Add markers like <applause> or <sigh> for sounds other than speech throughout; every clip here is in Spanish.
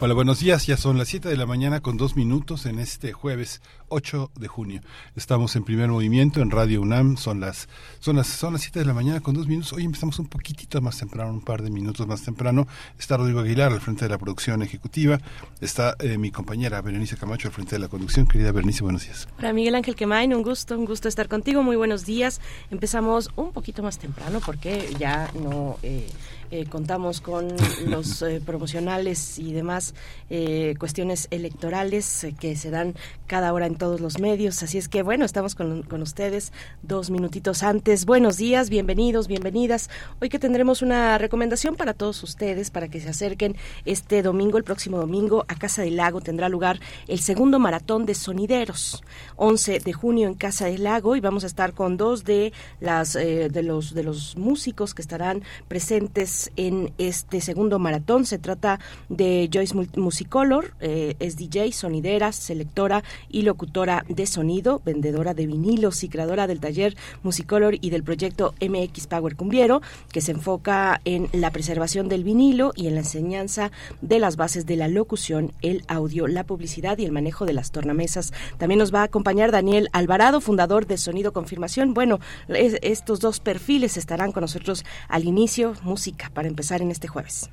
Hola, buenos días. Ya son las 7 de la mañana con dos minutos en este jueves 8 de junio. Estamos en primer movimiento en Radio UNAM. Son las, son las, son las 7 de la mañana con dos minutos. Hoy empezamos un poquitito más temprano, un par de minutos más temprano. Está Rodrigo Aguilar al frente de la producción ejecutiva. Está eh, mi compañera Berenice Camacho al frente de la conducción. Querida Berenice, buenos días. Hola, Miguel Ángel Quemain. Un gusto, un gusto estar contigo. Muy buenos días. Empezamos un poquito más temprano porque ya no. Eh, eh, contamos con <laughs> los eh, promocionales y demás eh, cuestiones electorales que se dan cada hora en todos los medios. Así es que bueno, estamos con, con, ustedes dos minutitos antes. Buenos días, bienvenidos, bienvenidas. Hoy que tendremos una recomendación para todos ustedes para que se acerquen este domingo, el próximo domingo, a Casa del Lago tendrá lugar el segundo maratón de sonideros. 11 de junio en Casa del Lago y vamos a estar con dos de las de los de los músicos que estarán presentes en este segundo maratón. Se trata de Joyce Musicolor, eh, es DJ, sonidera, selectora y locutora de sonido, vendedora de vinilos y creadora del taller Musicolor y del proyecto MX Power Cumbiero, que se enfoca en la preservación del vinilo y en la enseñanza de las bases de la locución, el audio, la publicidad y el manejo de las tornamesas. También nos va a acompañar Daniel Alvarado, fundador de Sonido Confirmación. Bueno, estos dos perfiles estarán con nosotros al inicio, música para empezar en este jueves.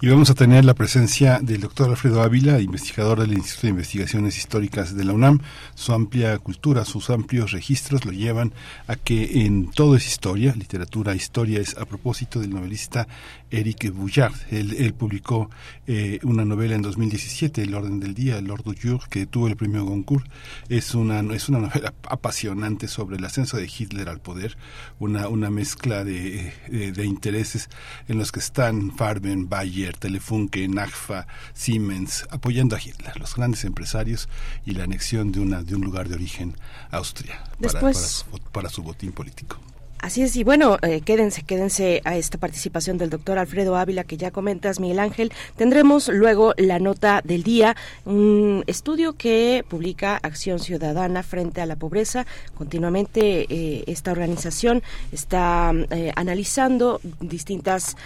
Y vamos a tener la presencia del doctor Alfredo Ávila, investigador del Instituto de Investigaciones Históricas de la UNAM. Su amplia cultura, sus amplios registros lo llevan a que en todo es historia, literatura, historia es a propósito del novelista Eric Boullard. Él, publicó eh, una novela en 2017, El orden del día, El Lord du Jour, que tuvo el premio Goncourt. Es una, es una <laughs> novela apasionante sobre el ascenso de Hitler al poder, una, una mezcla de, de, de intereses en los que están Farben, Bayer, Telefunke, NAGFA, Siemens, apoyando a Hitler, los grandes empresarios y la anexión de, una, de un lugar de origen Austria para, para su botín político. Así es, y bueno, eh, quédense, quédense a esta participación del doctor Alfredo Ávila que ya comentas, Miguel Ángel. Tendremos luego la nota del día, un estudio que publica Acción Ciudadana frente a la pobreza. Continuamente eh, esta organización está eh, analizando distintas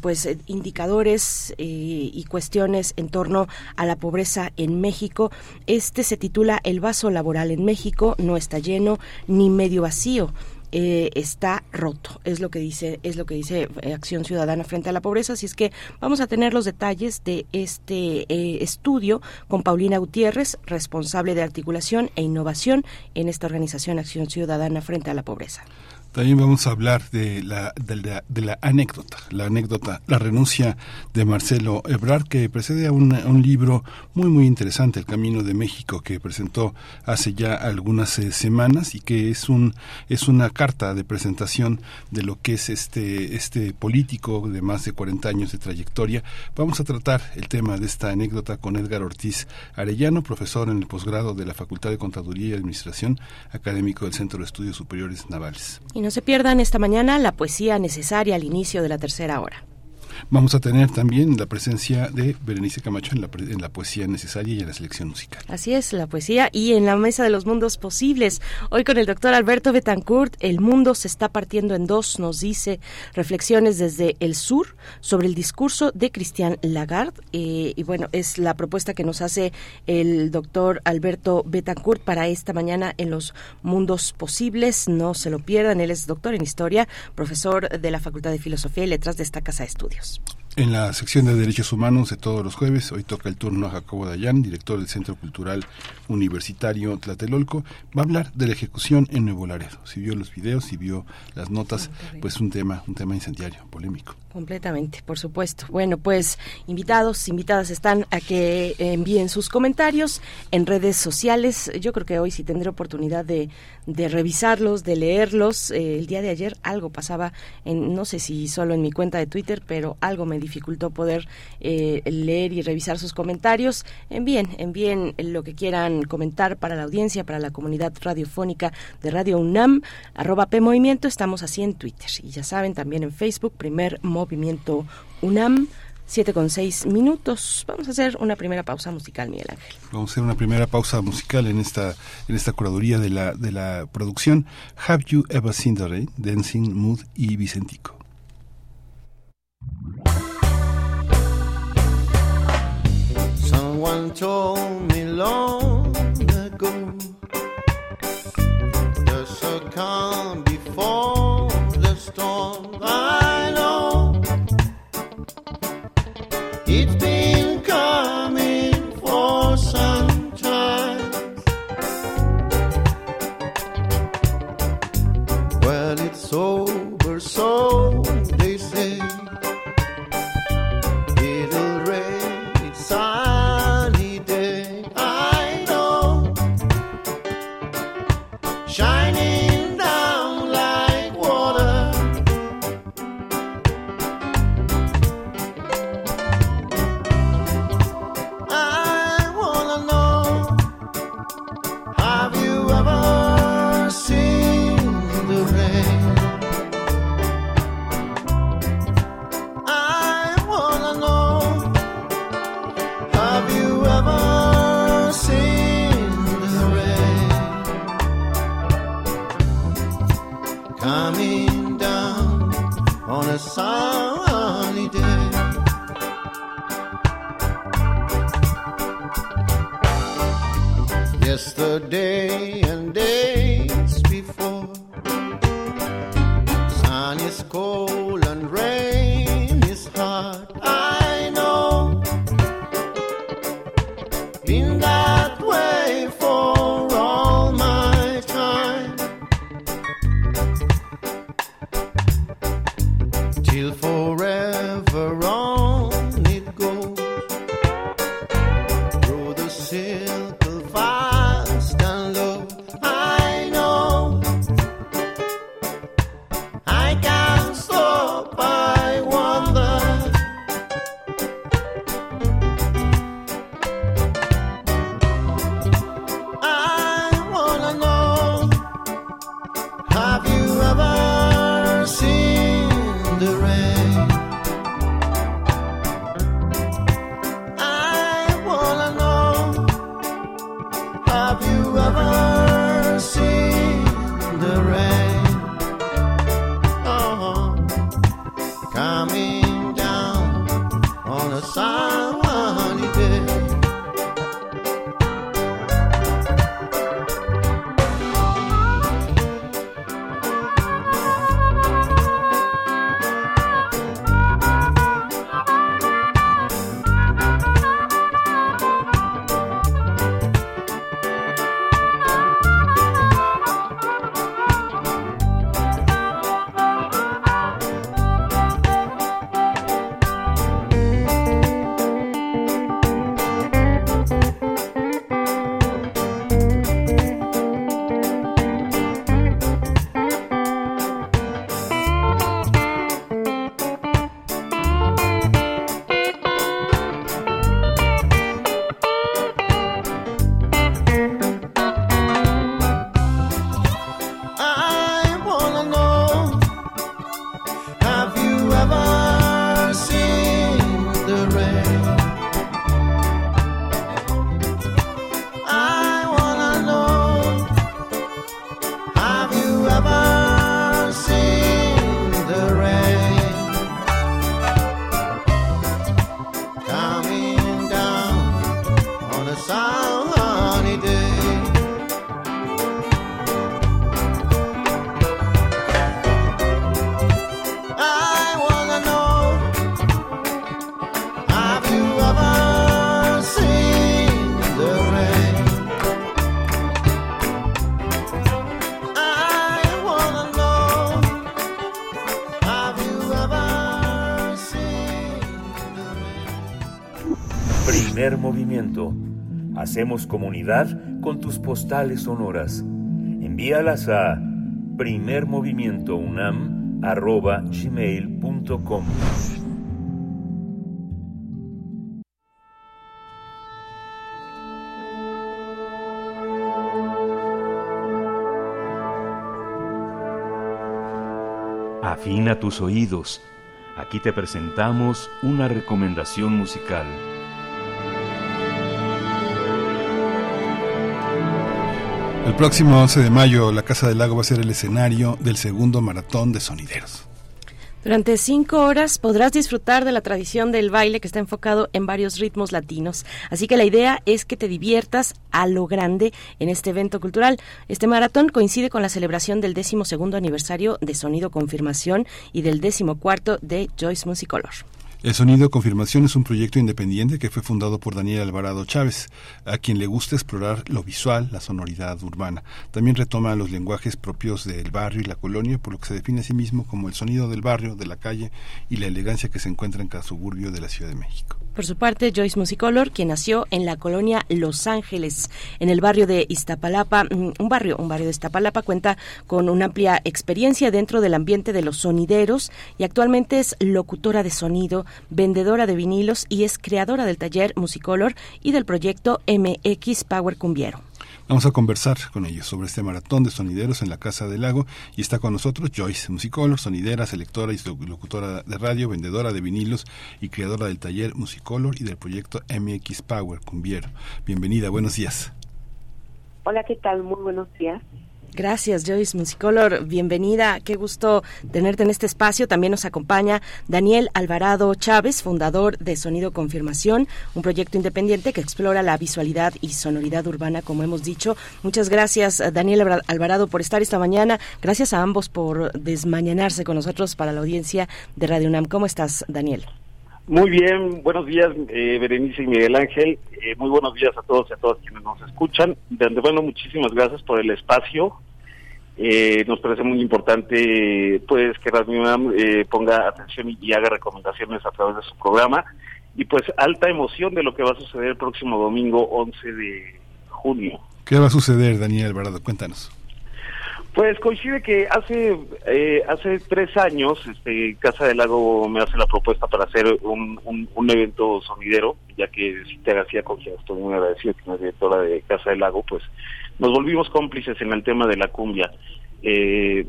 pues indicadores y cuestiones en torno a la pobreza en México. Este se titula El vaso laboral en México no está lleno ni medio vacío eh, está roto es lo que dice es lo que dice eh, Acción Ciudadana frente a la pobreza. Así es que vamos a tener los detalles de este eh, estudio con Paulina Gutiérrez responsable de articulación e innovación en esta organización Acción Ciudadana frente a la pobreza también vamos a hablar de la, de la, de la anécdota, la anécdota, la renuncia de Marcelo Ebrard, que precede a un, libro muy, muy interesante, El Camino de México, que presentó hace ya algunas eh, semanas y que es, un, es una carta de presentación de lo que es este, este político de más de 40 años de trayectoria. Vamos a tratar el tema de esta anécdota con Edgar Ortiz Arellano, profesor en el posgrado de la Facultad de Contaduría y Administración, académico del Centro de Estudios Superiores Navales. No se pierdan esta mañana la poesía necesaria al inicio de la tercera hora. Vamos a tener también la presencia de Berenice Camacho en la, en la, poesía necesaria y en la selección musical. Así es, la poesía y en la mesa de los mundos posibles. Hoy con el doctor Alberto Betancourt, el mundo se está partiendo en dos, nos dice reflexiones desde el sur sobre el discurso de Christian Lagarde. Eh, y bueno, es la propuesta que nos hace el doctor Alberto Betancourt para esta mañana en los mundos posibles. No se lo pierdan, él es doctor en historia, profesor de la Facultad de Filosofía y Letras de esta Casa de Estudios. Thanks. En la sección de Derechos Humanos de todos los jueves, hoy toca el turno a Jacobo Dayan, director del Centro Cultural Universitario Tlatelolco. Va a hablar de la ejecución en Nuevo Laredo. Si vio los videos, si vio las notas, pues un tema, un tema incendiario, polémico. Completamente, por supuesto. Bueno, pues invitados, invitadas están a que envíen sus comentarios en redes sociales. Yo creo que hoy sí tendré oportunidad de, de revisarlos, de leerlos. Eh, el día de ayer algo pasaba, en, no sé si solo en mi cuenta de Twitter, pero algo me dificultó poder eh, leer y revisar sus comentarios. Envíen, envíen lo que quieran comentar para la audiencia, para la comunidad radiofónica de Radio UNAM, arroba P Movimiento, estamos así en Twitter. Y ya saben, también en Facebook, primer movimiento UNAM. 7 con 6 minutos. Vamos a hacer una primera pausa musical, Miguel Ángel. Vamos a hacer una primera pausa musical en esta, en esta curaduría de la, de la producción Have You Ever Seen the Rain, Dancing Mood y Vicentico. someone told me long ago. There's a calm before the storm. I Hacemos comunidad con tus postales sonoras. Envíalas a primermovimientounam.gmail.com Afina tus oídos. Aquí te presentamos una recomendación musical. El próximo 11 de mayo, la Casa del Lago va a ser el escenario del segundo maratón de sonideros. Durante cinco horas podrás disfrutar de la tradición del baile que está enfocado en varios ritmos latinos. Así que la idea es que te diviertas a lo grande en este evento cultural. Este maratón coincide con la celebración del décimo segundo aniversario de Sonido Confirmación y del décimo cuarto de Joyce Musicolor. El Sonido Confirmación es un proyecto independiente que fue fundado por Daniel Alvarado Chávez, a quien le gusta explorar lo visual, la sonoridad urbana. También retoma los lenguajes propios del barrio y la colonia, por lo que se define a sí mismo como el sonido del barrio, de la calle y la elegancia que se encuentra en cada suburbio de la Ciudad de México. Por su parte, Joyce Musicolor, quien nació en la colonia Los Ángeles, en el barrio de Iztapalapa, mm, un barrio, un barrio de Iztapalapa, cuenta con una amplia experiencia dentro del ambiente de los sonideros y actualmente es locutora de sonido, vendedora de vinilos y es creadora del taller Musicolor y del proyecto MX Power Cumbiero. Vamos a conversar con ellos sobre este maratón de sonideros en la Casa del Lago y está con nosotros Joyce Musicolor, sonidera, selectora y locutora de radio, vendedora de vinilos y creadora del taller Musicolor y del proyecto MX Power Cumbiero. Bienvenida, buenos días. Hola, ¿qué tal? Muy buenos días. Gracias, Joyce Musicolor. Bienvenida. Qué gusto tenerte en este espacio. También nos acompaña Daniel Alvarado Chávez, fundador de Sonido Confirmación, un proyecto independiente que explora la visualidad y sonoridad urbana, como hemos dicho. Muchas gracias, Daniel Alvarado, por estar esta mañana. Gracias a ambos por desmañanarse con nosotros para la audiencia de Radio UNAM. ¿Cómo estás, Daniel? Muy bien, buenos días, eh, Berenice y Miguel Ángel. Eh, muy buenos días a todos y a todas quienes nos escuchan. De antemano, muchísimas gracias por el espacio. Eh, nos parece muy importante pues que Radio UNAM eh, ponga atención y, haga recomendaciones a través de su programa. Y pues alta emoción de lo que va a suceder el próximo domingo 11 de junio. ¿Qué va a suceder, Daniel Alvarado? Cuéntanos. Pues coincide que hace eh, hace tres años este, Casa del Lago me hace la propuesta para hacer un, un, evento sonidero, ya que Cita García, con estoy muy agradecido, que es directora de Casa del Lago, pues nos volvimos cómplices en el tema de la cumbia. Eh,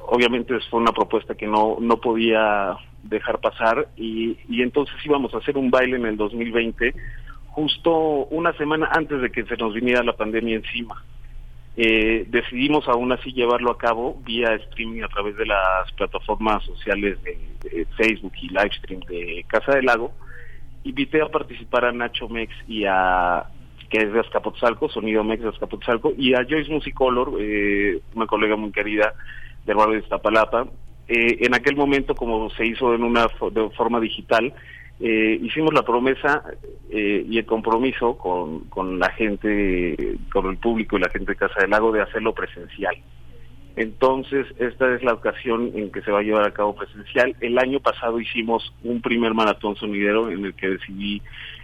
obviamente fue una propuesta que no, no podía dejar pasar y, y entonces íbamos a hacer un baile en el 2020, justo una semana antes de que se nos viniera la pandemia encima. Eh, decidimos aún así llevarlo a cabo vía streaming a través de las plataformas sociales de, Facebook y Livestream de Casa del Lago. Invité a participar a Nacho Mex y a que es de Azcapotzalco, Sonido Mex de Azcapotzalco, y a Joyce Musicolor, eh, una colega muy querida del barrio de Iztapalapa. Eh, en aquel momento, como se hizo en una de forma digital, eh, hicimos la promesa eh, y el compromiso con, con la gente, con el público y la gente de Casa del Lago de hacerlo presencial. Entonces, esta es la ocasión en que se va a llevar a cabo presencial. El año pasado hicimos un primer maratón sonidero en el que decidí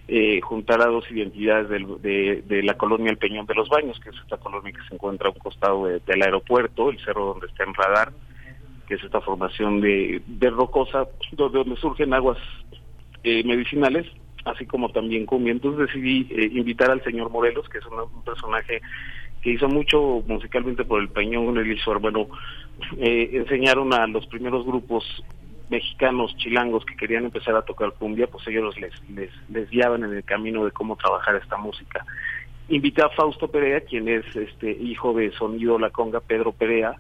eh, juntar a dos identidades de, de, la colonia El Peñón de los Baños, que es esta colonia que se encuentra a un costado del aeropuerto, el cerro donde está en radar, que es esta formación de, de rocosa, donde surgen aguas eh, medicinales, así como también cumbia. Entonces decidí eh, invitar al señor Morelos, que es un, personaje que hizo mucho musicalmente por el Peñón, y su hermano, eh, enseñaron a los primeros grupos mexicanos, chilangos que querían empezar a tocar cumbia, pues ellos les, les, les guiaban en el camino de cómo trabajar esta música. Invité a Fausto Perea, quien es este hijo de Sonido La Conga, Pedro Perea,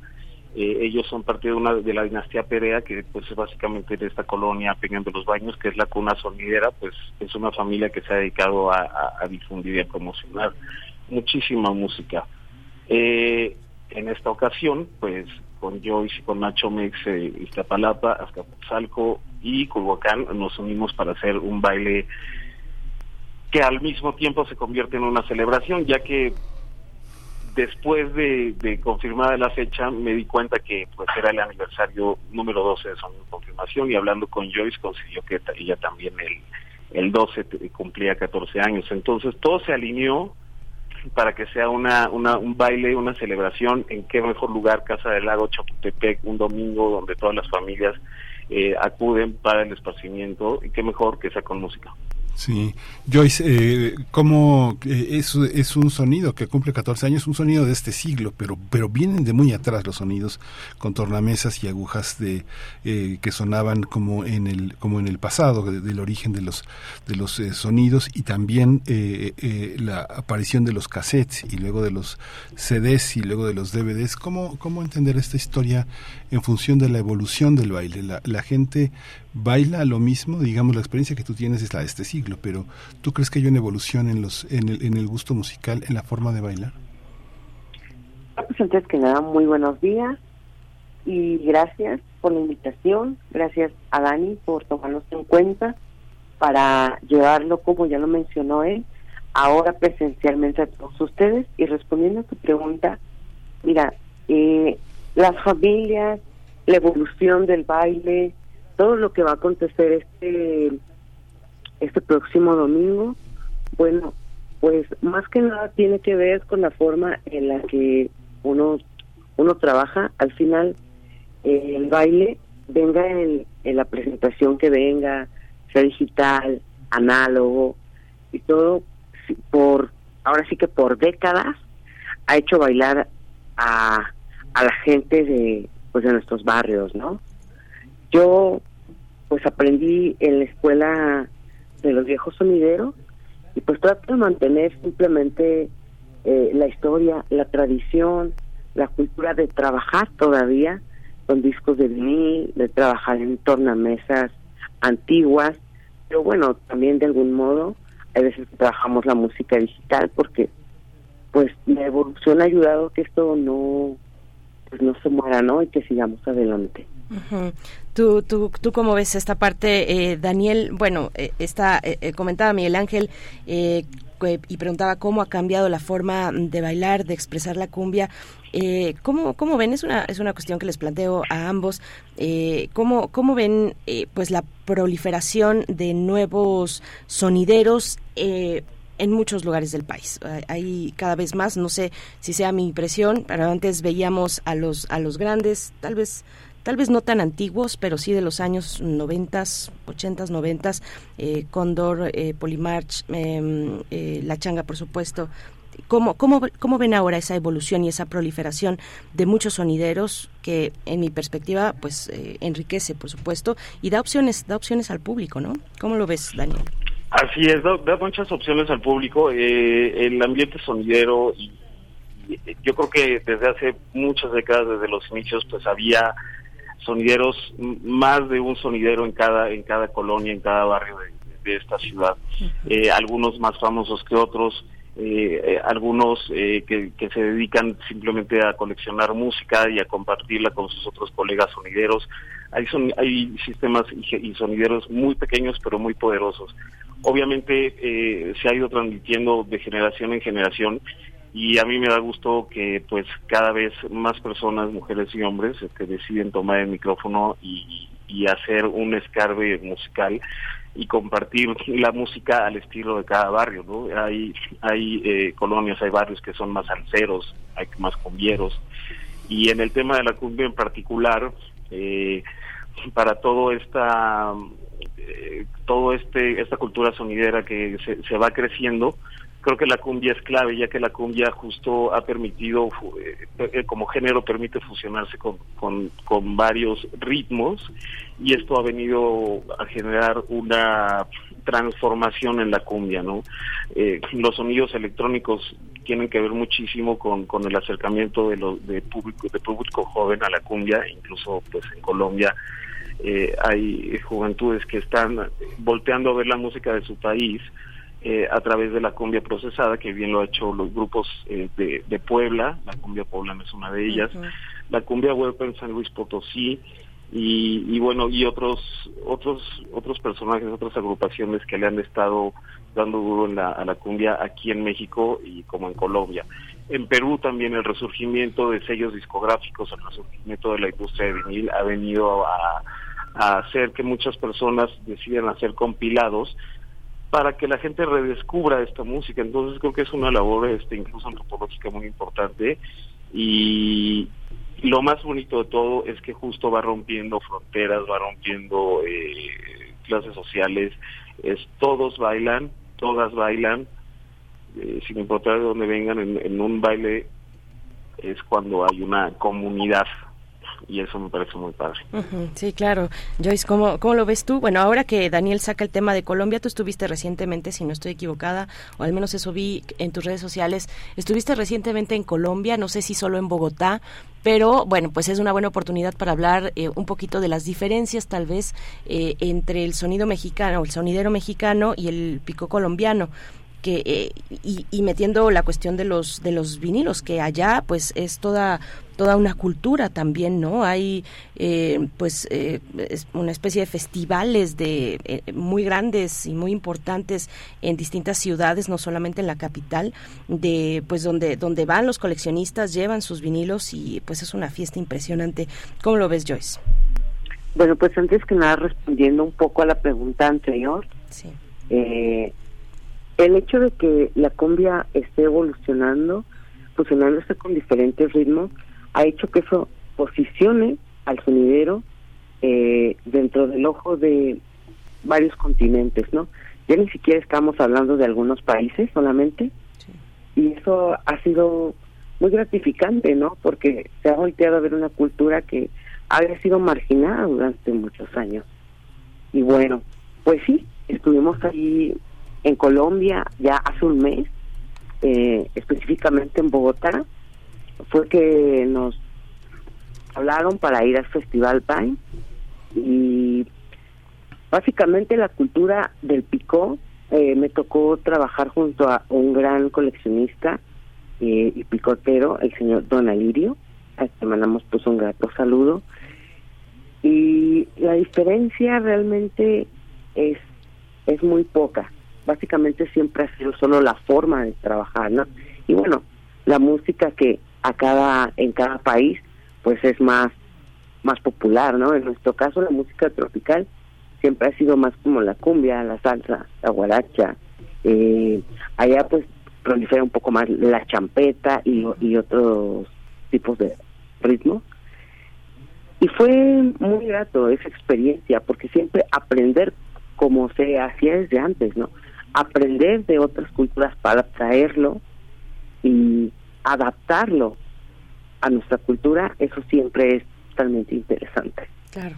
eh, ellos son parte de una de la dinastía Perea, que pues es básicamente de esta colonia Peñón de los Baños, que es la cuna sonidera, pues es una familia que se ha dedicado a, difundir y a promocionar muchísima música. Eh, en esta ocasión, pues con Joyce y con Nacho Mex, eh, Iztapalapa, Azcapotzalco y Culhuacán nos unimos para hacer un baile que al mismo tiempo se convierte en una celebración, ya que después de, de, confirmada la fecha me di cuenta que pues era el aniversario número 12 de su confirmación y hablando con Joyce consiguió que ella también el, el 12 cumplía 14 años. Entonces todo se alineó para que sea una, una, un baile, una celebración en qué mejor lugar, Casa del Lago, Chapultepec, un domingo donde todas las familias eh, acuden para el esparcimiento y qué mejor que sea con música. Sí, Joyce, eh, ¿cómo eh, es, un sonido que cumple 14 años, un sonido de este siglo, pero pero vienen de muy atrás los sonidos con tornamesas y agujas de eh, que sonaban como en el como en el pasado del origen de los de los eh, sonidos y también eh, la aparición de los cassettes y luego de los CDs y luego de los DVDs. ¿Cómo cómo entender esta historia en función de la evolución del baile? La gente baila lo mismo, digamos, la experiencia que tú tienes es la de este siglo, pero ¿tú crees que hay una evolución en, los, en, el, en el gusto musical, en la forma de bailar? Pues antes que nada, muy buenos días y gracias por la invitación, gracias a Dani por tomarnos en cuenta para llevarlo, como ya lo mencionó él, ahora presencialmente a todos ustedes y respondiendo a tu pregunta, mira, eh, las familias, la evolución del baile, todo lo que va a acontecer este este próximo domingo, bueno, pues más que nada tiene que ver con la forma en la que uno uno trabaja. Al final, eh, el baile venga en, en la presentación que venga, sea digital, análogo y todo por ahora sí que por décadas ha hecho bailar a, a la gente de pues de nuestros barrios, ¿no? Yo pues aprendí en la escuela de los viejos sonideros y pues trato de mantener simplemente eh, la historia, la tradición, la cultura de trabajar todavía con discos de vinil, de trabajar en tornamesas antiguas, pero bueno, también de algún modo a veces trabajamos la música digital porque pues la evolución ha ayudado que esto no pues no se muera, ¿no? Y que sigamos adelante. ¿Tú, tú, ¿Tú cómo ves esta parte, eh, Daniel? Bueno, eh, está, eh, comentaba Miguel Ángel y preguntaba cómo ha cambiado la forma de bailar, de expresar la cumbia. ¿cómo, ¿Cómo ven? Es una, es una cuestión que les planteo a ambos. ¿cómo, ¿Cómo ven pues la proliferación de nuevos sonideros? En muchos lugares del país. Hay cada vez más, no sé si sea mi impresión, pero antes veíamos a los a los grandes, tal vez tal vez no tan antiguos, pero sí de los años 90, 80, 90, eh, Cóndor, eh, Polimarch, em, eh, La Changa, por supuesto. ¿Cómo, cómo, ¿Cómo ven ahora esa evolución y esa proliferación de muchos sonideros que, en mi perspectiva, pues eh, enriquece, por supuesto, y da opciones, da opciones al público, ¿no? ¿Cómo lo ves, Daniel? Así es, da, da muchas opciones al público. Eh, el ambiente sonidero y yo creo que desde hace muchas décadas, desde los inicios, pues había sonideros, más de un sonidero en cada, en cada colonia, en cada barrio de, esta ciudad. Eh, algunos más famosos que otros, eh, eh, algunos que, que, se dedican simplemente a coleccionar música y a compartirla con sus otros colegas sonideros. Hay, son, hay sistemas y, sonideros muy pequeños pero muy poderosos. Obviamente se ha ido transmitiendo de generación en generación y a mí me da gusto que pues cada vez más personas, mujeres y hombres, este, deciden tomar el micrófono y, hacer un escarbe musical y compartir la música al estilo de cada barrio, ¿no? Hay, hay eh, colonias, hay barrios que son más alceros, hay más cumbieros, y en el tema de la cumbia en particular, eh, para todo esta, eh, todo este, esta cultura sonidera que se, se va creciendo, creo que la cumbia es clave, ya que la cumbia justo ha permitido, eh, eh, como género, permite fusionarse con, con, varios ritmos y esto ha venido a generar una transformación en la cumbia, ¿no? Eh, los sonidos electrónicos tienen que ver muchísimo con, con el acercamiento de, lo, de, público, de público joven a la cumbia, incluso pues en Colombia hay juventudes que están volteando a ver la música de su país eh, a través de la cumbia procesada, que bien lo ha hecho los grupos eh, de, de, Puebla, la cumbia poblana es una de ellas, la cumbia huerta en San Luis Potosí, y, y, bueno, y otros, otros, otros personajes, otras agrupaciones que le han estado dando duro en la, a la cumbia aquí en México y como en Colombia. En Perú también el resurgimiento de sellos discográficos, el resurgimiento de la industria de vinil ha venido a, a hacer que muchas personas decidan hacer compilados para que la gente redescubra esta música. Entonces creo que es una labor este, incluso antropológica muy importante. Y lo más bonito de todo es que justo va rompiendo fronteras, va rompiendo eh, clases sociales, es todos bailan, todas bailan, eh, sin importar de dónde vengan, en, en un baile es cuando hay una comunidad y eso me parece muy padre. Sí, claro. Joyce, ¿cómo, ¿cómo lo ves tú? Bueno, ahora que Daniel saca el tema de Colombia, tú estuviste recientemente, si no estoy equivocada, o al menos eso vi en tus redes sociales, estuviste recientemente en Colombia, no sé si solo en Bogotá, pero bueno, pues es una buena oportunidad para hablar eh, un poquito de las diferencias tal vez eh, entre el sonido mexicano, el sonidero mexicano y el pico colombiano que eh, y, y metiendo la cuestión de los de los vinilos que allá pues es toda toda una cultura también no hay eh, pues eh, es una especie de festivales de eh, muy grandes y muy importantes en distintas ciudades no solamente en la capital de pues donde donde van los coleccionistas llevan sus vinilos y pues es una fiesta impresionante. Cómo lo ves Joyce Bueno, pues antes que nada, respondiendo un poco a la pregunta anterior, sí. eh, el hecho de que la cumbia esté evolucionando, fusionándose con diferentes ritmos, ha hecho que eso posicione al sonidero eh, dentro del ojo de varios continentes, ¿no? Ya ni siquiera estamos hablando de algunos países solamente, y eso ha sido muy gratificante, ¿no? Porque se ha volteado a ver una cultura que había sido marginada durante muchos años. Y bueno, pues sí, estuvimos ahí en Colombia ya hace un mes, eh, específicamente en Bogotá, fue que nos hablaron para ir al Festival Pine y básicamente la cultura del picó eh, me tocó trabajar junto a un gran coleccionista eh, y picotero, el señor Don Alirio, a quien mandamos pues un grato saludo. Y la diferencia realmente es, es muy poca. Básicamente siempre ha sido solo la forma de trabajar, ¿no? Y bueno, la música que a cada, en cada país pues es más, más popular, ¿no? En nuestro caso la música tropical siempre ha sido más como la cumbia, la salsa, la guaracha. Eh, allá pues prolifera un poco más la champeta y, y otros tipos de ritmos. Y fue muy grato esa experiencia, porque siempre aprender como se hacía desde antes, ¿no? Aprender de otras culturas para traerlo y adaptarlo a nuestra cultura, eso siempre es totalmente interesante. claro.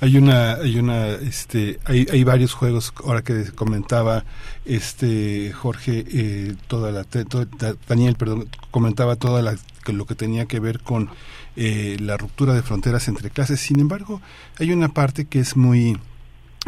Hay una, hay una, este, hay, hay varios juegos. Ahora que comentaba, este Jorge, eh, toda la, te- to- da- Daniel, perdón, comentaba toda la, que lo que tenía que ver con eh, la ruptura de fronteras entre clases. Sin embargo, hay una parte que es muy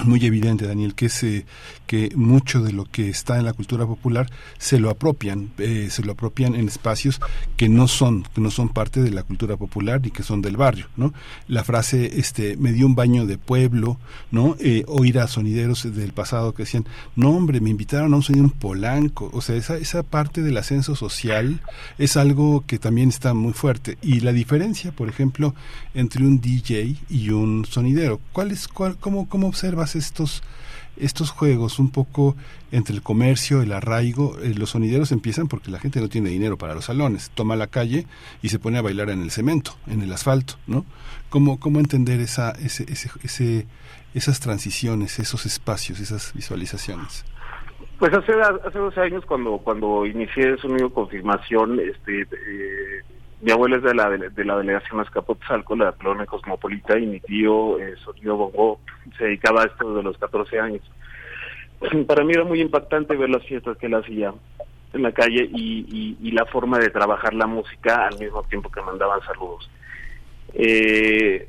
muy evidente, Daniel, que es eh, que mucho de lo que está en la cultura popular se lo apropian, eh, se lo apropian en espacios que no son, que no son parte de la cultura popular ni que son del barrio, ¿no? La frase, este, me dio un baño de pueblo, ¿no? Eh, oír a sonideros del pasado que decían, no hombre, me invitaron a un sonido en Polanco, o sea, esa, esa parte del ascenso social es algo que también está muy fuerte. Y la diferencia, por ejemplo, entre un DJ y un sonidero, ¿cuál es, cuál, cómo, cómo observas estos, estos juegos un poco entre el comercio, el arraigo? Eh, los sonideros empiezan porque la gente no tiene dinero para los salones, toma la calle y se pone a bailar en el cemento, en el asfalto, ¿no? ¿Cómo, cómo entender esa, ese, ese, ese, esas transiciones, esos espacios, esas visualizaciones? Pues hace hace 12 años cuando cuando inicié Sonido Confirmación, este eh, mi abuela es de la de, la delegación Azcapotzalco, la colonia cosmopolita, y mi tío, eh, Sonido Bongo, se dedicaba a esto desde los 14 años. <clears throat> Para mí era muy impactante ver las fiestas que él hacía en la calle y, y, y la forma de trabajar la música al mismo tiempo que mandaban saludos. Eh,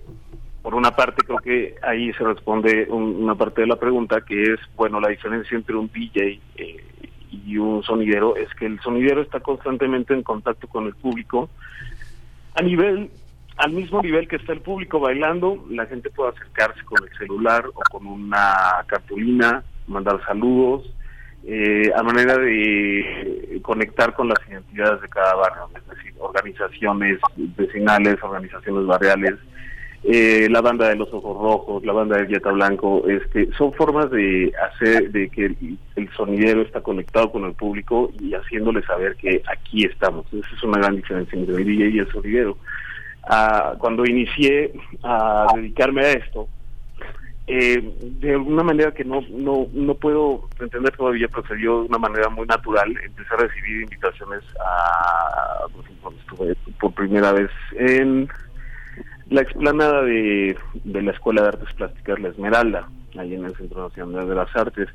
por una parte creo que ahí se responde un- una parte de la pregunta que es bueno la diferencia entre un DJ eh, y un sonidero es que el sonidero está constantemente en contacto con el público. A nivel al mismo nivel que está el público bailando la gente puede acercarse con el celular o con una cartulina mandar saludos eh, a manera de conectar con las identidades de cada barrio es decir organizaciones vecinales organizaciones barriales eh, la banda de los ojos rojos, la banda del Yeta Blanco, este, son formas de hacer de que el, sonidero está conectado con el público y haciéndole saber que aquí estamos. Esa es una gran diferencia entre el DJ y el sonidero. Ah, cuando inicié a dedicarme a esto, eh, de alguna manera que no, no, no puedo entender todavía, procedió de una manera muy natural. Empecé a recibir invitaciones a, ejemplo, estuve por primera vez en la explanada de, de la Escuela de Artes Plásticas La Esmeralda, ahí en el Centro Nacional de las Artes.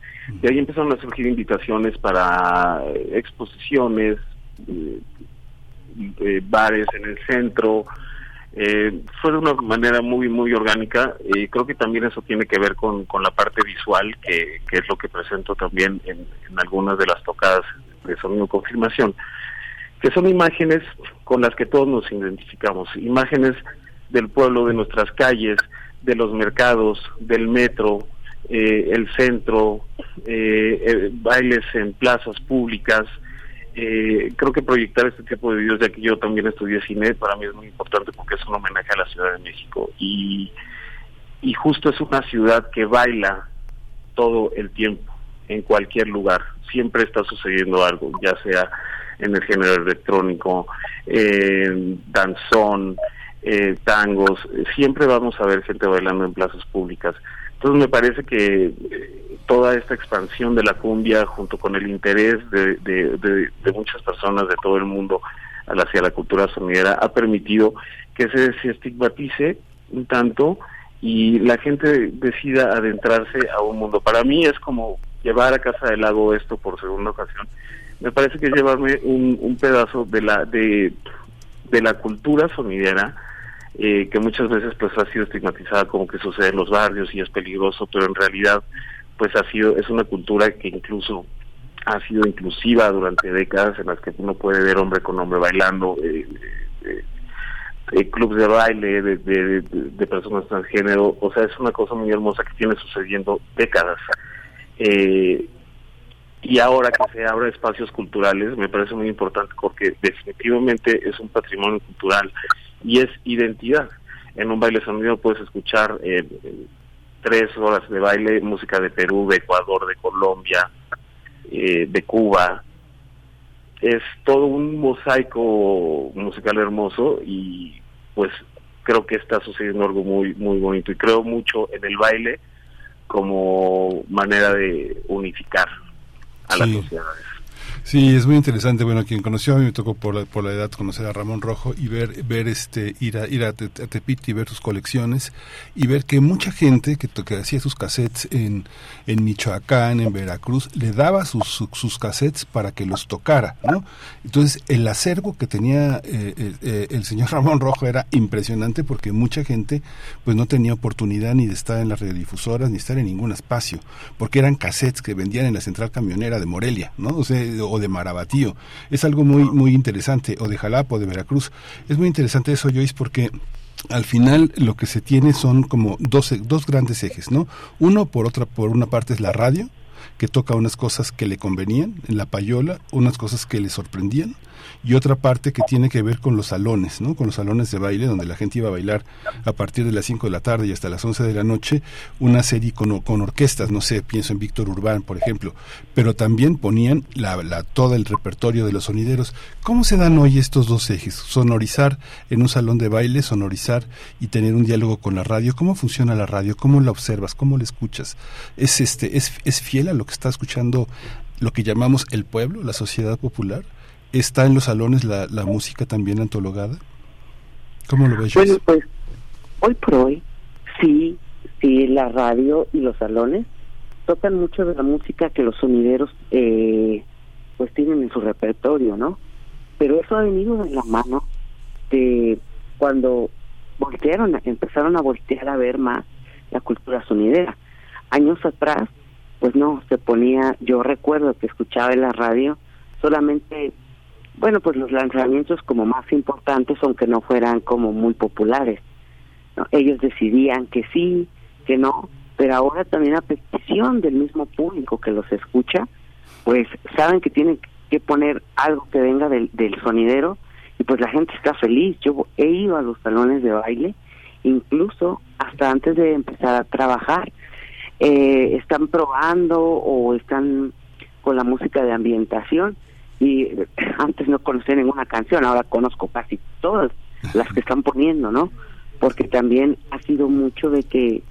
Y ahí empezaron a surgir invitaciones para eh, exposiciones, eh, eh, bares en el centro. Eh, fue de una manera muy, muy orgánica. Eh, creo que también eso tiene que ver con, con la parte visual, que, que es lo que presento también en, en algunas de las tocadas de sonido confirmación, que son imágenes con las que todos nos identificamos, imágenes del pueblo, de nuestras calles, de los mercados, del metro, eh, el centro, eh, eh, bailes en plazas públicas. Eh, creo que proyectar este tipo de videos, ya que yo también estudié cine, para mí es muy importante porque es un homenaje a la Ciudad de México. Y, y justo es una ciudad que baila todo el tiempo, en cualquier lugar. Siempre está sucediendo algo, ya sea en el género electrónico, eh, danzón, eh, tangos, siempre vamos a ver gente bailando en plazas públicas. Entonces me parece que eh, toda esta expansión de la cumbia junto con el interés de, de, muchas personas de todo el mundo hacia la cultura sonidera ha permitido que se, estigmatice un tanto y la gente decida adentrarse a un mundo. Para mí es como llevar a Casa del Lago esto por segunda ocasión. Me parece que es llevarme un, pedazo de la de la cultura sonidera eh, que muchas veces pues ha sido estigmatizada como que sucede en los barrios y es peligroso, pero en realidad pues ha sido es una cultura que incluso ha sido inclusiva durante décadas en las que uno puede ver hombre con hombre bailando, eh, eh, eh, de baile de, personas transgénero, o sea, es una cosa muy hermosa que tiene sucediendo décadas. Eh, y ahora que se abren espacios culturales, me parece muy importante porque definitivamente es un patrimonio cultural y es identidad. En un baile sonido puedes escuchar eh, tres horas de baile, música de Perú, de Ecuador, de Colombia, eh, de Cuba. Es todo un mosaico musical hermoso y pues creo que está sucediendo algo muy muy bonito y creo mucho en el baile como manera de unificar a las Sí. sociedades. Sí, es muy interesante. Bueno, quien conoció a mí me tocó por la, edad conocer a Ramón Rojo y ver, ver este, ir a, ir a, Te- a Tepiti y ver sus colecciones y ver que mucha gente que, que hacía sus cassettes en, en Michoacán, en Veracruz, le daba sus, sus, sus cassettes para que los tocara, ¿no? Entonces, el acervo que tenía eh, eh, eh, el señor <laughs> Ramón Rojo era impresionante porque mucha gente pues no tenía oportunidad ni de estar en las radiodifusoras ni estar en ningún espacio, porque eran cassettes que vendían en la central camionera de Morelia, ¿no? O, sea, o de Marabatío. Es algo muy muy interesante, o de Jalapa o de Veracruz. Es muy interesante eso, Joyce, porque al final lo que se tiene son como dos, dos grandes ejes, ¿no? Uno por otra, por una parte es la radio, que toca unas cosas que le convenían en la payola, unas cosas que le sorprendían, y otra parte que tiene que ver con los salones, ¿no? Con los salones de baile, donde la gente iba a bailar a partir de las 5 de la tarde y hasta las 11 de la noche, una serie con, con orquestas, no sé, pienso en Víctor Urbán, por ejemplo, pero también ponían la, la, todo el repertorio de los sonideros. ¿Cómo se dan hoy estos dos ejes? Sonorizar en un salón de baile, sonorizar y tener un diálogo con la radio. ¿Cómo funciona la radio? ¿Cómo la observas? ¿Cómo la escuchas? ¿Es, este, es, es fiel a lo está escuchando lo que llamamos el pueblo, la sociedad popular? ¿Está en los salones la, la música también antologada? ¿Cómo lo ves? Bueno, pues hoy por hoy, sí, sí, la radio y los salones tocan mucho de la música que los sonideros eh, pues tienen en su repertorio, ¿no? Pero eso ha venido de la mano de cuando voltearon, empezaron a voltear a ver más la cultura sonidera. Años atrás, pues no, se ponía, yo recuerdo que escuchaba en la radio solamente bueno, pues los lanzamientos como más importantes, aunque no fueran como muy populares. ¿no? Ellos decidían que sí, que no, pero ahora también a petición del mismo público que los escucha, pues saben que tienen que poner algo que venga del, del sonidero y pues la gente está feliz. Yo he ido a los salones de baile, incluso hasta antes de empezar a trabajar, eh, están probando o están con la música de ambientación y antes no conocía ninguna canción, ahora conozco casi todas las que están poniendo, ¿no? Porque también ha sido mucho de que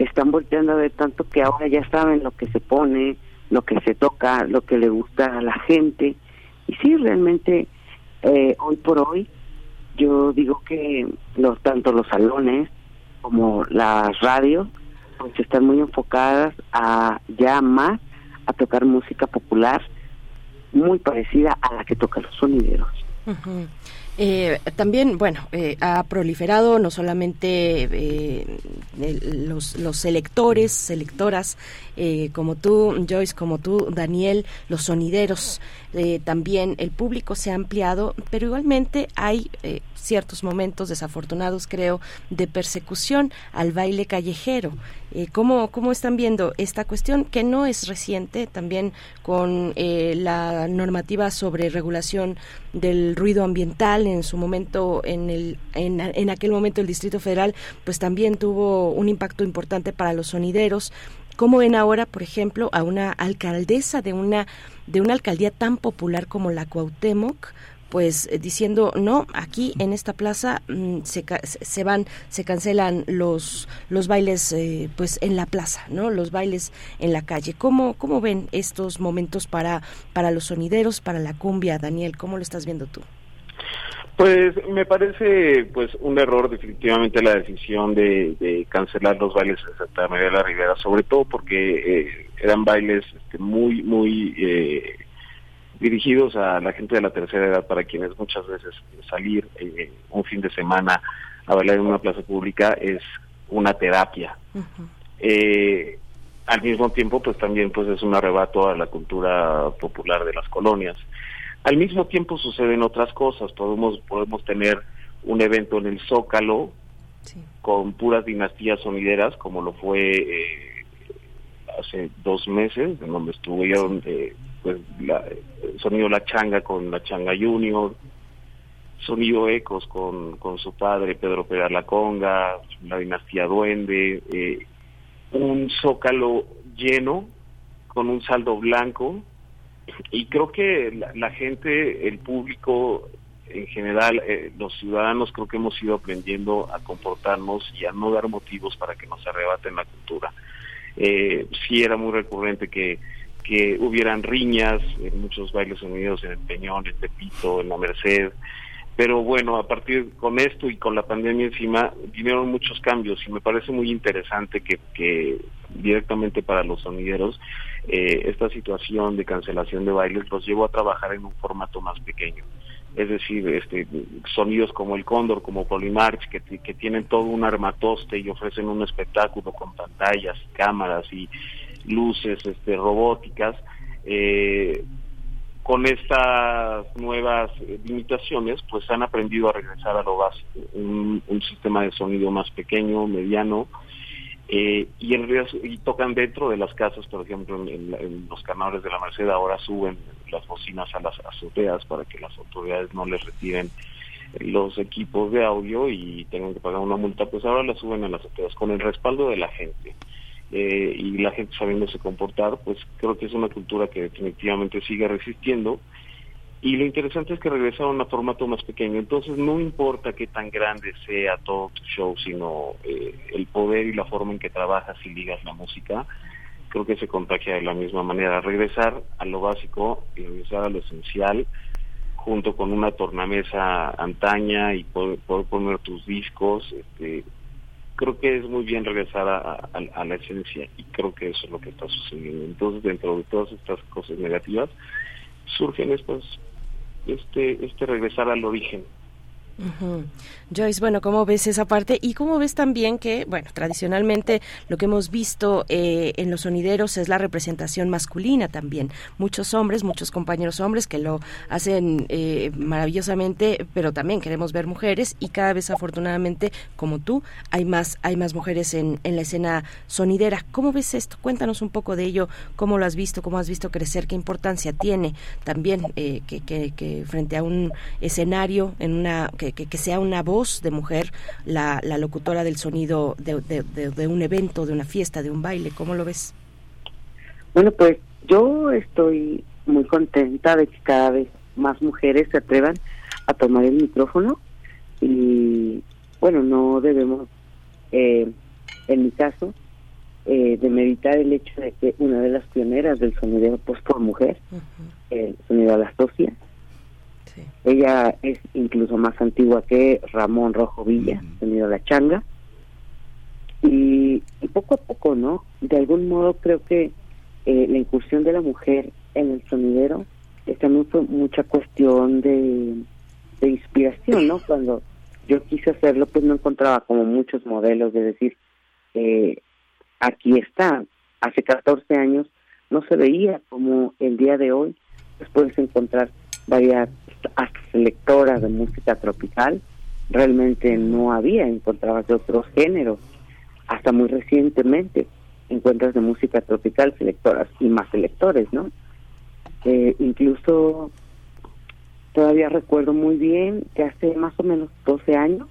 están volteando a ver tanto que ahora ya saben lo que se pone, lo que se toca, lo que le gusta a la gente. Y sí, realmente eh, hoy por hoy yo digo que los tanto los salones como las radios están muy enfocadas a ya más a tocar música popular muy parecida a la que tocan los sonideros. Eh, también, bueno, eh, ha proliferado no solamente eh, los, los selectores, selectoras, como tú, Joyce, como tú, Daniel, los sonideros, también el público se ha ampliado, pero igualmente hay ciertos momentos desafortunados, creo, de persecución al baile callejero. Eh, ¿cómo, ¿Cómo están viendo esta cuestión que no es reciente, también con eh, la normativa sobre regulación del ruido ambiental en su momento, en, el, en, en aquel momento el Distrito Federal, pues también tuvo un impacto importante para los sonideros. ¿Cómo ven ahora, por ejemplo, a una alcaldesa de una de una alcaldía tan popular como la Cuauhtémoc, pues eh, diciendo no aquí en esta plaza mm, se, se van se cancelan los los bailes eh, pues en la plaza no los bailes en la calle cómo cómo ven estos momentos para para los sonideros para la cumbia Daniel cómo lo estás viendo tú pues me parece pues un error definitivamente la decisión de, cancelar los bailes en Santa María de la Ribera, sobre todo porque eh, eran bailes este, muy muy eh, dirigidos a la gente de la tercera edad, para quienes muchas veces salir eh, un fin de semana a bailar en una plaza pública es una terapia. Eh, al mismo tiempo, pues también pues es un arrebato a la cultura popular de las colonias. Al mismo tiempo suceden otras cosas. Podemos podemos tener un evento en el Zócalo con puras dinastías sonideras, como lo fue eh, hace dos meses, en donde estuvieron pues la, sonido La Changa con La Changa Junior, sonido Ecos con, con su padre Pedro Pérez La Conga, la dinastía Duende, eh, un zócalo lleno con un saldo blanco y creo que la, gente, el público en general, eh, los ciudadanos creo que hemos ido aprendiendo a comportarnos y a no dar motivos para que nos arrebaten la cultura. Eh, sí era muy recurrente que que hubieran riñas en muchos bailes unidos en el Peñón, en Tepito, en la Merced. Pero bueno, a partir con esto y con la pandemia encima, vinieron muchos cambios y me parece muy interesante que, que directamente para los sonideros eh, esta situación de cancelación de bailes los llevó a trabajar en un formato más pequeño. Es decir, este, sonidos como el Cóndor, como Polimarch, que, tienen todo un armatoste y ofrecen un espectáculo con pantallas, cámaras y, luces este, robóticas. Eh, con estas nuevas limitaciones, pues han aprendido a regresar a lo básico, un, sistema de sonido más pequeño, mediano, eh, y, en y tocan dentro de las casas, por ejemplo, en, los canales de la Merced ahora suben las bocinas a las azoteas para que las autoridades no les retiren los equipos de audio y tengan que pagar una multa, pues ahora las suben a las azoteas con el respaldo de la gente. Eh, y la gente sabiéndose comportar, pues creo que es una cultura que definitivamente sigue resistiendo. Y lo interesante es que regresaron a formato más pequeño. Entonces no importa qué tan grande sea todo tu show, sino eh, el poder y la forma en que trabajas y ligas la música, creo que se contagia de la misma manera. Regresar a lo básico y regresar a lo esencial, junto con una tornamesa antaña y poder, poder poner tus discos, este, creo que es muy bien regresar a, la esencia y creo que eso es lo que está sucediendo. Entonces, dentro de todas estas cosas negativas, surgen estas, este, este regresar al origen, Joyce, bueno, ¿cómo ves esa parte? Y cómo ves también que, bueno, tradicionalmente lo que hemos visto eh, en los sonideros es la representación masculina también. Muchos hombres, muchos compañeros hombres que lo hacen eh, maravillosamente, pero también queremos ver mujeres y cada vez afortunadamente, como tú, hay más, hay más mujeres en, en la escena sonidera. ¿Cómo ves esto? Cuéntanos un poco de ello, cómo lo has visto, cómo has visto crecer, qué importancia tiene también eh, que, que, que, frente a un escenario, en una que que, sea una voz de mujer la, la locutora del sonido de, de, un evento, de una fiesta, de un baile. ¿Cómo lo ves? Bueno, pues yo estoy muy contenta de que cada vez más mujeres se atrevan a tomar el micrófono y bueno, no debemos, eh, en mi caso, eh, de meditar el hecho de que una de las pioneras del sonidero pues por mujer, el sonido a la socia, Sí. ella es incluso más antigua que Ramón Rojo Villa, sonido a la changa, y, y poco a poco, ¿no? De algún modo creo que eh, la incursión de la mujer en el sonidero es también fue mucha cuestión de, de inspiración, ¿no? Cuando yo quise hacerlo, pues no encontraba como muchos modelos de decir, eh, aquí está, hace 14 años no se veía como el día de hoy, pues puedes encontrar varias hasta selectoras de música tropical, realmente no había, encontrabas de otros géneros, hasta muy recientemente encuentras de música tropical selectoras y más selectores, ¿no? Eh, incluso todavía recuerdo muy bien que hace más o menos 12 años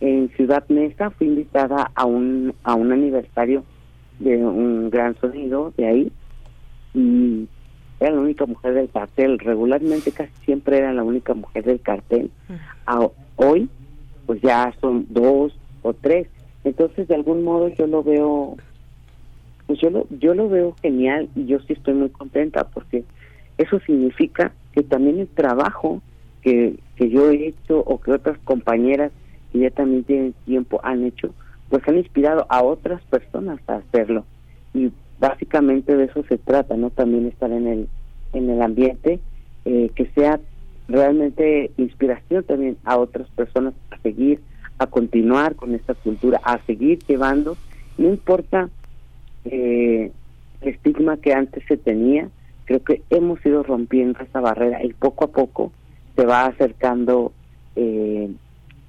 en Ciudad Mesa fui invitada a un a un aniversario de un gran sonido de ahí y era la única mujer del cartel. Regularmente casi siempre era la única mujer del cartel. A, hoy pues ya son dos o tres. Entonces de algún modo yo lo veo pues yo lo yo lo veo genial y yo sí estoy muy contenta porque eso significa que también el trabajo que, que yo he hecho o que otras compañeras que ya también tienen tiempo han hecho, pues han inspirado a otras personas a hacerlo. Y básicamente de eso se trata, ¿no? También estar en el, en el ambiente, eh, que sea realmente inspiración también a otras personas a seguir, a continuar con esta cultura, a seguir llevando, no importa eh, el estigma que antes se tenía, creo que hemos ido rompiendo esa barrera y poco a poco se va acercando eh,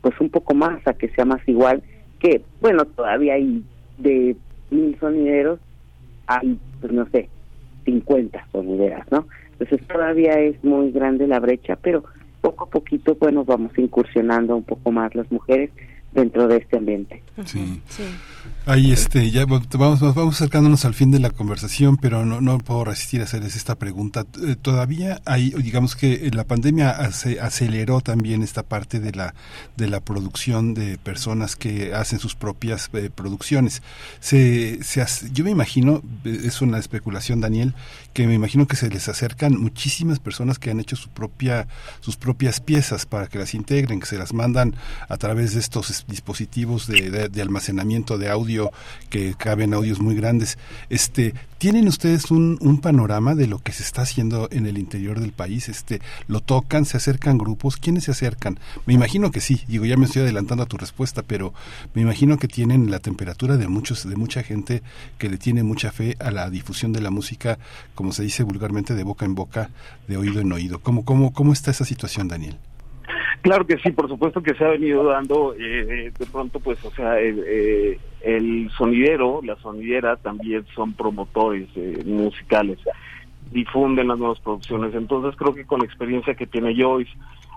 pues un poco más a que sea más igual que bueno todavía hay de mil sonideros hay pues no sé 50 sonideras no entonces todavía es muy grande la brecha pero poco a poquito bueno vamos incursionando un poco más las mujeres dentro de este ambiente Sí. Sí. Ahí este, ya vamos, vamos acercándonos al fin de la conversación, pero no, no puedo resistir a hacerles esta pregunta. Eh, Todavía hay, digamos que la pandemia ace- aceleró también esta parte de la de la producción de personas que hacen sus propias eh, producciones. Se, se hace- yo me imagino, eh, es una especulación, Daniel, que me imagino que se les acercan muchísimas personas que han hecho su propia sus propias piezas para que las integren, que se las mandan a través de estos es- dispositivos de, almacenamiento de audio que caben audios muy grandes. Este, ¿tienen ustedes un, un panorama de lo que se está haciendo en el interior del país? Este, ¿lo tocan, se acercan grupos? ¿Quiénes se acercan? Me imagino que sí. Digo, ya me estoy adelantando a tu respuesta, pero me imagino que tienen la temperatura de muchos de mucha gente que le tiene mucha fe a la difusión de la música, se dice vulgarmente de boca en boca, de oído en oído. ¿Cómo cómo cómo está esa situación, Daniel? Claro que sí, por supuesto que se ha venido dando, eh, de pronto pues, o sea, eh, el sonidero, la sonidera también son promotores eh, musicales, difunden las nuevas producciones, entonces creo que con la experiencia que tiene Joyce,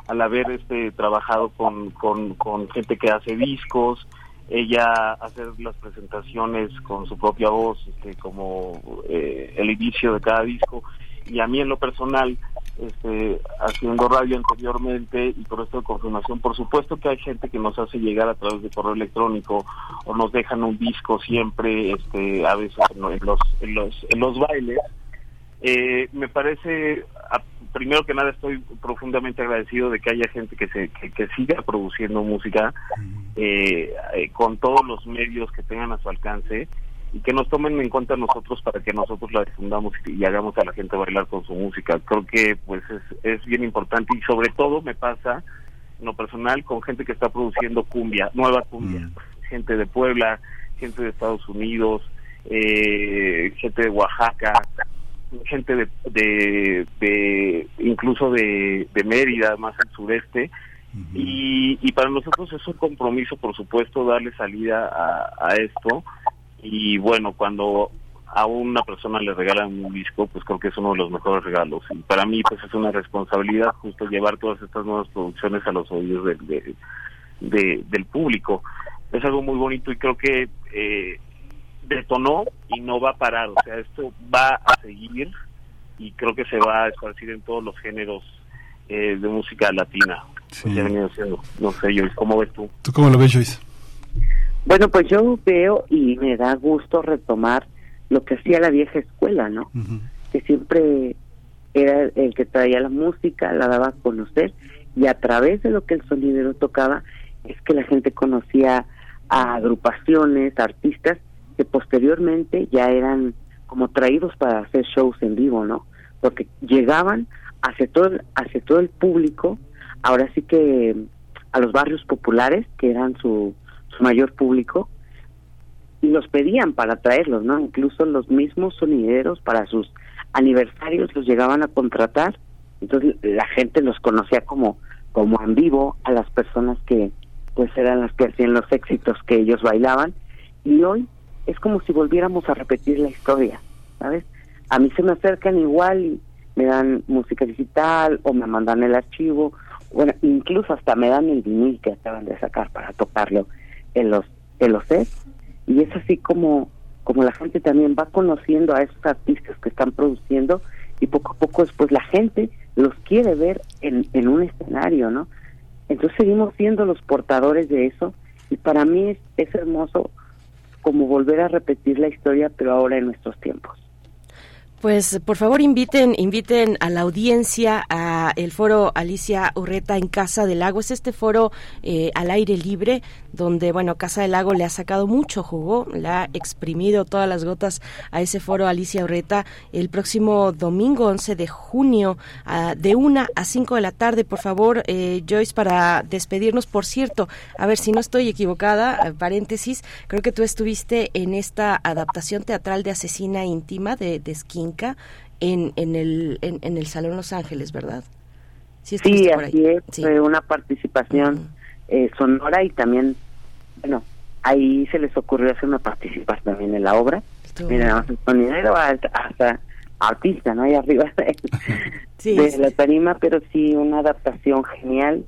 al haber este trabajado con, con gente que hace discos, ella hacer las presentaciones con su propia voz, este, como eh, el inicio de cada disco, y a mí en lo personal, este, haciendo radio anteriormente y por esto de confirmación, por supuesto que hay gente que nos hace llegar a través de correo electrónico o nos dejan un disco siempre, este, a veces en los, en los, en los bailes. Eh, me parece, primero que nada estoy profundamente agradecido de que haya gente que se que, que siga produciendo música eh, eh, con todos los medios que tengan a su alcance y que nos tomen en cuenta nosotros para que nosotros la difundamos y, y hagamos a la gente bailar con su música. Creo que pues es, es bien importante y sobre todo me pasa en lo personal con gente que está produciendo cumbia, nueva cumbia, gente de Puebla, gente de Estados Unidos, eh, gente de Oaxaca, gente de, de, de incluso de, de Mérida, más al sureste, y, y para nosotros es un compromiso, por supuesto, darle salida a, a esto. Y bueno, cuando a una persona le regalan un disco, pues creo que es uno de los mejores regalos. Y para mí, pues es una responsabilidad justo llevar todas estas nuevas producciones a los oídos del, de- de- del público. Es algo muy bonito y creo que eh, detonó y no va a parar. O sea, esto va a seguir y creo que se va a esparcir en todos los géneros eh, de música latina. Sí. Pues. No sé, yo, ¿cómo ves tú? ¿Tú cómo lo ves, Joyce? Bueno, pues yo veo y me da gusto retomar lo que hacía la vieja escuela, ¿no? Que siempre era el que traía la música, la daba a conocer y a través de lo que el sonidero tocaba es que la gente conocía a agrupaciones, artistas que posteriormente ya eran como traídos para hacer shows en vivo, ¿no? Porque llegaban hacia todo hacia todo el público, ahora sí que a los barrios populares que eran su, su mayor público y los pedían para traerlos, ¿no? Incluso los mismos sonideros para sus aniversarios los llegaban a contratar, entonces la gente los conocía como como en vivo a las personas que pues eran las que hacían los éxitos que ellos bailaban y hoy es como si volviéramos a repetir la historia, ¿sabes? A mí se me acercan igual y me dan música digital o me mandan el archivo, bueno, incluso hasta me dan el vinil que acaban de sacar para tocarlo en los en los sets y es así como como la gente también va conociendo a esos artistas que están produciendo y poco a poco después la gente los quiere ver en, en un escenario, ¿no? Entonces seguimos siendo los portadores de eso y para mí es, es hermoso como volver a repetir la historia pero ahora en nuestros tiempos. Pues por favor inviten, inviten a la audiencia a el foro Alicia Urreta en Casa del Lago. Es este foro eh, al aire libre donde, bueno, Casa del Lago le ha sacado mucho jugo, le ha exprimido todas las gotas a ese foro Alicia Urreta el próximo domingo 11 de junio de una a 5 de la tarde. Por favor, eh, Joyce, para despedirnos, por cierto, a ver si no estoy equivocada, paréntesis, creo que tú estuviste en esta adaptación teatral de Asesina Íntima de, de Skin en, en, el, en, el Salón Los Ángeles, ¿verdad? Sí, así es, fue una participación eh, sonora y también, bueno, ahí se les ocurrió hacer una participación también en la obra. Mira, el sonidero hasta artista, ¿no? Ahí arriba de, <laughs> la tarima, pero sí una adaptación genial,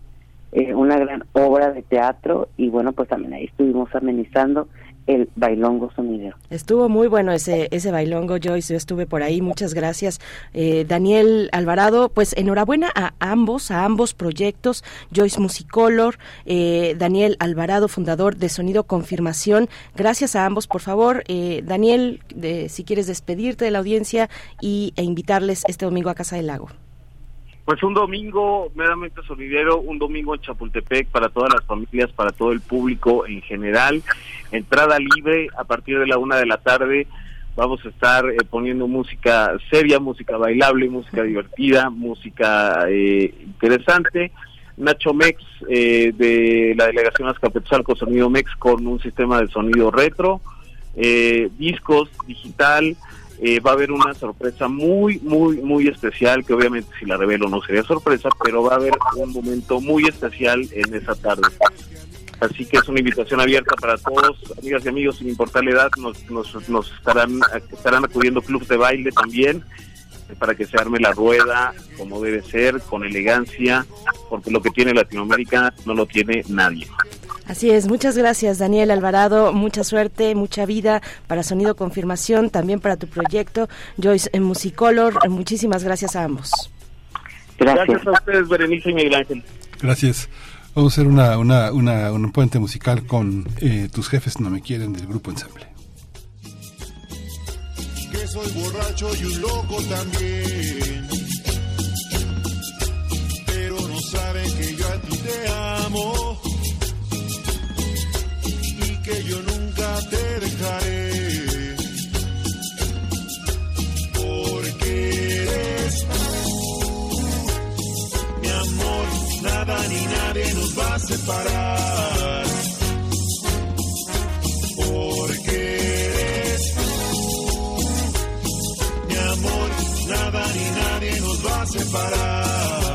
eh, una gran obra de teatro y bueno, pues también ahí estuvimos amenizando el bailongo sonidero. Estuvo muy bueno ese ese bailongo, Joyce, yo estuve por ahí, muchas gracias. Eh, Daniel Alvarado, pues enhorabuena a ambos, a ambos proyectos, Joyce Musicolor, eh, Daniel Alvarado, fundador de Sonido Confirmación, gracias a ambos, por favor, eh, Daniel, si quieres despedirte de la audiencia y, e invitarles este domingo a Casa del Lago. Pues un domingo meramente solidero, un domingo en Chapultepec para todas las familias, para todo el público en general. Entrada libre a partir de la una de la tarde. Vamos a estar eh, poniendo música seria, música bailable, música divertida, música eh, interesante. Nacho Mex eh, de la delegación Azcapotzalco Sonido Mex con un sistema de sonido retro, discos digital, eh, va a haber una sorpresa muy, muy, muy especial, que obviamente si la revelo no sería sorpresa, pero va a haber un momento muy especial en esa tarde. Así que es una invitación abierta para todos, amigas y amigos, sin importar la edad, nos, nos, nos estarán, estarán acudiendo clubes de baile también, para que se arme la rueda como debe ser, con elegancia, porque lo que tiene Latinoamérica no lo tiene nadie. Así es, muchas gracias Daniel Alvarado, mucha suerte, mucha vida para Sonido Confirmación, también para tu proyecto, Joyce en Musicolor, muchísimas gracias a ambos. Gracias, a ustedes, Berenice y Miguel Ángel. Gracias. Vamos a hacer una, una, una, un puente musical con eh, Tus jefes no me quieren del grupo Ensamble. Que soy borracho y un loco también. Pero no saben que yo a ti te amo yo nunca te dejaré. Porque eres tú, mi amor, nada ni nadie nos va a separar. Porque eres tú, mi amor, nada ni nadie nos va a separar.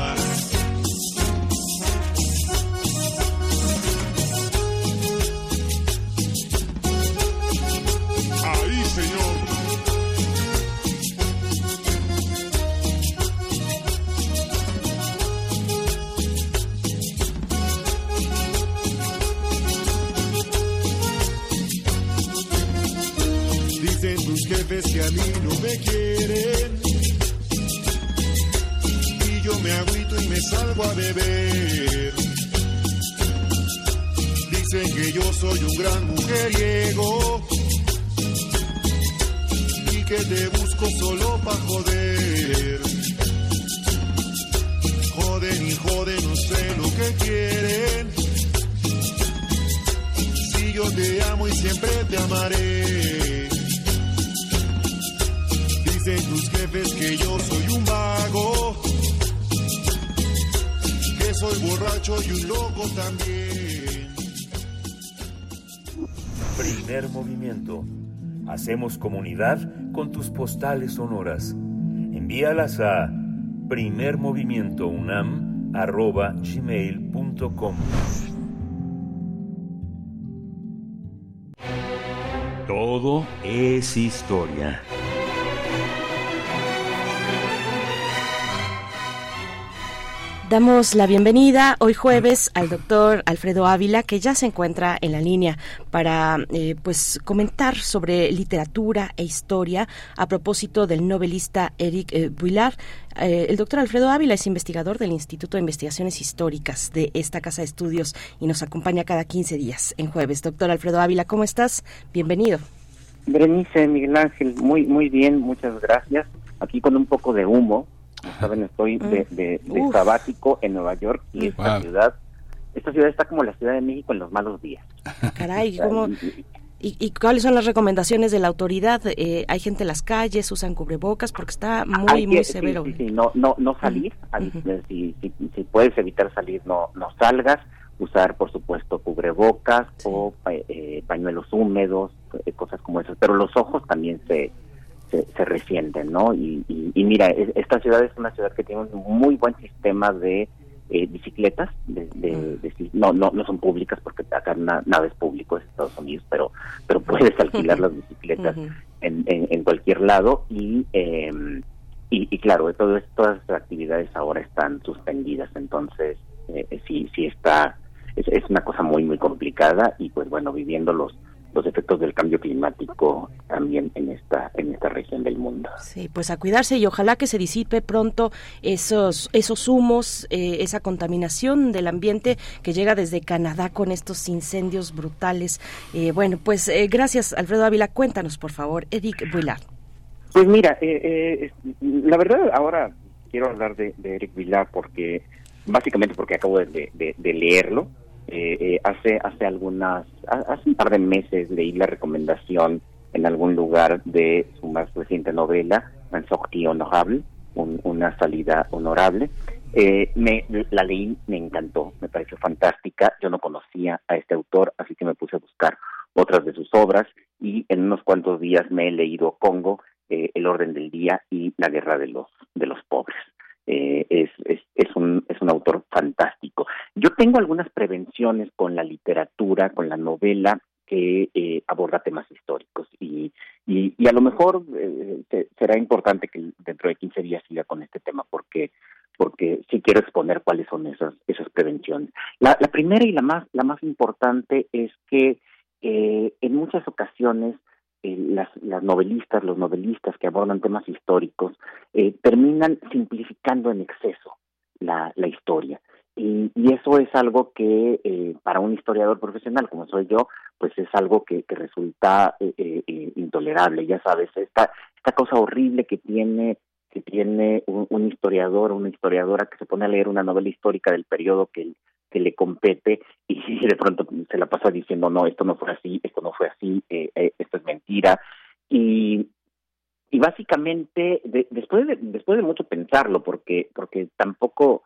Jefes que a mí no me quieren. Y yo me agüito y me salgo a beber. Dicen que yo soy un gran mujeriego que te busco solo pa' joder. Joden y joden, no sé lo que quieren. Si yo te amo y siempre te amaré. Dicen tus jefes que yo soy un vago, que soy borracho y un loco también. Primer movimiento. Hacemos comunidad con tus postales sonoras. Envíalas a primermovimientounam.gmail.com Todo es historia. Damos la bienvenida hoy jueves al doctor Alfredo Ávila, que ya se encuentra en la línea para eh, pues comentar sobre literatura e historia a propósito del novelista Eric eh, Buillard. Eh, el doctor Alfredo Ávila es investigador del Instituto de Investigaciones Históricas de esta Casa de Estudios y nos acompaña cada 15 días en jueves. Doctor Alfredo Ávila, ¿cómo estás? Bienvenido. Berenice, Miguel Ángel, muy, muy bien, muchas gracias. Aquí con un poco de humo, saben, estoy de, de, de sabático en Nueva York y esta Wow. ciudad, esta ciudad está como la Ciudad de México en los malos días. Caray, ¿cómo, y, y cuáles son las recomendaciones de la autoridad? Eh, ¿Hay gente en las calles? ¿Usan cubrebocas? Porque está muy, Hay muy sí, severo. Sí, sí, no, no, no salir, si, si, si puedes evitar salir, no, no salgas, usar, por supuesto, cubrebocas o pa- eh, pañuelos húmedos, eh, cosas como esas, pero los ojos también se, se, se resienten, ¿no? Y, y, y mira, es- esta ciudad es una ciudad que tiene un muy buen sistema de eh, bicicletas, de, de- Mm. de no, no, no son públicas porque acá na- nada es público, es Estados Unidos, pero, pero puedes alquilar <laughs> las bicicletas en, en, en cualquier lado y, eh, y, y claro, todo, todas las actividades ahora están suspendidas, entonces eh, eh, sí, sí está, es, es una cosa muy, muy complicada y pues bueno, viviendo los los efectos del cambio climático también en esta en esta región del mundo. Sí, pues a cuidarse y ojalá que se disipe pronto esos esos humos, eh, esa contaminación del ambiente que llega desde Canadá con estos incendios brutales. Eh, bueno, pues eh, gracias Alfredo Ávila. Cuéntanos, por favor, Eric Buillard. Pues mira, eh, eh, la verdad ahora quiero hablar de, de Eric Villar porque básicamente porque acabo de, de- de leerlo. Eh, eh, hace hace algunas ha- hace un par de meses leí la recomendación en algún lugar de su más reciente novela, Un sortie honorable, un- una salida honorable. Eh, me, la leí, me encantó, me pareció fantástica. Yo no conocía a este autor, así que me puse a buscar otras de sus obras y en unos cuantos días me he leído Congo, eh, El orden del día y La guerra de los de los pobres. Eh, es, es, es, un, es un autor fantástico. Yo tengo algunas prevenciones con la literatura, con la novela que eh, aborda temas históricos y, y, y a lo mejor eh, se- será importante que dentro de 15 días siga con este tema porque porque sí quiero exponer cuáles son esas esas prevenciones. La, la primera y la más la más importante es que eh, en muchas ocasiones eh, las, las novelistas, los novelistas que abordan temas históricos eh, terminan simplificando en exceso la, la historia. Y, y eso es algo que eh, para un historiador profesional como soy yo, pues es algo que, que resulta eh, eh, eh, intolerable. Ya sabes, esta, esta cosa horrible que tiene que tiene un, un historiador o una historiadora que se pone a leer una novela histórica del periodo que, que le compete y <laughs> de pronto se la pasa diciendo no, esto no fue así, esto no fue así, eh, eh, esto es mentira. Y, y básicamente de- después de después de mucho pensarlo porque porque tampoco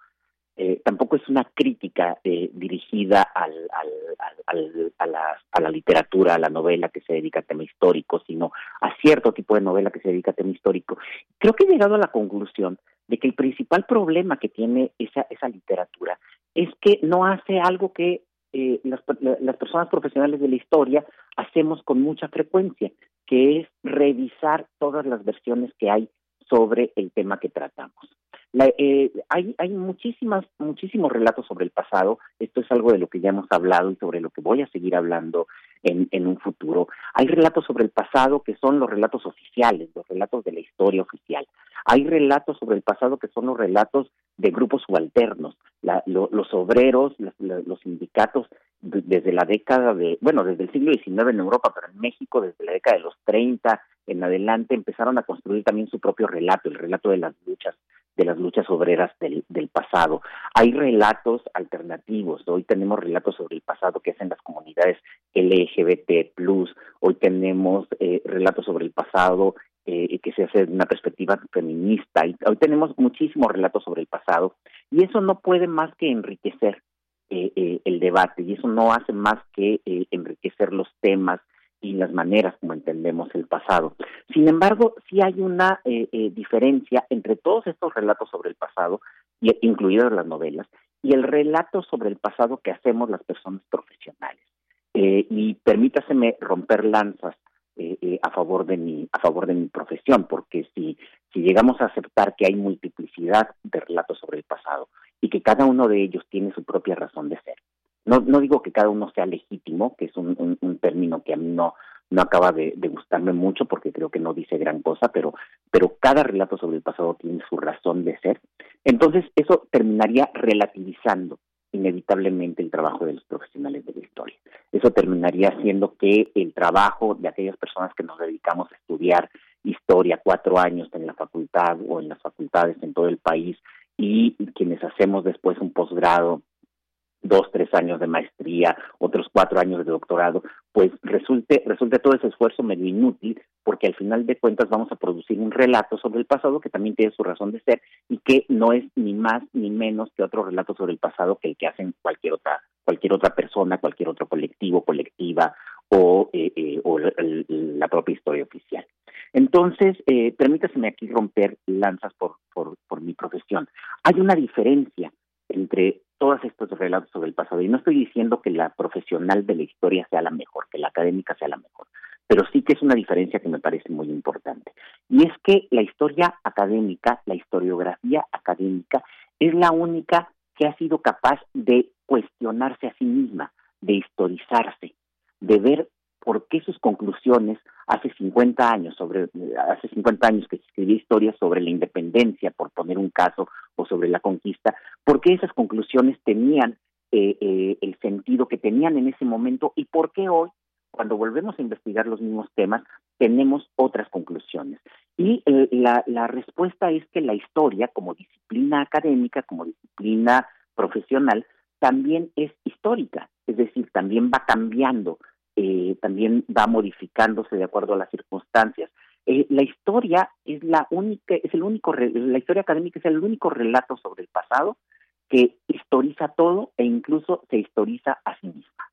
eh, tampoco es una crítica eh, dirigida al, al, a, la, a la literatura, a la novela que se dedica a tema histórico, sino a cierto tipo de novela que se dedica a tema histórico. Creo que he llegado a la conclusión de que el principal problema que tiene esa, esa literatura es que no hace algo que eh, las, las personas profesionales de la historia hacemos con mucha frecuencia, que es revisar todas las versiones que hay sobre el tema que tratamos. La, eh, hay, hay muchísimas, muchísimos relatos sobre el pasado. Esto es algo de lo que ya hemos hablado y sobre lo que voy a seguir hablando en, en un futuro. Hay relatos sobre el pasado que son los relatos oficiales, los relatos de la historia oficial. Hay relatos sobre el pasado que son los relatos de grupos subalternos, la, lo, los obreros, los, los sindicatos de, desde la década de, bueno, desde el siglo XIX en Europa, pero en México desde la década de los 30 en adelante empezaron a construir también su propio relato, el relato de las luchas de las luchas obreras del, del pasado. Hay relatos alternativos, hoy tenemos relatos sobre el pasado que hacen las comunidades LGBT+, hoy tenemos eh, relatos sobre el pasado eh, que se hace de una perspectiva feminista, hoy tenemos muchísimos relatos sobre el pasado, y eso no puede más que enriquecer eh, eh, el debate, y eso no hace más que eh, enriquecer los temas, y las maneras como entendemos el pasado. Sin embargo, sí hay una eh, eh, diferencia entre todos estos relatos sobre el pasado, incluidas las novelas, y el relato sobre el pasado que hacemos las personas profesionales. Eh, y permítaseme romper lanzas eh, a favor de mi a favor de mi profesión, porque si si llegamos a aceptar que hay multiplicidad de relatos sobre el pasado y que cada uno de ellos tiene su propia razón de ser, no, no digo que cada uno sea legítimo, que es un, término que a mí no, no acaba de, gustarme mucho porque creo que no dice gran cosa, pero, pero cada relato sobre el pasado tiene su razón de ser. Entonces eso terminaría relativizando inevitablemente el trabajo de los profesionales de la historia. Eso terminaría haciendo que el trabajo de aquellas personas que nos dedicamos a estudiar historia cuatro años en la facultad o en las facultades en todo el país y quienes hacemos después un posgrado dos, tres años de maestría, otros cuatro años de doctorado, pues resulte, resulte todo ese esfuerzo medio inútil, porque al final de cuentas vamos a producir un relato sobre el pasado que también tiene su razón de ser y que no es ni más ni menos que otro relato sobre el pasado que el que hacen cualquier otra, cualquier otra persona, cualquier otro colectivo, colectiva o, eh, eh, o la propia historia oficial. Entonces, eh, permítaseme aquí romper lanzas por, por, por mi profesión. Hay una diferencia entre todos estos relatos sobre el pasado. Y no estoy diciendo que la profesional de la historia sea la mejor, que la académica sea la mejor, pero sí que es una diferencia que me parece muy importante. Y es que la historia académica, la historiografía académica, es la única que ha sido capaz de cuestionarse a sí misma, de historizarse, de ver por qué sus conclusiones hace 50 años sobre hace 50 años que se escribía historias sobre la independencia por poner un caso o sobre la conquista por qué esas conclusiones tenían eh, eh, el sentido que tenían en ese momento y por qué hoy cuando volvemos a investigar los mismos temas tenemos otras conclusiones y eh, la respuesta es que la historia como disciplina académica como disciplina profesional también es histórica es decir también va cambiando eh, también va modificándose de acuerdo a las circunstancias. Eh, la historia es la única, es el único, la historia académica es el único relato sobre el pasado que historiza todo e incluso se historiza a sí misma.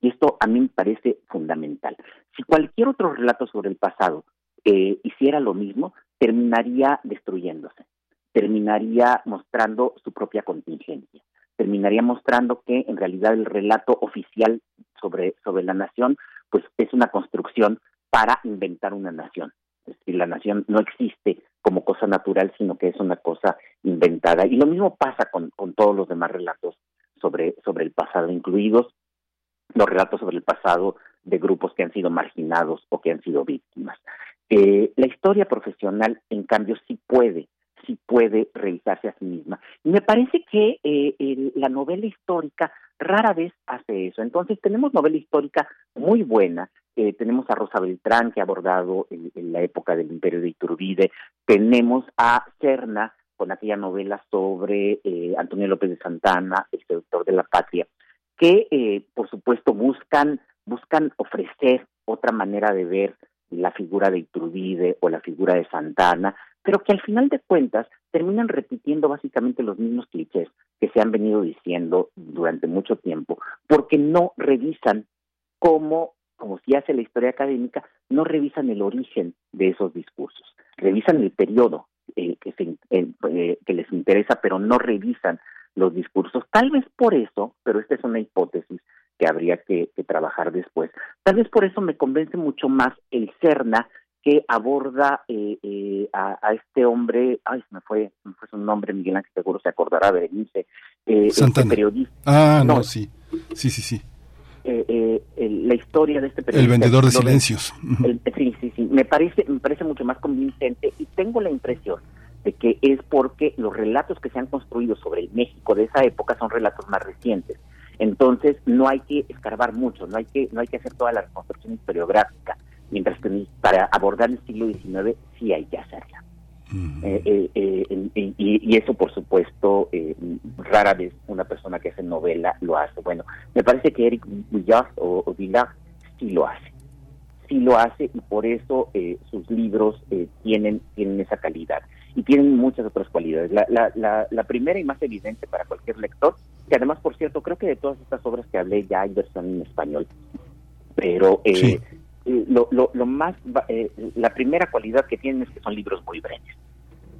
Y esto a mí me parece fundamental. Si cualquier otro relato sobre el pasado eh, hiciera lo mismo, terminaría destruyéndose, terminaría mostrando su propia contingencia, terminaría mostrando que en realidad el relato oficial sobre, sobre la nación, pues es una construcción para inventar una nación. Es decir, la nación no existe como cosa natural, sino que es una cosa inventada. Y lo mismo pasa con, con todos los demás relatos sobre, sobre el pasado, incluidos los relatos sobre el pasado de grupos que han sido marginados o que han sido víctimas. Eh, la historia profesional, en cambio, sí puede, sí puede revisarse a sí misma. Y me parece que eh, la novela histórica rara vez hace eso. Entonces tenemos novela histórica muy buena, eh, tenemos a Rosa Beltrán que ha abordado en, en, la época del Imperio de Iturbide, tenemos a Cerna con aquella novela sobre eh, Antonio López de Santana, el seductor de la patria, que eh, por supuesto buscan buscan ofrecer otra manera de ver la figura de Iturbide o la figura de Santana, pero que al final de cuentas terminan repitiendo básicamente los mismos clichés que se han venido diciendo durante mucho tiempo, porque no revisan cómo, como si hace la historia académica, no revisan el origen de esos discursos, revisan el periodo eh, que, se, eh, que les interesa, pero no revisan los discursos. Tal vez por eso, pero esta es una hipótesis que habría que trabajar después, tal vez por eso me convence mucho más el CERNA que aborda eh, eh, a, a, este hombre, ay, se me fue, me fue su nombre, Miguel Ángel seguro se acordará, Berenice, eh, este periodista. Ah, no, no, sí, sí, sí, sí. Eh, la historia de este periodista. El vendedor de silencios. El, sí, sí, sí, me parece, me parece mucho más convincente y tengo la impresión de que es porque los relatos que se han construido sobre el México de esa época son relatos más recientes Entonces no hay que escarbar mucho, no hay que no hay que hacer toda la reconstrucción historiográfica, mientras que para abordar el siglo XIX sí hay que hacerla. Eh, eh, eh, y, y, eso, por supuesto, rara vez una persona que hace novela lo hace. Bueno, me parece que Eric Villard o, o Villard sí lo hace. Sí lo hace y por eso sus libros tienen, tienen esa calidad y tienen muchas otras cualidades. La, la, la, primera y más evidente para cualquier lector, que además, por cierto, creo que de todas estas obras que hablé ya hay versión en español, pero lo, lo, lo, más, la primera cualidad que tienen es que son libros muy breves.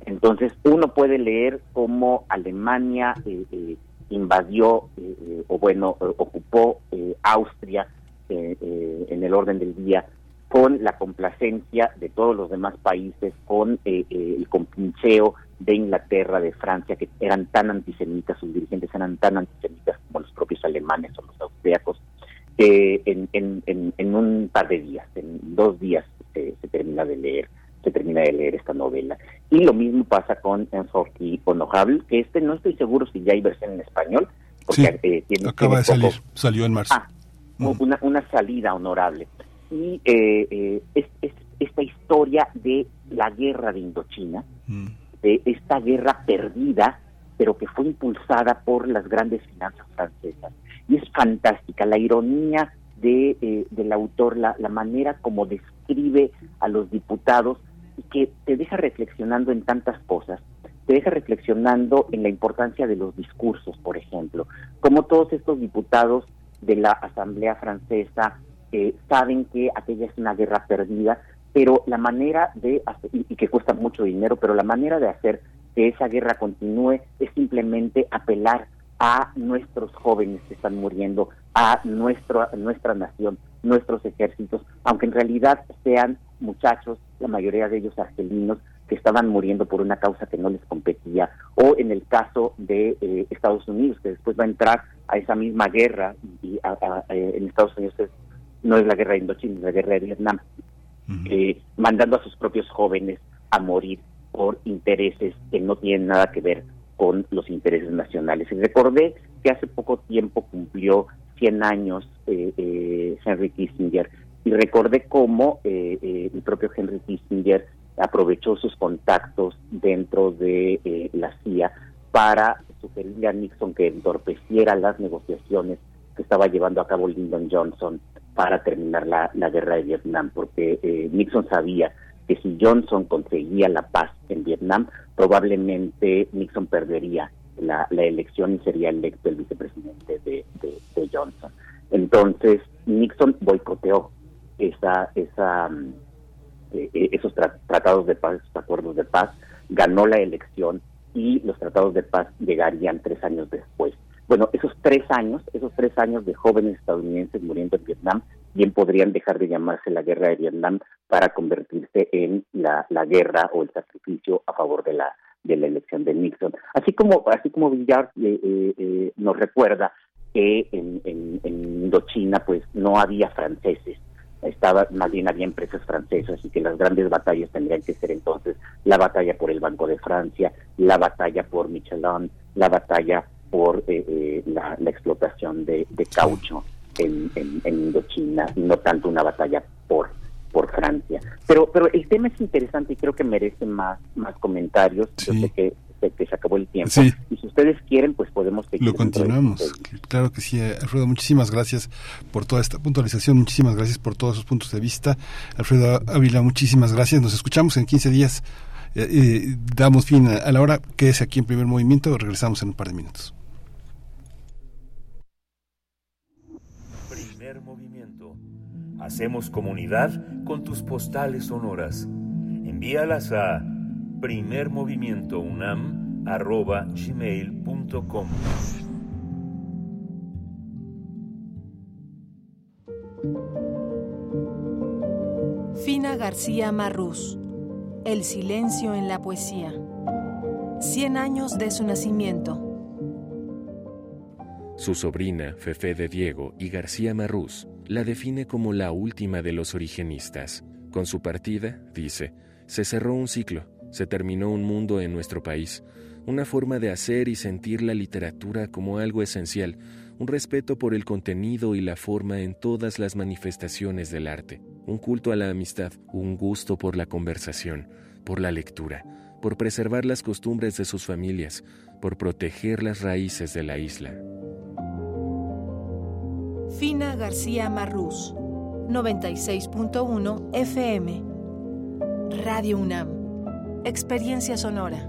Entonces, uno puede leer cómo Alemania eh, eh, invadió eh, o, bueno, ocupó Austria en el orden del día con la complacencia de todos los demás países, con el compincheo de Inglaterra, de Francia, que eran tan antisemitas, sus dirigentes eran tan antisemitas como los propios alemanes o los austriacos, en, en, en, un par de días, en dos días se termina de leer se termina de leer esta novela. Y lo mismo pasa con Ensorki Onojable, que este no estoy seguro si ya hay versión en español, porque eh, tiene, acaba de salir, salió en marzo. Ah, una, una salida honorable. Y eh, eh, es, esta historia de la guerra de Indochina, mm. de esta guerra perdida, pero que fue impulsada por las grandes finanzas francesas. Y es fantástica. La ironía de, del autor, la, la manera como describe a los diputados y que te deja reflexionando en tantas cosas, te deja reflexionando en la importancia de los discursos, por ejemplo, como todos estos diputados de la Asamblea Francesa eh, saben que aquella es una guerra perdida, pero la manera de y, que cuesta mucho dinero, pero la manera de hacer que esa guerra continúe es simplemente apelar a nuestros jóvenes que están muriendo, a nuestro, nuestra nación, nuestros ejércitos, aunque en realidad sean muchachos, la mayoría de ellos argelinos, que estaban muriendo por una causa que no les competía, o en el caso de eh, Estados Unidos, que después va a entrar a esa misma guerra, y eh, en Estados Unidos no es la guerra de Indochina, es la guerra de Vietnam, eh, mandando a sus propios jóvenes a morir por intereses que no tienen nada que ver con los intereses nacionales. Recordé que hace poco tiempo cumplió 100 años Henry Kissinger y recordé cómo eh, eh, el propio Henry Kissinger aprovechó sus contactos dentro de eh, la CIA para sugerirle a Nixon que entorpeciera las negociaciones que estaba llevando a cabo Lyndon Johnson para terminar la, guerra de Vietnam, porque Nixon sabía que si Johnson conseguía la paz en Vietnam, probablemente Nixon perdería la, elección y sería electo el vicepresidente de, Johnson. Entonces, Nixon boicoteó esa, esa, mm, eh, eh, esos tratados de paz, esos acuerdos de paz, ganó la elección y los tratados de paz llegarían tres años después. Bueno, esos tres años, esos tres años de jóvenes estadounidenses muriendo en Vietnam, bien podrían dejar de llamarse la guerra de Vietnam para convertirse en la, la guerra o el sacrificio a favor de la de la elección de Nixon. Así como así como Villard eh, nos recuerda que en, en, en Indochina pues no había franceses, estaba más bien había empresas francesas y que las grandes batallas tendrían que ser entonces la batalla por el Banco de Francia, la batalla por Michelin, la batalla por eh, eh, la, explotación de, caucho en, en, Indochina, no tanto una batalla por por Francia. Pero pero el tema es interesante y creo que merece más más comentarios. Yo sé que que se acabó el tiempo. Y si ustedes quieren, pues podemos seguir. Lo continuamos. Claro que sí, Alfredo. Muchísimas gracias por toda esta puntualización. Muchísimas gracias por todos sus puntos de vista. Alfredo Ávila, muchísimas gracias. Nos escuchamos en 15 días. Eh, eh, damos fin a, la hora. Quédese aquí en primer movimiento. Regresamos en un par de minutos. Hacemos comunidad con tus postales sonoras. Envíalas a primermovimientounam.gmail.com Fina García Marrús El silencio en la poesía. 100 años de su nacimiento Su sobrina, Fefe de Diego y García Marrús, la define como la última de los origenistas. Con su partida, dice, se cerró un ciclo, se terminó un mundo en nuestro país, una forma de hacer y sentir la literatura como algo esencial, un respeto por el contenido y la forma en todas las manifestaciones del arte, un culto a la amistad, un gusto por la conversación, por la lectura, por preservar las costumbres de sus familias, por proteger las raíces de la isla. Fina García Marrús, 96.1 FM. Radio UNAM. Experiencia sonora.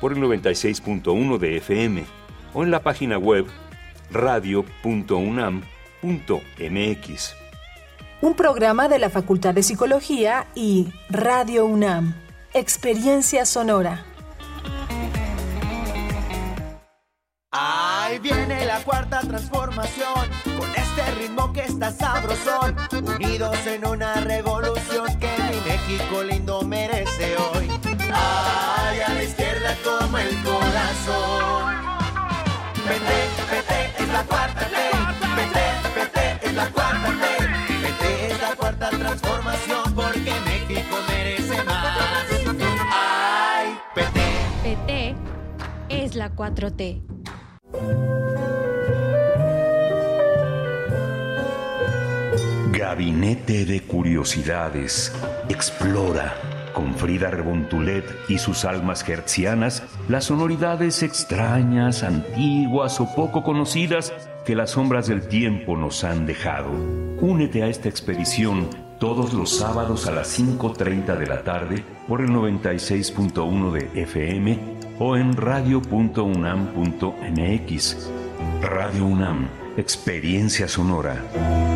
por el 96.1 de FM o en la página web radio.unam.mx. Un programa de la Facultad de Psicología y Radio UNAM. Experiencia sonora. Ahí viene la cuarta transformación, con este ritmo que está sabrosón, unidos en una revolución que mi México lindo merece el corazón. Vete, vete, es la cuarta ley. Vete, vete, es la cuarta ley. Vete, es la cuarta transformación, porque México merece más. Ay, vete. PT es la 4T. Gabinete de Curiosidades. Explora con Frida Rebontulet y sus almas hertzianas las sonoridades extrañas, antiguas o poco conocidas que las sombras del tiempo nos han dejado. Únete a esta expedición todos los sábados a las 5.30 de la tarde por el 96.1 de FM o en radio.unam.mx. Radio UNAM, experiencia sonora.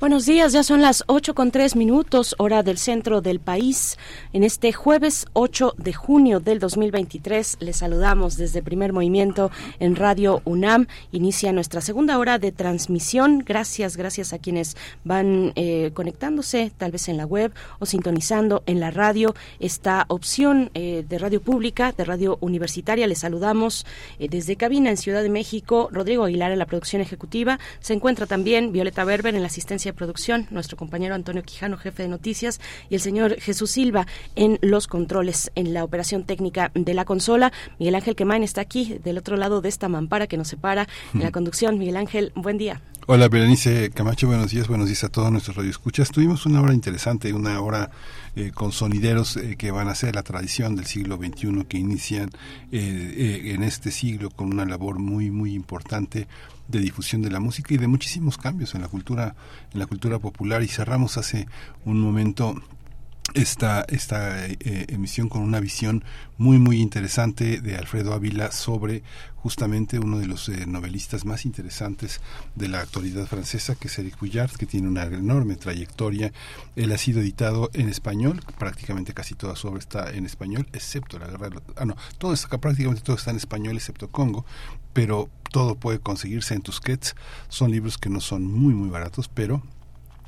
Buenos días, ya son las 8 con 3 minutos, hora del centro del país. En este jueves 8 de junio del 2023 les saludamos desde Primer Movimiento en Radio UNAM. Inicia nuestra segunda hora de transmisión. Gracias, gracias a quienes van eh, conectándose, tal vez en la web o sintonizando en la radio. Esta opción eh, de radio pública, de radio universitaria, les saludamos eh, desde cabina en Ciudad de México. Rodrigo Aguilar en la producción ejecutiva. Se encuentra también Violeta Berber en la asistencia de producción, nuestro compañero Antonio Quijano, jefe de noticias, y el señor Jesús Silva en los controles, en la operación técnica de la consola. Miguel Ángel Quemain está aquí del otro lado de esta mampara que nos separa en la conducción. Miguel Ángel, buen día. Hola, Berenice Camacho, buenos días, buenos días a todos nuestros radioescuchas. Tuvimos una hora interesante, una hora eh, con sonideros eh, que van a ser la tradición del siglo XXI, que inician eh, en este siglo con una labor muy, muy importante de difusión de la música y de muchísimos cambios en la cultura, en la cultura popular. Y cerramos hace un momento esta, esta eh, emisión con una visión muy muy interesante de Alfredo Ávila sobre justamente uno de los eh, novelistas más interesantes de la actualidad francesa que es Eric Bouillard que tiene una enorme trayectoria él ha sido editado en español prácticamente casi toda su obra está en español excepto la guerra de los- ah no todo está prácticamente todo está en español excepto Congo pero todo puede conseguirse en Tusquets son libros que no son muy muy baratos pero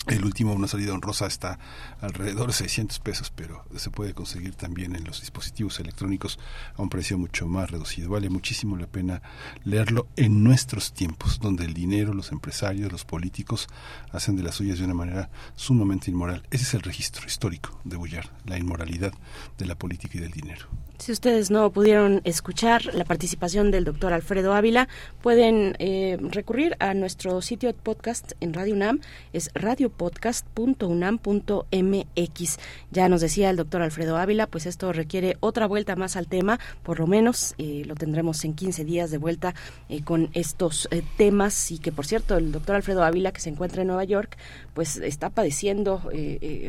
el último, una salida honrosa, está alrededor de 600 pesos, pero se puede conseguir también en los dispositivos electrónicos a un precio mucho más reducido. Vale muchísimo la pena leerlo en nuestros tiempos, donde el dinero, los empresarios, los políticos hacen de las suyas de una manera sumamente inmoral. Ese es el registro histórico de Bullard, la inmoralidad de la política y del dinero. Si ustedes no pudieron escuchar la participación del doctor Alfredo Ávila, pueden eh, recurrir a nuestro sitio podcast en Radio UNAM, es radio radiopodcast.unam.mx. Ya nos decía el doctor Alfredo Ávila, pues esto requiere otra vuelta más al tema, por lo menos eh, lo tendremos en 15 días de vuelta eh, con estos temas y que por cierto el doctor Alfredo Ávila que se encuentra en Nueva York pues está padeciendo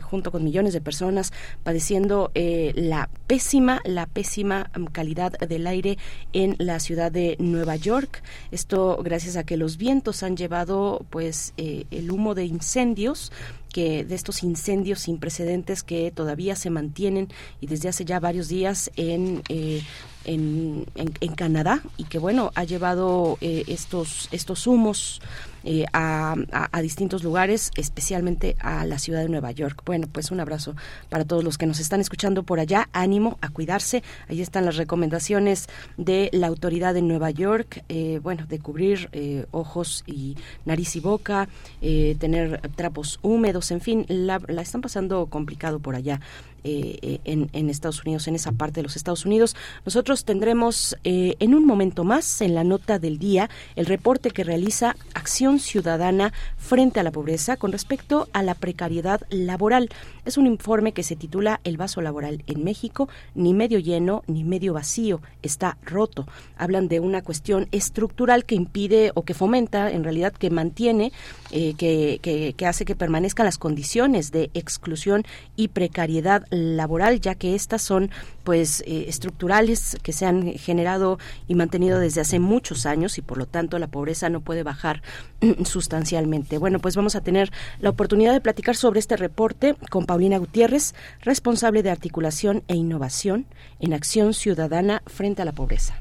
junto con millones de personas padeciendo la pésima la pésima mm, calidad del aire en la ciudad de Nueva York. Esto gracias a que los vientos han llevado pues el humo de incendios que de estos incendios sin precedentes que todavía se mantienen y desde hace ya varios días en eh, en, en, Canadá y que bueno ha llevado eh, estos estos humos eh, a, a, distintos lugares, especialmente a la ciudad de Nueva York. Bueno, pues un abrazo para todos los que nos están escuchando por allá. Ánimo a cuidarse. Ahí están las recomendaciones de la autoridad de Nueva York. Eh, bueno, de cubrir eh, ojos y nariz y boca, tener trapos húmedos, en fin, la, la están pasando complicado por allá. Eh, en, Estados Unidos, en esa parte de los Estados Unidos. Nosotros tendremos eh, en un momento más, en la nota del día, el reporte que realiza Acción Ciudadana frente a la pobreza con respecto a la precariedad laboral. Es un informe que se titula El vaso laboral en México, ni medio lleno ni medio vacío, está roto. Hablan de una cuestión estructural que impide o que fomenta, en realidad que mantiene, eh, que, que, hace que permanezcan las condiciones de exclusión y precariedad laboral, ya que estas son pues eh, estructurales que se han generado y mantenido desde hace muchos años y por lo tanto la pobreza no puede bajar <clears throat> sustancialmente. Bueno, pues vamos a tener la oportunidad de platicar sobre este reporte Paulina Gutiérrez, responsable de articulación e innovación en acción ciudadana frente a la pobreza.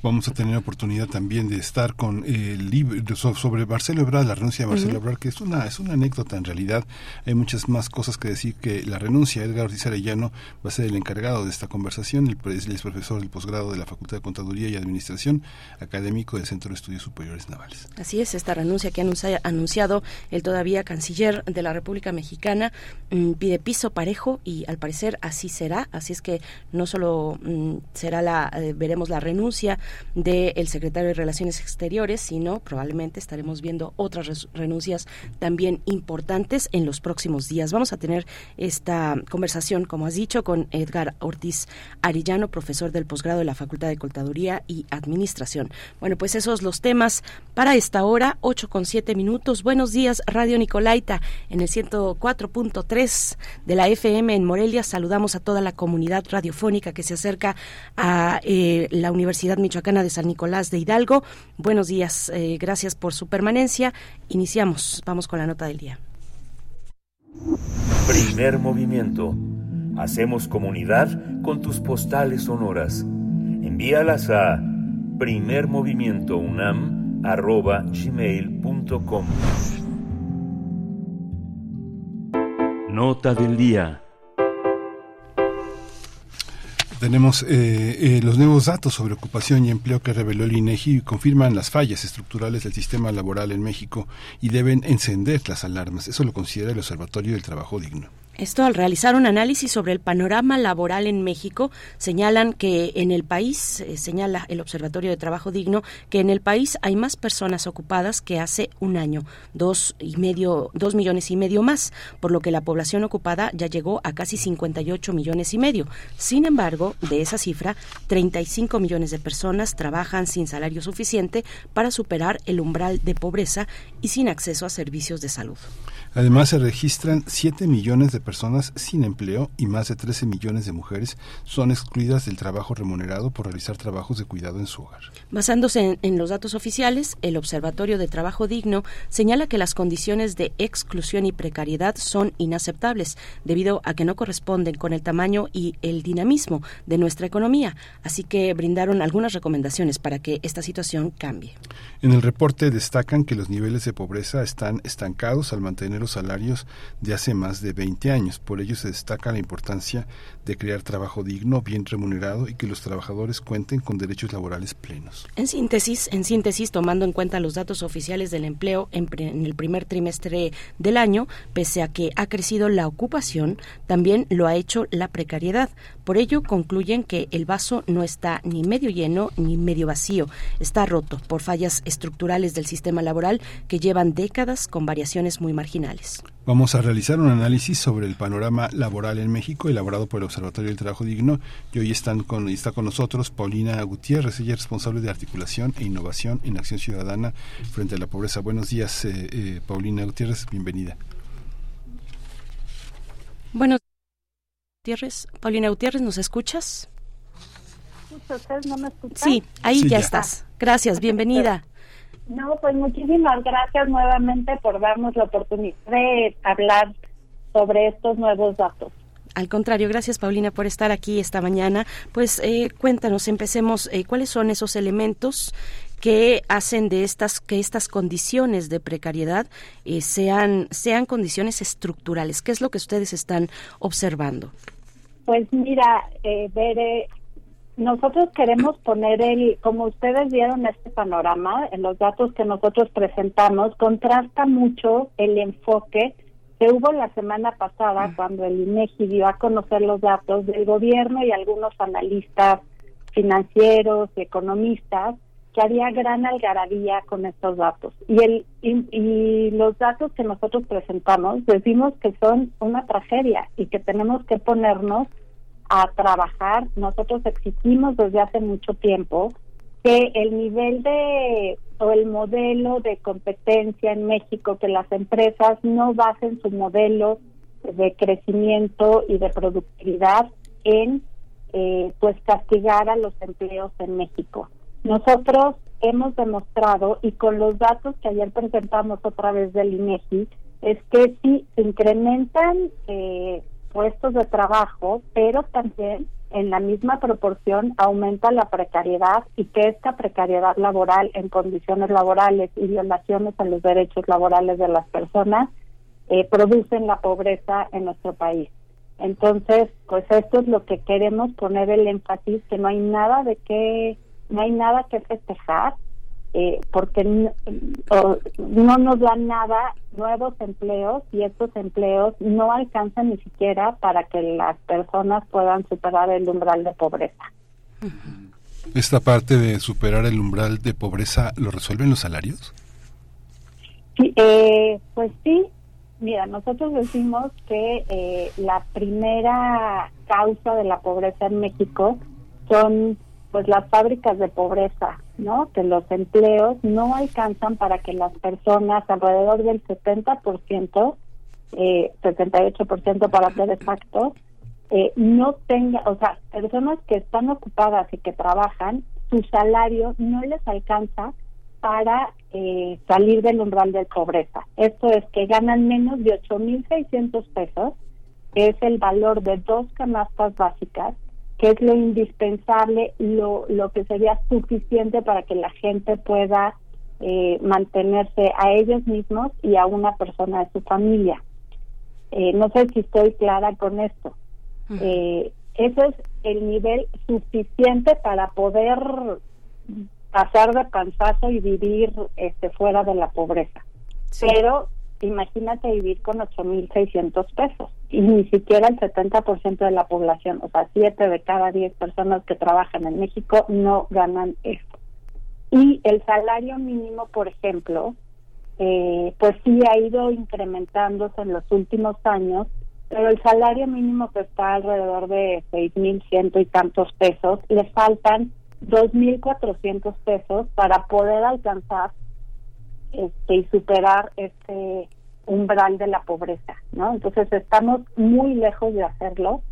Vamos a tener oportunidad también de estar con el libro sobre Marcelo Ebrard, la renuncia de Marcelo Ebrard, que es una, es una anécdota en realidad. Hay muchas más cosas que decir que la renuncia. Edgar Ortiz Arellano va a ser el encargado de esta conversación. Él es profesor del posgrado de la Facultad de Contaduría y Administración, académico del Centro de Estudios Superiores Navales. Así es, esta renuncia que ha anunciado el todavía canciller de la República Mexicana mm, pide piso parejo y al parecer así será. Así es que no solo mm, será la, eh, veremos la renuncia, del secretario de Relaciones Exteriores, sino probablemente estaremos viendo otras renuncias también importantes en los próximos días. Vamos a tener esta conversación, como has dicho, con Edgar Ortiz Arillano, profesor del posgrado de la Facultad de Contaduría y Administración. Bueno, pues esos los temas para esta hora, 8 con 7 minutos. Buenos días, Radio Nicolaita, en el 104.3 de la FM en Morelia. Saludamos a toda la comunidad radiofónica que se acerca a eh, la Universidad Michoacán de San Nicolás de Hidalgo. Buenos días, eh, gracias por su permanencia. Iniciamos, vamos con la nota del día. Primer movimiento. Hacemos comunidad con tus postales sonoras. Envíalas a primermovimientounam.gmail.com Nota del día. Tenemos eh, eh, los nuevos datos sobre ocupación y empleo que reveló el INEGI confirman las fallas estructurales del sistema laboral en México y deben encender las alarmas. Eso lo considera el Observatorio del Trabajo Digno. Esto al realizar un análisis sobre el panorama laboral en México, señalan que en el país, eh, señala el Observatorio de Trabajo Digno, que en el país hay más personas ocupadas que hace un año, dos y medio, dos millones y medio más, por lo que la población ocupada ya llegó a casi 58 millones y medio. Sin embargo, de esa cifra, 35 millones de personas trabajan sin salario suficiente para superar el umbral de pobreza y sin acceso a servicios de salud. Además, se registran 7 millones de personas sin empleo y más de 13 millones de mujeres son excluidas del trabajo remunerado por realizar trabajos de cuidado en su hogar. Basándose en, los datos oficiales, el Observatorio de Trabajo Digno señala que las condiciones de exclusión y precariedad son inaceptables debido a que no corresponden con el tamaño y el dinamismo de nuestra economía. Así que brindaron algunas recomendaciones para que esta situación cambie. En el reporte destacan que los niveles de pobreza están estancados al mantener los salarios de hace más de 20 años. Por ello se destaca la importancia de crear trabajo digno, bien remunerado y que los trabajadores cuenten con derechos laborales plenos. En síntesis, en síntesis, tomando en cuenta los datos oficiales del empleo en, en el primer trimestre del año, pese a que ha crecido la ocupación, también lo ha hecho la precariedad. Por ello, concluyen que el vaso no está ni medio lleno ni medio vacío, está roto por fallas estructurales del sistema laboral que llevan décadas con variaciones muy marginales. Vamos a realizar un análisis sobre el panorama laboral en México elaborado por el Observatorio del Trabajo Digno y hoy están con, está con nosotros Paulina Gutiérrez, ella es responsable de articulación e innovación en acción ciudadana frente a la pobreza. Buenos días, eh, eh, Paulina Gutiérrez, bienvenida. Buenos Gutiérrez. Paulina Gutiérrez, ¿nos escuchas? ¿Ustedes no me escuchan? Sí, ahí ya, estás. Gracias, bienvenida. No, pues muchísimas gracias nuevamente por darnos la oportunidad de hablar sobre estos nuevos datos. Al contrario, gracias Paulina por estar aquí esta mañana. Pues eh, cuéntanos, empecemos, eh, ¿cuáles son esos elementos que hacen de estas que estas condiciones de precariedad eh, sean sean condiciones estructurales? ¿Qué es lo que ustedes están observando? Pues mira, eh, Bere, nosotros queremos poner el, como ustedes vieron este panorama, en los datos que nosotros presentamos, contrasta mucho el enfoque que hubo la semana pasada cuando el INEGI dio a conocer los datos del gobierno y algunos analistas financieros y economistas que había gran algarabía con estos datos. Y, el, y los datos que nosotros presentamos decimos que son una tragedia y que tenemos que ponernos a trabajar. Nosotros exigimos desde hace mucho tiempo que el nivel de o el modelo de competencia en México, que las empresas no basen su modelo de crecimiento y de productividad en eh, pues castigar a los empleos en México. Nosotros hemos demostrado y con los datos que ayer presentamos otra vez del INEGI es que sí se incrementan eh, puestos de trabajo, pero también en la misma proporción aumenta la precariedad y que esta precariedad laboral en condiciones laborales y violaciones a los derechos laborales de las personas eh, producen la pobreza en nuestro país. Entonces, pues esto es lo que queremos poner el énfasis, que no hay nada de que, no hay nada que festejar, eh, porque no, nos dan nada nuevos empleos y estos empleos no alcanzan ni siquiera para que las personas puedan superar el umbral de pobreza. ¿Esta parte de superar el umbral de pobreza lo resuelven los salarios? Sí, eh, pues sí. Mira, nosotros decimos que eh, la primera causa de la pobreza en México son pues las fábricas de pobreza, ¿no? Que los empleos no alcanzan para que las personas, alrededor del 70%, eh, 78% para ser exactos, eh, no tengan, o sea, personas que están ocupadas y que trabajan, su salario no les alcanza para eh, salir del umbral de pobreza. Esto es que ganan menos de 8.600 pesos, que es el valor de dos canastas básicas, que es lo indispensable, lo, lo que sería suficiente para que la gente pueda eh, mantenerse a ellos mismos y a una persona de su familia. Eh, no sé si estoy clara con esto. Eh, ese es el nivel suficiente para poder pasar de panzazo y vivir este fuera de la pobreza. Pero imagínate vivir con 8.600 pesos y ni siquiera el 70% de la población, o sea, 7 de cada 10 personas que trabajan en México no ganan esto. Y el salario mínimo, por ejemplo, eh, pues sí ha ido incrementándose en los últimos años, pero el salario mínimo que está alrededor de 6.100 y tantos pesos, le faltan 2.400 pesos para poder alcanzar este, y superar este umbral de la pobreza, ¿no? Entonces estamos muy lejos de hacerlo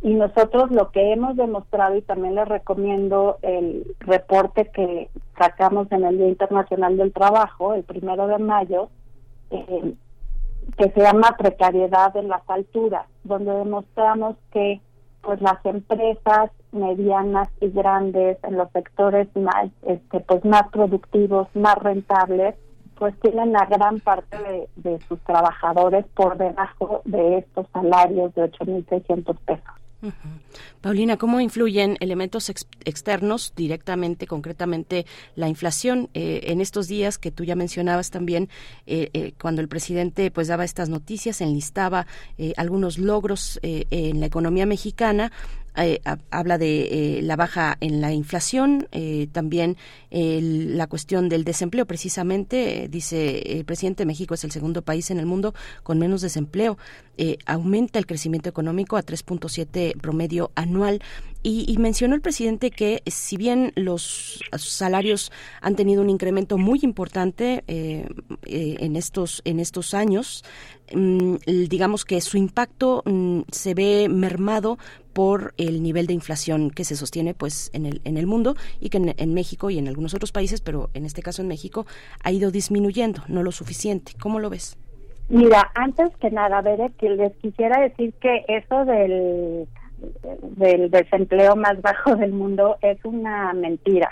y nosotros lo que hemos demostrado y también les recomiendo el reporte que sacamos en el Día Internacional del Trabajo, el primero de mayo, eh, que se llama precariedad en las alturas, donde demostramos que pues las empresas medianas y grandes en los sectores más este pues más productivos, más rentables, pues tienen la gran parte de, de sus trabajadores por debajo de estos salarios de 8.600 pesos. Paulina, ¿cómo influyen elementos externos directamente, concretamente la inflación? Eh, en estos días que tú ya mencionabas también, eh, eh, cuando el presidente pues daba estas noticias, enlistaba algunos logros en la economía mexicana, eh, habla de eh, la baja en la inflación, eh, también la cuestión del desempleo, precisamente, dice el presidente de México es el segundo país en el mundo con menos desempleo, aumenta el crecimiento económico a 3.7 promedio anual y, mencionó el presidente que si bien los salarios han tenido un incremento muy importante en estos en estos años, mm, digamos que su impacto mm, se ve mermado por el nivel de inflación que se sostiene pues en el, en el mundo y que en, México y en algunos otros países, pero en este caso en México, ha ido disminuyendo, no lo suficiente. ¿Cómo lo ves? Mira, antes que nada, ver que quisiera decir que eso del, del desempleo más bajo del mundo es una mentira.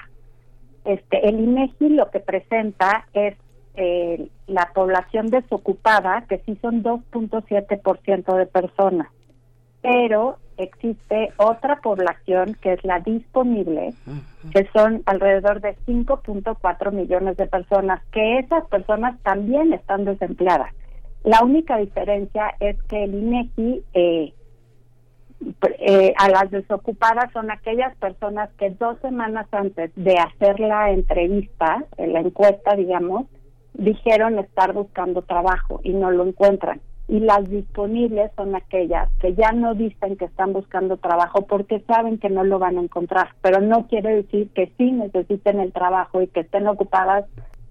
Este, el INEGI lo que presenta es eh, la población desocupada, que sí son 2.7% de personas, pero existe otra población que es la disponible, que son alrededor de 5.4 millones de personas, que esas personas también están desempleadas. La única diferencia es que el INEGI eh, eh, a las desocupadas son aquellas personas que dos semanas antes de hacer la entrevista, la encuesta, digamos, dijeron estar buscando trabajo y no lo encuentran y las disponibles son aquellas que ya no dicen que están buscando trabajo porque saben que no lo van a encontrar, pero no quiere decir que sí necesiten el trabajo y que estén ocupadas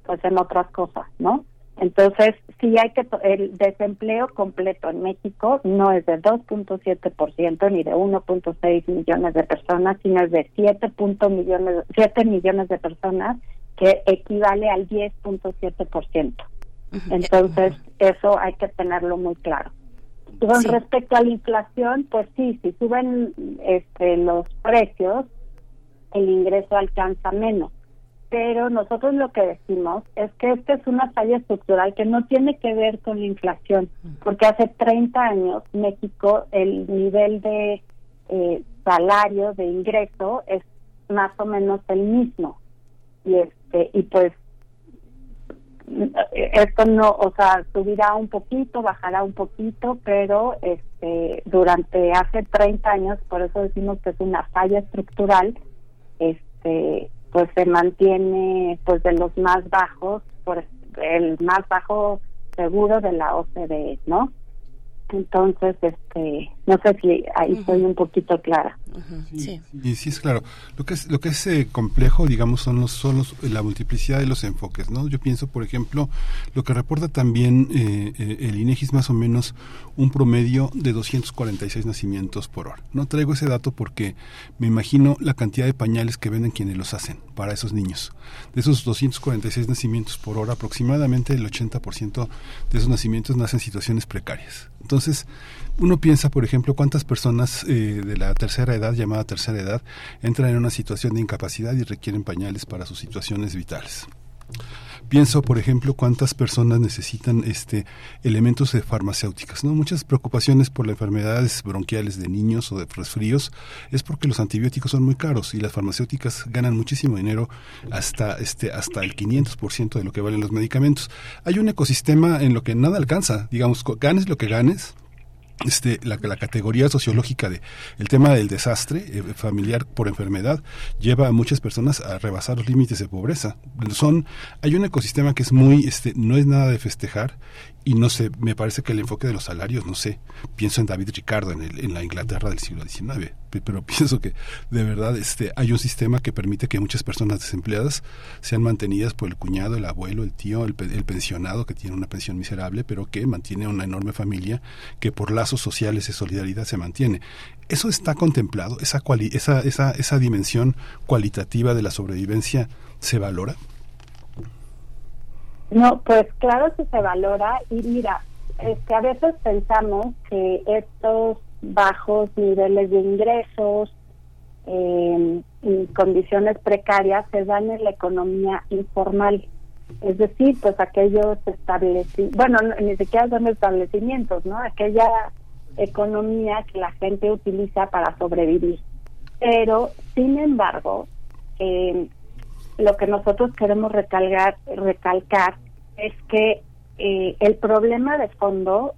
pues en otras cosas, ¿no? Entonces, sí hay que el desempleo completo en México no es de 2.7% ni de 1.6 millones de personas, sino es de 7. millones 7 millones de personas que equivale al 10.7%. Entonces, eso hay que tenerlo muy claro. Con respecto a la inflación, pues sí, si suben este, los precios, el ingreso alcanza menos. Pero nosotros lo que decimos es que esta es una falla estructural que no tiene que ver con la inflación, porque hace 30 años México el nivel de eh, salario, de ingreso, es más o menos el mismo. Y, este, y pues esto no, o sea, subirá un poquito, bajará un poquito, pero este durante hace 30 años, por eso decimos que es una falla estructural, este pues se mantiene pues de los más bajos, por el más bajo seguro de la OCDE, ¿no? Entonces, este, no sé si ahí estoy un poquito clara. sí. Y sí es claro. Lo que es lo que es eh, complejo, digamos, son los son la multiplicidad de los enfoques, ¿no? Yo pienso, por ejemplo, lo que reporta también eh, eh, el INEGI es más o menos un promedio de 246 nacimientos por hora. No traigo ese dato porque me imagino la cantidad de pañales que venden quienes los hacen para esos niños. De esos 246 nacimientos por hora, aproximadamente el 80% de esos nacimientos nacen en situaciones precarias. Entonces, uno piensa, por ejemplo, cuántas personas eh, de la tercera edad, llamada tercera edad, entran en una situación de incapacidad y requieren pañales para sus situaciones vitales. Pienso, por ejemplo, cuántas personas necesitan este elementos de farmacéuticas, ¿no? Muchas preocupaciones por las enfermedades bronquiales de niños o de resfríos es porque los antibióticos son muy caros y las farmacéuticas ganan muchísimo dinero hasta este hasta el 500% de lo que valen los medicamentos. Hay un ecosistema en lo que nada alcanza, digamos, ganes lo que ganes, este, la, la, categoría sociológica de el tema del desastre eh, familiar por enfermedad lleva a muchas personas a rebasar los límites de pobreza. Son, hay un ecosistema que es muy, este, no es nada de festejar y no sé, me parece que el enfoque de los salarios, no sé, pienso en David Ricardo, en, el, en la Inglaterra del siglo XIX, pero <laughs> pienso que de verdad este, hay un sistema que permite que muchas personas desempleadas sean mantenidas por el cuñado, el abuelo, el tío, el, pensionado que tiene una pensión miserable, pero que mantiene una enorme familia que por lazos sociales de solidaridad se mantiene. Eso está contemplado, esa, esa, esa, esa dimensión cualitativa de la sobrevivencia se valora. No, pues claro que se valora y mira, es que a veces pensamos que estos bajos niveles de ingresos eh, y condiciones precarias se dan en la economía informal, Es decir, pues aquellos establecimientos, bueno, ni siquiera son establecimientos, ¿no? Aquella economía que la gente utiliza para sobrevivir. Pero, sin embargo, eh, lo que nosotros queremos recalcar, recalcar es que eh, el problema de fondo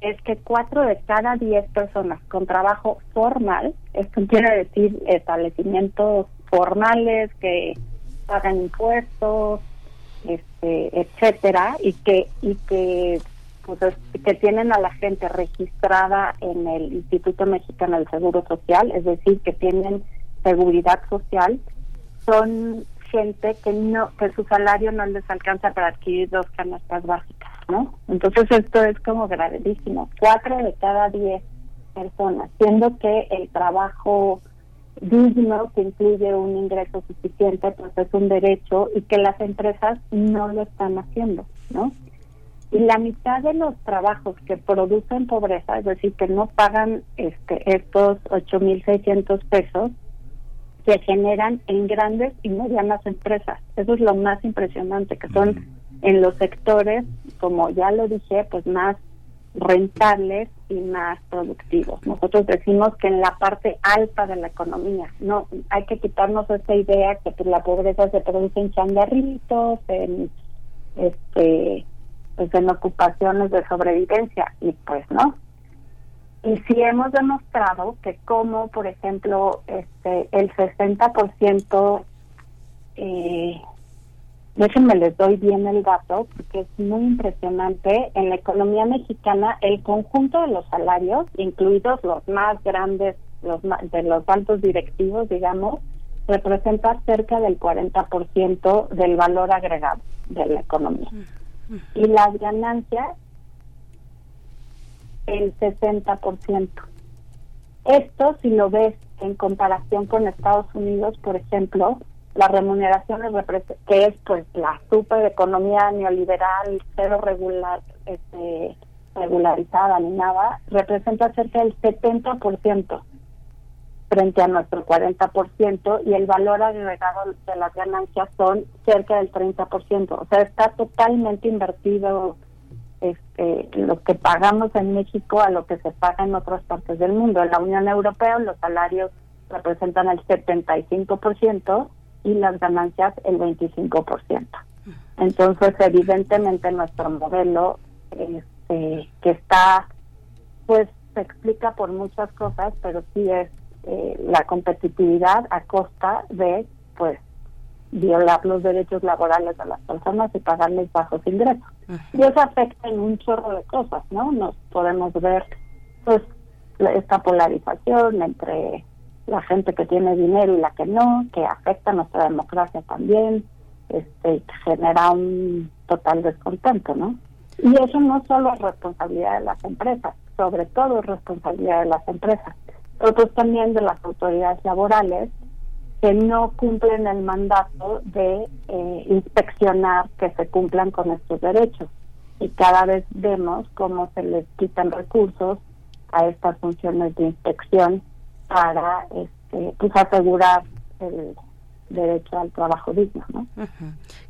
es que cuatro de cada diez personas con trabajo formal, esto quiere decir establecimientos formales que pagan impuestos, este, etcétera, y que y que pues, que tienen a la gente registrada en el Instituto Mexicano del Seguro Social, es decir, que tienen seguridad social, son gente que no que su salario no les alcanza para adquirir dos canastas básicas, ¿no? Entonces esto es como gravísimo. Cuatro de cada diez personas, siendo que el trabajo digno que incluye un ingreso suficiente, pues es un derecho y que las empresas no lo están haciendo, ¿no? Y la mitad de los trabajos que producen pobreza, es decir, que no pagan este estos 8.600 pesos, se generan en grandes y medianas empresas. Eso es lo más impresionante, que son en los sectores, como ya lo dije, pues más rentables y más productivos. Nosotros decimos que en la parte alta de la economía, no hay que quitarnos esta idea que pues, la pobreza se produce en changarritos, en este pues en ocupaciones de sobrevivencia y pues no, y sí hemos demostrado que como, por ejemplo, este el 60%, eh, déjenme les doy bien el dato, porque es muy impresionante, en la economía mexicana el conjunto de los salarios, incluidos los más grandes, los de los altos directivos, digamos, representa cerca del 40% del valor agregado de la economía. Y las ganancias el 60%. Esto, si lo ves en comparación con Estados Unidos, por ejemplo, la remuneración que es pues la super economía neoliberal, cero regular, este, regularizada ni nada, representa cerca del 70% frente a nuestro 40% y el valor agregado de las ganancias son cerca del 30%. O sea, está totalmente invertido este, lo que pagamos en México a lo que se paga en otras partes del mundo. En la Unión Europea los salarios representan el 75% y las ganancias el 25%. Entonces, evidentemente nuestro modelo este, que está, pues se explica por muchas cosas, pero sí es eh, la competitividad a costa de, pues, violar los derechos laborales de las personas y pagarles bajos ingresos. Y eso afecta en un chorro de cosas, ¿no? Nos podemos ver, pues, esta polarización entre la gente que tiene dinero y la que no, que afecta a nuestra democracia también, este, genera un total descontento, ¿no? Y eso no solo es responsabilidad de las empresas, sobre todo es responsabilidad de las empresas, otros también de las autoridades laborales que no cumplen el mandato de eh, inspeccionar que se cumplan con estos derechos. Y cada vez vemos cómo se les quitan recursos a estas funciones de inspección para este, pues asegurar el, derecho al trabajo digno. ¿no?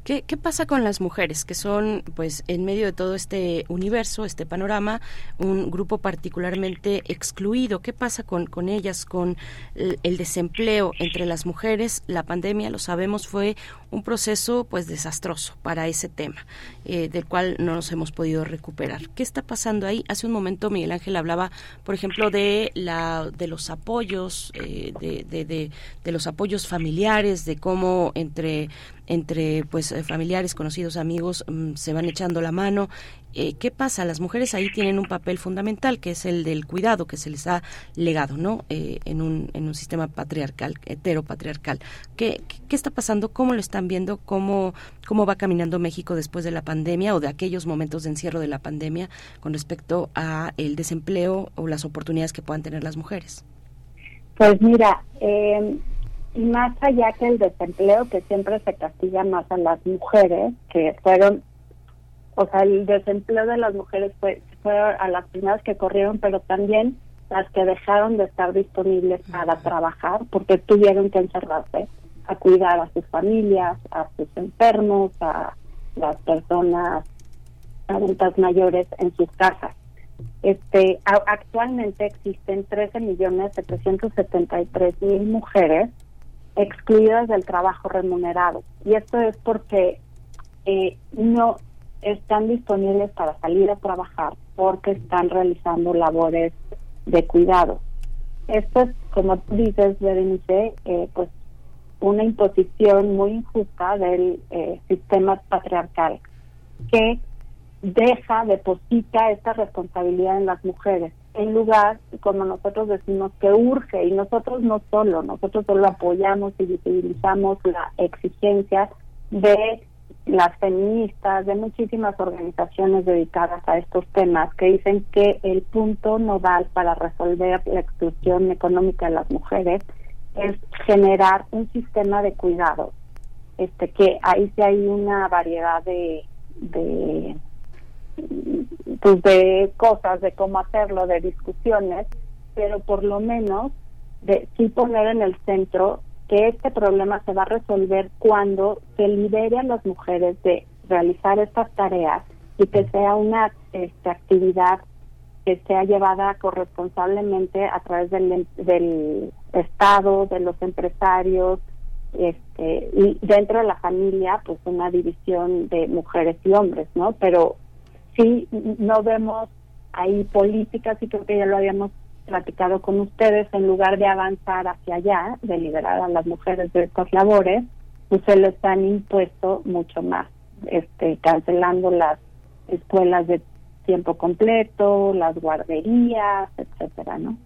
¿Qué, ¿Qué, pasa con las mujeres que son, pues, en medio de todo este universo, este panorama, un grupo particularmente excluido? ¿Qué pasa con, con ellas, con el, desempleo entre las mujeres? La pandemia, lo sabemos, fue un proceso, pues, desastroso para ese tema, eh, del cual no nos hemos podido recuperar. ¿Qué está pasando ahí? Hace un momento Miguel Ángel hablaba, por ejemplo, de la de los apoyos, eh, de, de, de los apoyos familiares, de cómo entre entre pues eh, familiares, conocidos, amigos mm, se van echando la mano. Eh, ¿Qué pasa? Las mujeres ahí tienen un papel fundamental que es el del cuidado que se les ha legado, ¿no? Eh, en, un, en un sistema patriarcal, heteropatriarcal. ¿Qué, ¿Qué está pasando? ¿Cómo lo están viendo? ¿Cómo, ¿Cómo va caminando México después de la pandemia o de aquellos momentos de encierro de la pandemia con respecto a el desempleo o las oportunidades que puedan tener las mujeres? Pues mira, eh, y más allá que el desempleo, que siempre se castiga más a las mujeres, que fueron, o sea, el desempleo de las mujeres fue, fue a las primeras que corrieron, pero también las que dejaron de estar disponibles para trabajar porque tuvieron que encerrarse a cuidar a sus familias, a sus enfermos, a las personas adultas mayores en sus casas. Este, actualmente existen 13 millones 773 mil mujeres excluidas del trabajo remunerado y esto es porque eh, no están disponibles para salir a trabajar porque están realizando labores de cuidado. Esto es, como dices, Berenice, eh, pues una imposición muy injusta del eh, sistema patriarcal que deja, deposita esta responsabilidad en las mujeres, en lugar, como nosotros decimos, que urge, y nosotros no solo, nosotros solo apoyamos y visibilizamos la exigencia de las feministas, de muchísimas organizaciones dedicadas a estos temas, que dicen que el punto nodal para resolver la exclusión económica de las mujeres es generar un sistema de cuidado, este que ahí sí hay una variedad de, de pues de cosas, de cómo hacerlo, de discusiones, pero por lo menos de sí poner en el centro que este problema se va a resolver cuando se libere a las mujeres de realizar estas tareas y que sea una este, actividad que sea llevada corresponsablemente a través del, del Estado, de los empresarios, este, y dentro de la familia, pues una división de mujeres y hombres, ¿no? Pero sí no vemos ahí políticas y creo que ya lo habíamos platicado con ustedes, en lugar de avanzar hacia allá, de liberar a las mujeres de estas labores, pues se les han impuesto mucho más, este, cancelando las escuelas de tiempo completo, las guarderías, etcétera, ¿no?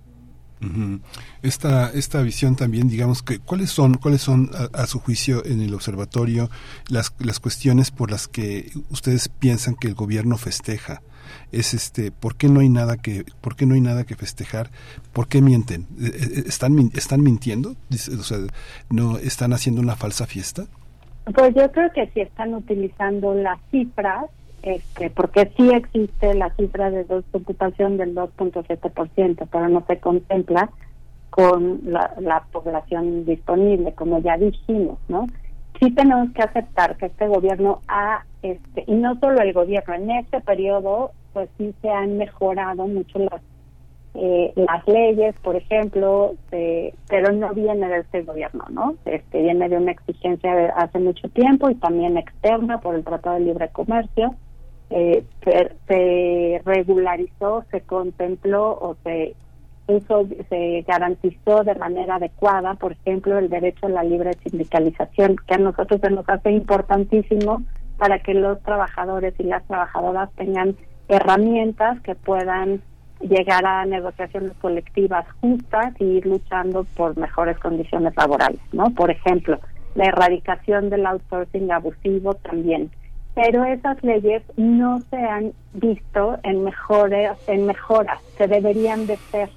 Esta esta visión también, digamos que cuáles son cuáles son a, su juicio en el observatorio las las cuestiones por las que ustedes piensan que el gobierno festeja es este por qué no hay nada que por qué no hay nada que festejar por qué mienten eh, eh, están están mintiendo o sea no están haciendo una falsa fiesta pues yo creo que sí están utilizando las cifras este porque sí existe la cifra de ocupación del 2.7% pero no se contempla con la, la población disponible como ya dijimos no sí tenemos que aceptar que este gobierno ha este y no solo el gobierno en este periodo pues sí se han mejorado mucho las eh, las leyes, por ejemplo, pero no viene de este gobierno, ¿no? Este viene de una exigencia de hace mucho tiempo y también externa por el Tratado de Libre Comercio. Eh, se, regularizó, se contempló o se puso, se garantizó de manera adecuada, por ejemplo, el derecho a la libre sindicalización, que a nosotros se nos hace importantísimo para que los trabajadores y las trabajadoras tengan herramientas que puedan llegar a negociaciones colectivas justas y ir luchando por mejores condiciones laborales, ¿no? Por ejemplo, la erradicación del outsourcing abusivo también. Pero esas leyes no se han visto en mejores, en mejoras, que deberían de ser.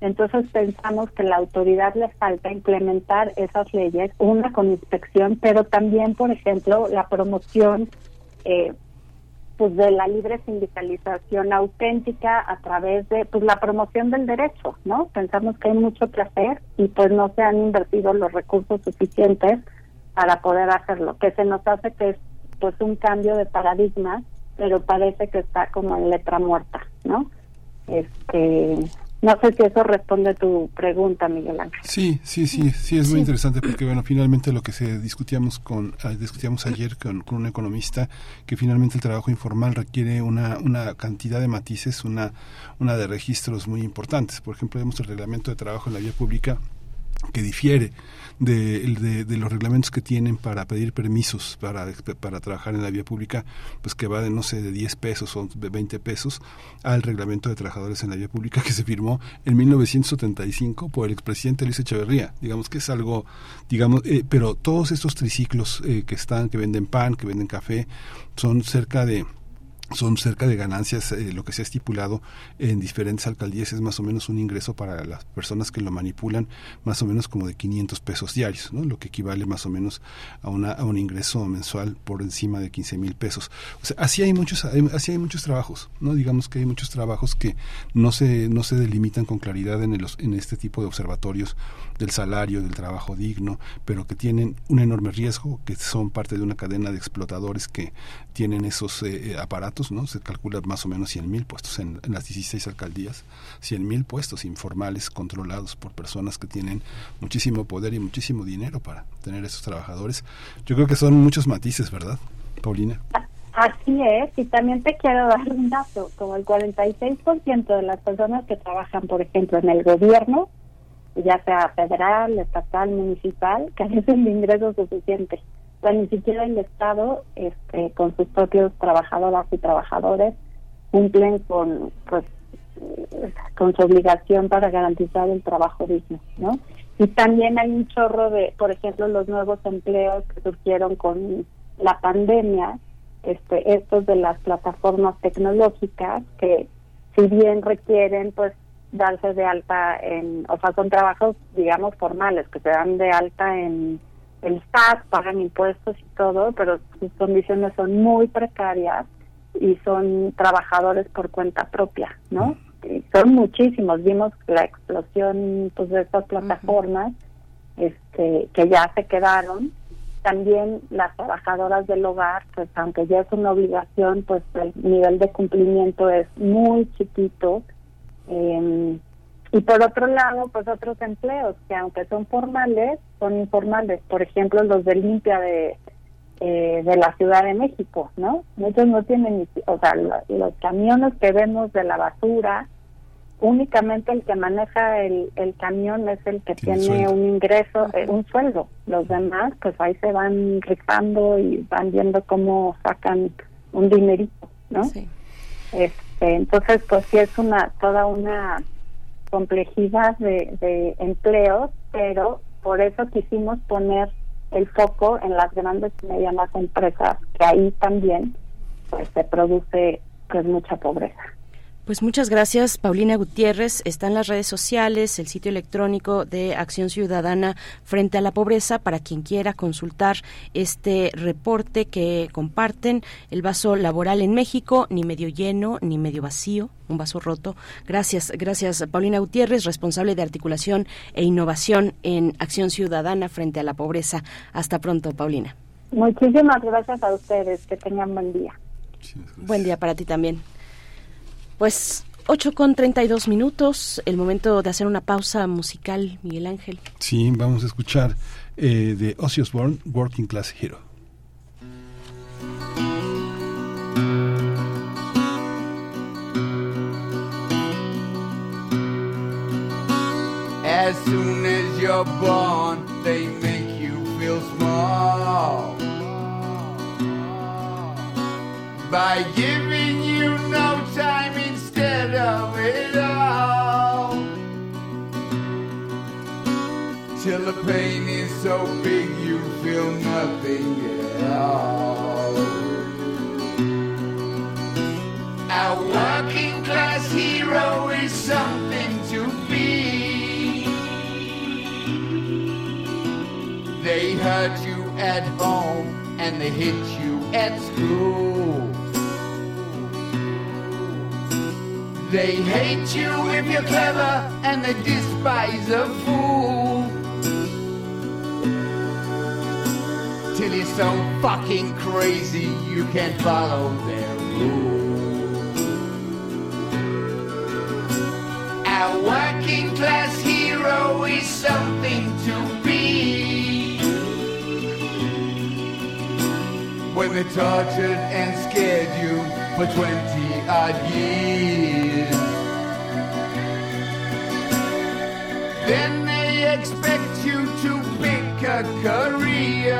Entonces pensamos que la autoridad le falta implementar esas leyes, una con inspección, pero también, por ejemplo, la promoción eh, pues de la libre sindicalización auténtica a través de pues la promoción del derecho, ¿no? Pensamos que hay mucho que hacer y pues no se han invertido los recursos suficientes para poder hacerlo, que se nos hace que es pues un cambio de paradigma, pero parece que está como en letra muerta, ¿no? Este, no sé si eso responde a tu pregunta, Miguel Ángel. Sí, sí, sí, sí, es muy interesante porque, bueno, finalmente lo que se discutíamos con ah, discutíamos ayer con, con, un economista, que finalmente el trabajo informal requiere una, una cantidad de matices, una, una de registros muy importantes. Por ejemplo, vemos el reglamento de trabajo en la vía pública que difiere de, los reglamentos que tienen para pedir permisos para, para trabajar en la vía pública, pues que va de, no sé, de 10 pesos o de 20 pesos al reglamento de trabajadores en la vía pública que se firmó en 1975 por el expresidente Luis Echeverría. Digamos que es algo, digamos, eh, pero todos estos triciclos eh, que están, que venden pan, que venden café, son cerca de son cerca de ganancias, eh, lo que se ha estipulado en diferentes alcaldías es más o menos un ingreso para las personas que lo manipulan, más o menos como de 500 pesos diarios, ¿no? lo que equivale más o menos a, una, a un ingreso mensual por encima de 15 mil pesos. O sea, así hay muchos, así hay muchos trabajos, ¿no? digamos que hay muchos trabajos que no se, no se delimitan con claridad en, el, en este tipo de observatorios del salario, del trabajo digno, pero que tienen un enorme riesgo, que son parte de una cadena de explotadores que tienen esos eh, aparatos, ¿no? Se calcula más o menos 100 mil puestos en, las 16 alcaldías, 100 mil puestos informales controlados por personas que tienen muchísimo poder y muchísimo dinero para tener esos trabajadores. Yo creo que son muchos matices, ¿verdad, Paulina? Así es, y también te quiero dar un dato, como el 46% de las personas que trabajan, por ejemplo, en el gobierno, ya sea federal, estatal, municipal, carecen de ingresos suficientes ni siquiera el Estado, este, con sus propios trabajadoras y trabajadores, cumplen con, pues, con su obligación para garantizar el trabajo digno, ¿no? Y también hay un chorro de, por ejemplo, los nuevos empleos que surgieron con la pandemia, este, estos de las plataformas tecnológicas que, si bien requieren, pues, darse de alta en, o sea, son trabajos, digamos, formales, que se dan de alta en el SAT, pagan impuestos y todo, pero sus condiciones son muy precarias y son trabajadores por cuenta propia, ¿no? Y son muchísimos. Vimos la explosión pues, de estas plataformas este, que ya se quedaron. También las trabajadoras del hogar, pues aunque ya es una obligación, pues el nivel de cumplimiento es muy chiquito. Eh, y por otro lado, pues otros empleos que aunque son formales, son informales. Por ejemplo, los de limpia de, eh, de la Ciudad de México, ¿no? Muchos no tienen, o sea, los camiones que vemos de la basura, únicamente el que maneja el, el camión es el que tiene, un ingreso, eh, un sueldo. Los demás, pues ahí se van rifando y van viendo cómo sacan un dinerito, ¿no? Sí. Este, entonces, pues sí es una toda una complejidad de, de empleos, pero por eso quisimos poner el foco en las grandes y medianas empresas, que ahí también pues se produce pues mucha pobreza. Pues muchas gracias, Paulina Gutiérrez. Está en las redes sociales, el sitio electrónico de Acción Ciudadana frente a la pobreza para quien quiera consultar este reporte que comparten. El vaso laboral en México, ni medio lleno ni medio vacío, un vaso roto. Gracias, gracias, Paulina Gutiérrez, responsable de articulación e innovación en Acción Ciudadana frente a la pobreza. Hasta pronto, Paulina. Muchísimas gracias a ustedes. Que tengan buen día. Buen día para ti también. Pues 8 con 32 minutos, el momento de hacer una pausa musical, Miguel Ángel. Sí, vamos a escuchar eh, de Ozzy Osbourne, Working Class Hero. As soon as you're born, they make you feel small. By giving you no time instead of it all. Till the pain is so big you feel nothing at all. A working class hero is something to be. They hurt you at home and they hit you at school. They hate you if you're clever and they despise a fool. Till you're so fucking crazy you can't follow their rules. Our working class hero is something to be. When they tortured and scared you for 20 Then they expect you to pick a career.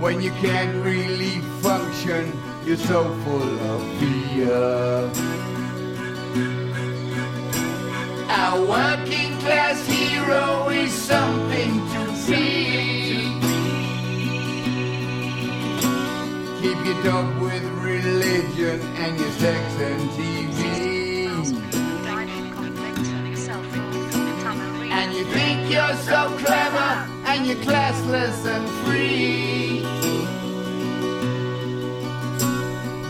When you can't really function, you're so full of fear. Our working class hero is something to see. It up with religion and your sex and TV. And you think you're so clever and you're classless and free.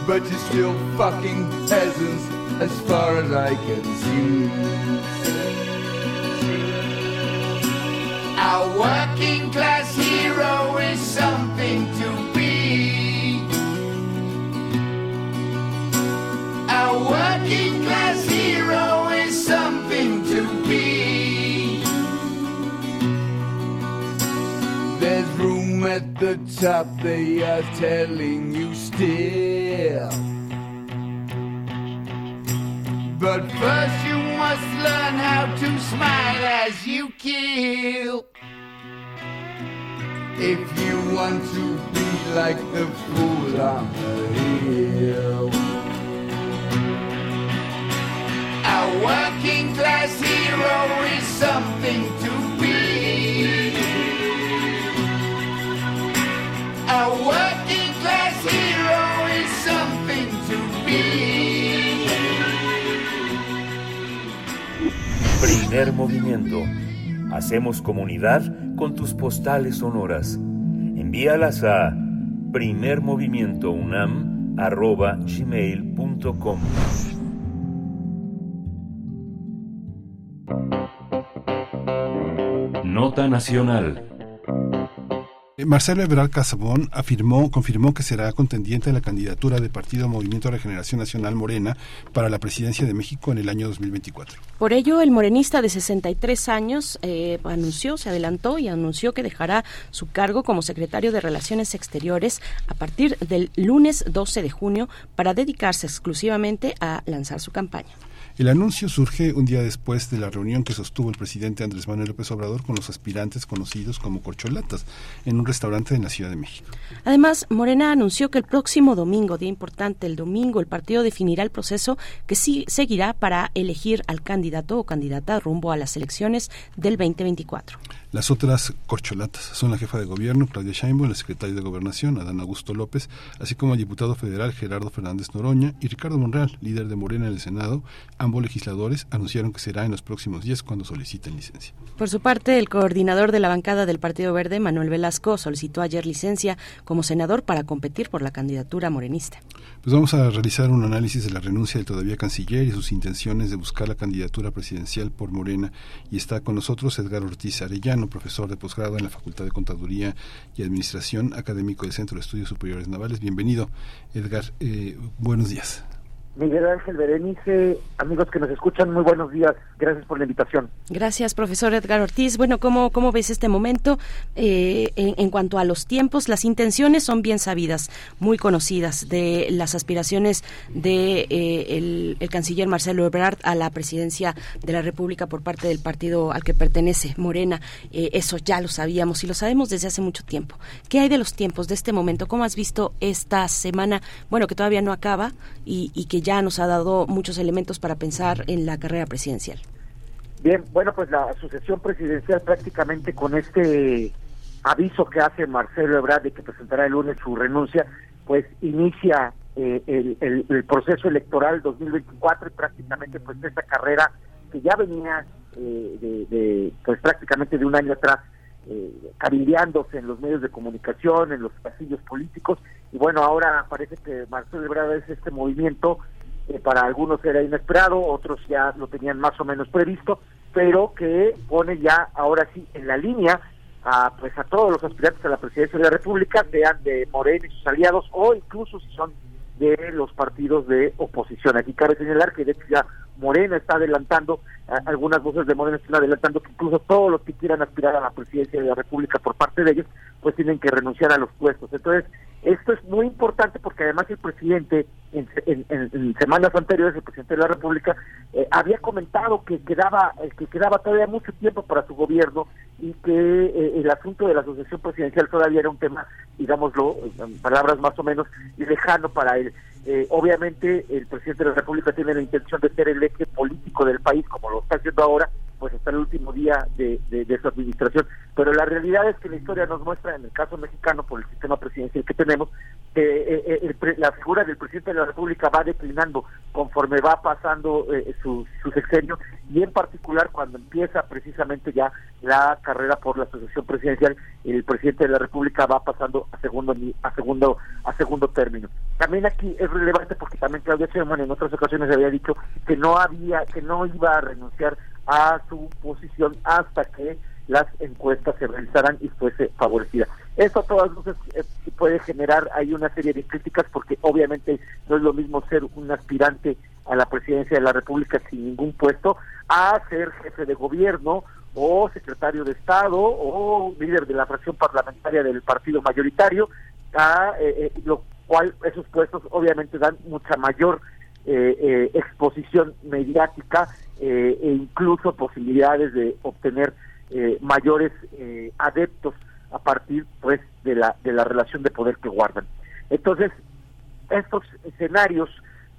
But you're still fucking peasants as far as I can see. Our working class hero is something to Our working class hero is something to be. There's room at the top, they are telling you still. But first you must learn how to smile as you kill. If you want to be like the fool on the hill. Our working class hero is something to be. Our working class hero is something to be. Primer movimiento. Hacemos comunidad con tus postales sonoras. Envíalas a primermovimientounam.gmail.com Nota Nacional. Marcelo Ebrard Casabón afirmó, confirmó que será contendiente a la candidatura del Partido Movimiento Regeneración Nacional Morena para la presidencia de México en el año 2024. Por ello, el morenista de 63 años eh, anunció, se adelantó y anunció que dejará su cargo como secretario de Relaciones Exteriores a partir del lunes 12 de junio para dedicarse exclusivamente a lanzar su campaña. El anuncio surge un día después de la reunión que sostuvo el presidente Andrés Manuel López Obrador con los aspirantes conocidos como corcholatas en un restaurante en la Ciudad de México. Además, Morena anunció que el próximo domingo, día importante, el domingo, el partido definirá el proceso que sí seguirá para elegir al candidato o candidata rumbo a las elecciones del 2024. Las otras corcholatas son la jefa de gobierno, Claudia Sheinbaum, el secretario de Gobernación, Adán Augusto López, así como el diputado federal Gerardo Fernández Noroña y Ricardo Monreal, líder de Morena en el Senado. Ambos legisladores anunciaron que será en los próximos días cuando soliciten licencia. Por su parte, el coordinador de la bancada del Partido Verde, Manuel Velasco, solicitó ayer licencia como senador para competir por la candidatura morenista. Pues vamos a realizar un análisis de la renuncia del todavía canciller y sus intenciones de buscar la candidatura presidencial por Morena. Y está con nosotros Edgar Ortiz Arellano, profesor de posgrado en la Facultad de Contaduría y Administración, académico del Centro de Estudios Superiores Navales. Bienvenido, Edgar. Eh, buenos días. Miguel Ángel Berenice, amigos que nos escuchan, muy buenos días. Gracias por la invitación. Gracias, profesor Edgar Ortiz. Bueno, ¿cómo, cómo ves este momento eh, en, cuanto a los tiempos? Las intenciones son bien sabidas, muy conocidas, de las aspiraciones de eh, el, canciller Marcelo Ebrard a la presidencia de la República por parte del partido al que pertenece, Morena. Eh, eso ya lo sabíamos y lo sabemos desde hace mucho tiempo. ¿Qué hay de los tiempos de este momento? ¿Cómo has visto esta semana? Bueno, que todavía no acaba y, y que ya nos ha dado muchos elementos para pensar en la carrera presidencial. Bien, bueno, pues la sucesión presidencial prácticamente con este aviso que hace Marcelo Ebrard de que presentará el lunes su renuncia, pues inicia eh, el, el, el, proceso electoral 2024 y prácticamente pues esta carrera que ya venía eh, de, pues prácticamente de un año atrás eh, cabildeándose en los medios de comunicación, en los pasillos políticos y bueno, ahora parece que Marcelo Ebrard es este movimiento eh, para algunos era inesperado, otros ya lo tenían más o menos previsto, pero que pone ya ahora sí en la línea a pues a todos los aspirantes a la presidencia de la República, sean de Morena y sus aliados o incluso si son de los partidos de oposición. Aquí cabe señalar que de hecho ya Morena está adelantando, algunas voces de Morena están adelantando que incluso todos los que quieran aspirar a la presidencia de la República por parte de ellos, pues tienen que renunciar a los puestos. Entonces, esto es muy importante porque además el presidente, en, en, en semanas anteriores, el presidente de la República, eh, había comentado que quedaba, eh, que quedaba todavía mucho tiempo para su gobierno y que eh, el asunto de la asociación presidencial todavía era un tema, digámoslo, en palabras más o menos, lejano para él. Eh, obviamente el presidente de la República tiene la intención de ser el eje político del país, como lo está haciendo ahora, pues hasta el último día de, de, su administración. Pero la realidad es que la historia nos muestra, en el caso mexicano, por el sistema presidencial que tenemos, que eh, eh, la figura del presidente de la República va declinando conforme va pasando eh, su, su sexenio y en particular cuando empieza precisamente ya la carrera por la sucesión presidencial, el presidente de la República va pasando a segundo a segundo a segundo término. También aquí es relevante porque también Claudia Sheinbaum en otras ocasiones había dicho que no había que no iba a renunciar a su posición hasta que las encuestas se realizaran y fuese favorecida. Eso a todas luces eh, puede generar ahí una serie de críticas porque obviamente no es lo mismo ser un aspirante a la presidencia de la República sin ningún puesto a ser jefe de gobierno o secretario de Estado o líder de la fracción parlamentaria del partido mayoritario, a, eh, eh, lo cual esos puestos obviamente dan mucha mayor exposición mediática e incluso posibilidades de obtener eh, mayores eh, adeptos a partir pues de la de la relación de poder que guardan. Entonces estos escenarios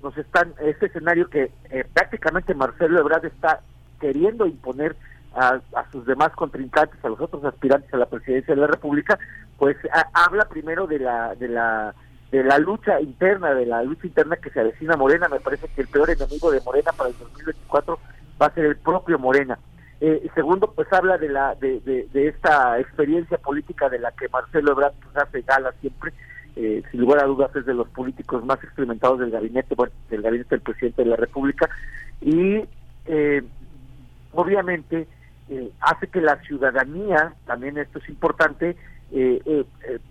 nos están este escenario que eh, prácticamente Marcelo Ebrard está queriendo imponer a, sus demás contrincantes a los otros aspirantes a la presidencia de la República pues habla primero de la de la de la lucha interna de la lucha interna que se avecina Morena me parece que el peor enemigo de Morena para el 2024 va a ser el propio Morena eh, segundo, pues habla de la de, de, esta experiencia política de la que Marcelo Ebrard pues, hace gala siempre. Eh, sin lugar a dudas es de los políticos más experimentados del gabinete, bueno, del gabinete del presidente de la República. Y eh, obviamente eh, hace que la ciudadanía, también esto es importante,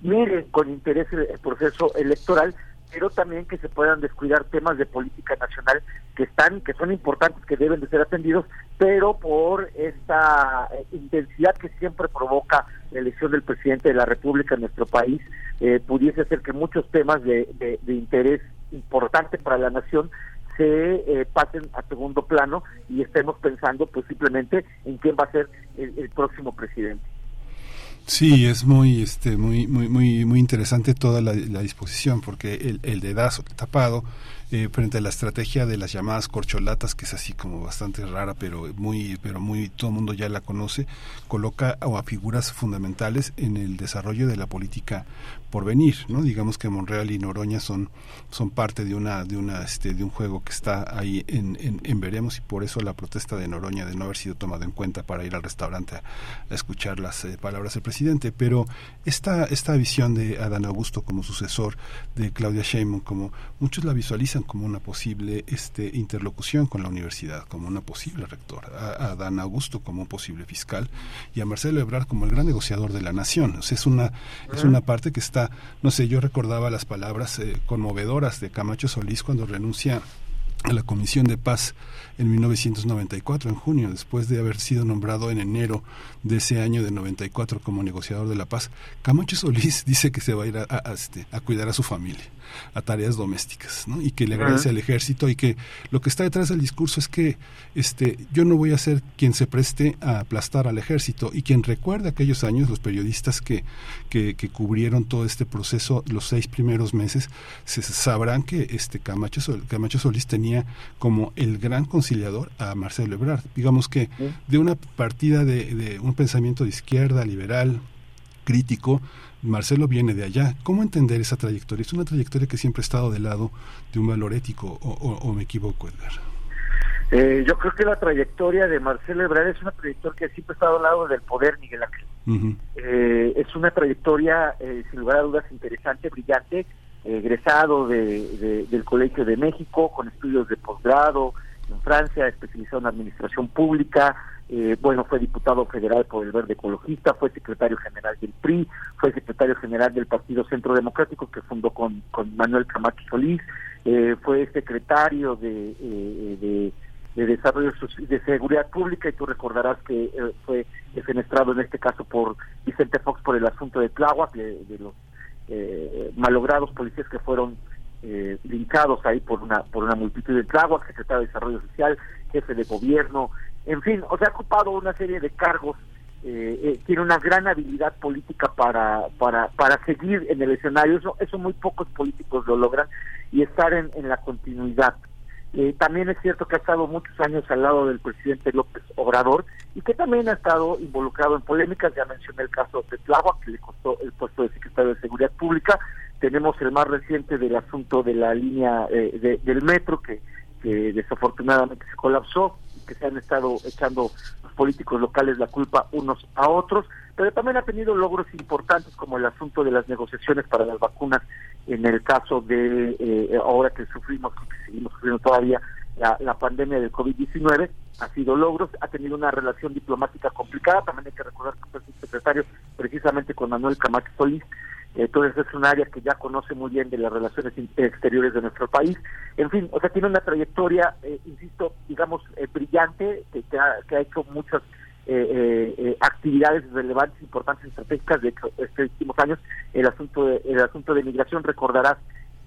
mire con interés el proceso electoral pero también que se puedan descuidar temas de política nacional que están que son importantes que deben de ser atendidos pero por esta eh, intensidad que siempre provoca la elección del presidente de la República en nuestro país eh, pudiese ser que muchos temas de, de, interés importante para la nación se eh, pasen a segundo plano y estemos pensando pues simplemente en quién va a ser el próximo presidente. Sí, es muy, este, muy, muy, muy, muy interesante toda la, disposición, porque el, el dedazo tapado eh, frente a la estrategia de las llamadas corcholatas, que es así como bastante rara, pero muy, pero muy, todo el mundo ya la conoce, coloca a figuras fundamentales en el desarrollo de la política por venir, ¿no? Digamos que Monreal y Noroña son, son parte de una, de una, este, de un juego que está ahí en, en, veremos y por eso la protesta de Noroña de no haber sido tomado en cuenta para ir al restaurante a, escuchar las eh, palabras del presidente. Pero esta, esta visión de Adán Augusto como sucesor de Claudia Sheinbaum, como muchos la visualizan como una posible este, interlocución con la universidad, como una posible rector, a, Adán Augusto como un posible fiscal y a Marcelo Ebrard como el gran negociador de la nación. O sea, es una, es una parte que está no sé, yo recordaba las palabras eh, conmovedoras de Camacho Solís cuando renuncia a la Comisión de Paz en 1994, en junio, después de haber sido nombrado en enero de ese año de 94 como negociador de la paz. Camacho Solís <laughs> dice que se va a ir a, este, a cuidar a su familia a tareas domésticas, ¿no? Y que le agradece al ejército y que lo que está detrás del discurso es que este yo no voy a ser quien se preste a aplastar al ejército y quien recuerda aquellos años los periodistas que, que, cubrieron todo este proceso los seis primeros meses se sabrán que este Camacho, Camacho Solís tenía como el gran conciliador a Marcelo Ebrard, digamos que de una partida de, de un pensamiento de izquierda liberal crítico Marcelo viene de allá. ¿Cómo entender esa trayectoria? ¿Es una trayectoria que siempre ha estado del lado de un valor ético o, me equivoco, Edgar? Eh, yo creo que la trayectoria de Marcelo Ebrard es una trayectoria que siempre ha estado al lado del poder, Miguel Ángel. Eh, es una trayectoria, eh, sin lugar a dudas, interesante, brillante, egresado de, del Colegio de México, con estudios de posgrado en Francia, especializado en administración pública, eh, bueno, fue diputado federal por el Verde Ecologista, fue secretario general del PRI, fue secretario general del Partido Centro Democrático que fundó con, con Manuel Camacho Solís, eh, fue secretario de, eh, de, Desarrollo de Seguridad Pública y tú recordarás que fue defenestrado en este caso por Vicente Fox por el asunto de Tláhuac, de, de los malogrados policías que fueron eh, linchados ahí por una por una multitud de Tláhuac, secretario de Desarrollo Social, jefe de gobierno, en fin, o sea, ha ocupado una serie de cargos, eh, eh, tiene una gran habilidad política para, para, para seguir en el escenario, eso, eso muy pocos políticos lo logran, y estar en, en la continuidad. Eh, también es cierto que ha estado muchos años al lado del presidente López Obrador y que también ha estado involucrado en polémicas. Ya mencioné el caso de Tláhuac, que le costó el puesto de secretario de Seguridad Pública. Tenemos el más reciente del asunto de la línea eh, de- del metro, que, que desafortunadamente se colapsó que se han estado echando los políticos locales la culpa unos a otros. Pero también ha tenido logros importantes como el asunto de las negociaciones para las vacunas en el caso de eh, ahora que sufrimos, que seguimos sufriendo todavía la, pandemia del COVID-19, ha sido logros, ha tenido una relación diplomática complicada, también hay que recordar que fue su secretario precisamente con Manuel Camacho Solís, entonces es un área que ya conoce muy bien de las relaciones exteriores de nuestro país. En fin, o sea, tiene una trayectoria, eh, insisto, digamos, eh, brillante, que, ha, que ha hecho muchas eh, eh, eh, actividades relevantes, importantes, estratégicas. De hecho, estos últimos años, el asunto de, el asunto de migración, recordarás,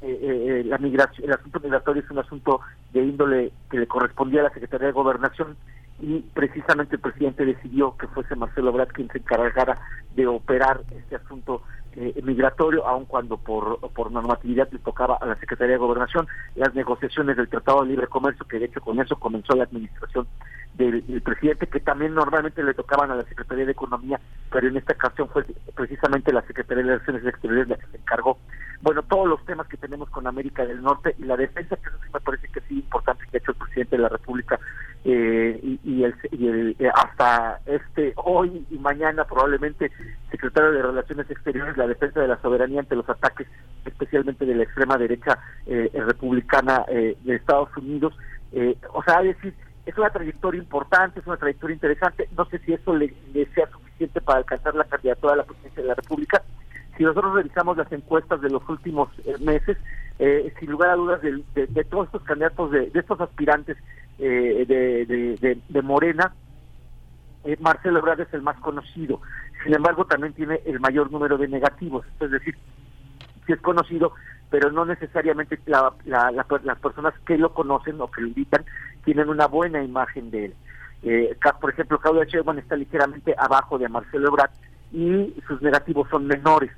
la migración, el asunto migratorio es un asunto de índole que le correspondía a la Secretaría de Gobernación y precisamente el presidente decidió que fuese Marcelo Ebrard quien se encargara de operar este asunto eh, migratorio, aun cuando por, por normatividad le tocaba a la Secretaría de Gobernación las negociaciones del Tratado de Libre Comercio, que de hecho con eso comenzó la administración del, presidente, que también normalmente le tocaban a la Secretaría de Economía, pero en esta ocasión fue precisamente la Secretaría de Relaciones Exteriores la que se encargó. Bueno, todos los temas que tenemos con América del Norte y la defensa, que eso sí me parece que sí importante que ha hecho el presidente de la República eh, y, y el, y el- eh, hasta este hoy y mañana probablemente secretario de Relaciones Exteriores la defensa de la soberanía ante los ataques especialmente de la extrema derecha eh, republicana eh, de Estados Unidos. Eh, o sea es decir es una trayectoria importante es una trayectoria interesante. No sé si eso le, sea suficiente para alcanzar la candidatura a la presidencia de la República. Si nosotros revisamos las encuestas de los últimos eh, meses, eh, sin lugar a dudas, de, de- de todos estos candidatos, de, de estos aspirantes eh, de, de- de- Morena, eh, Marcelo Ebrard es el más conocido. Sin embargo, también tiene el mayor número de negativos. Es decir, sí es conocido, pero no necesariamente la- la- la- las personas que lo conocen o que lo invitan tienen una buena imagen de él. Eh, por ejemplo, Claudia Sheinbaum está ligeramente abajo de Marcelo Ebrard y sus negativos son menores.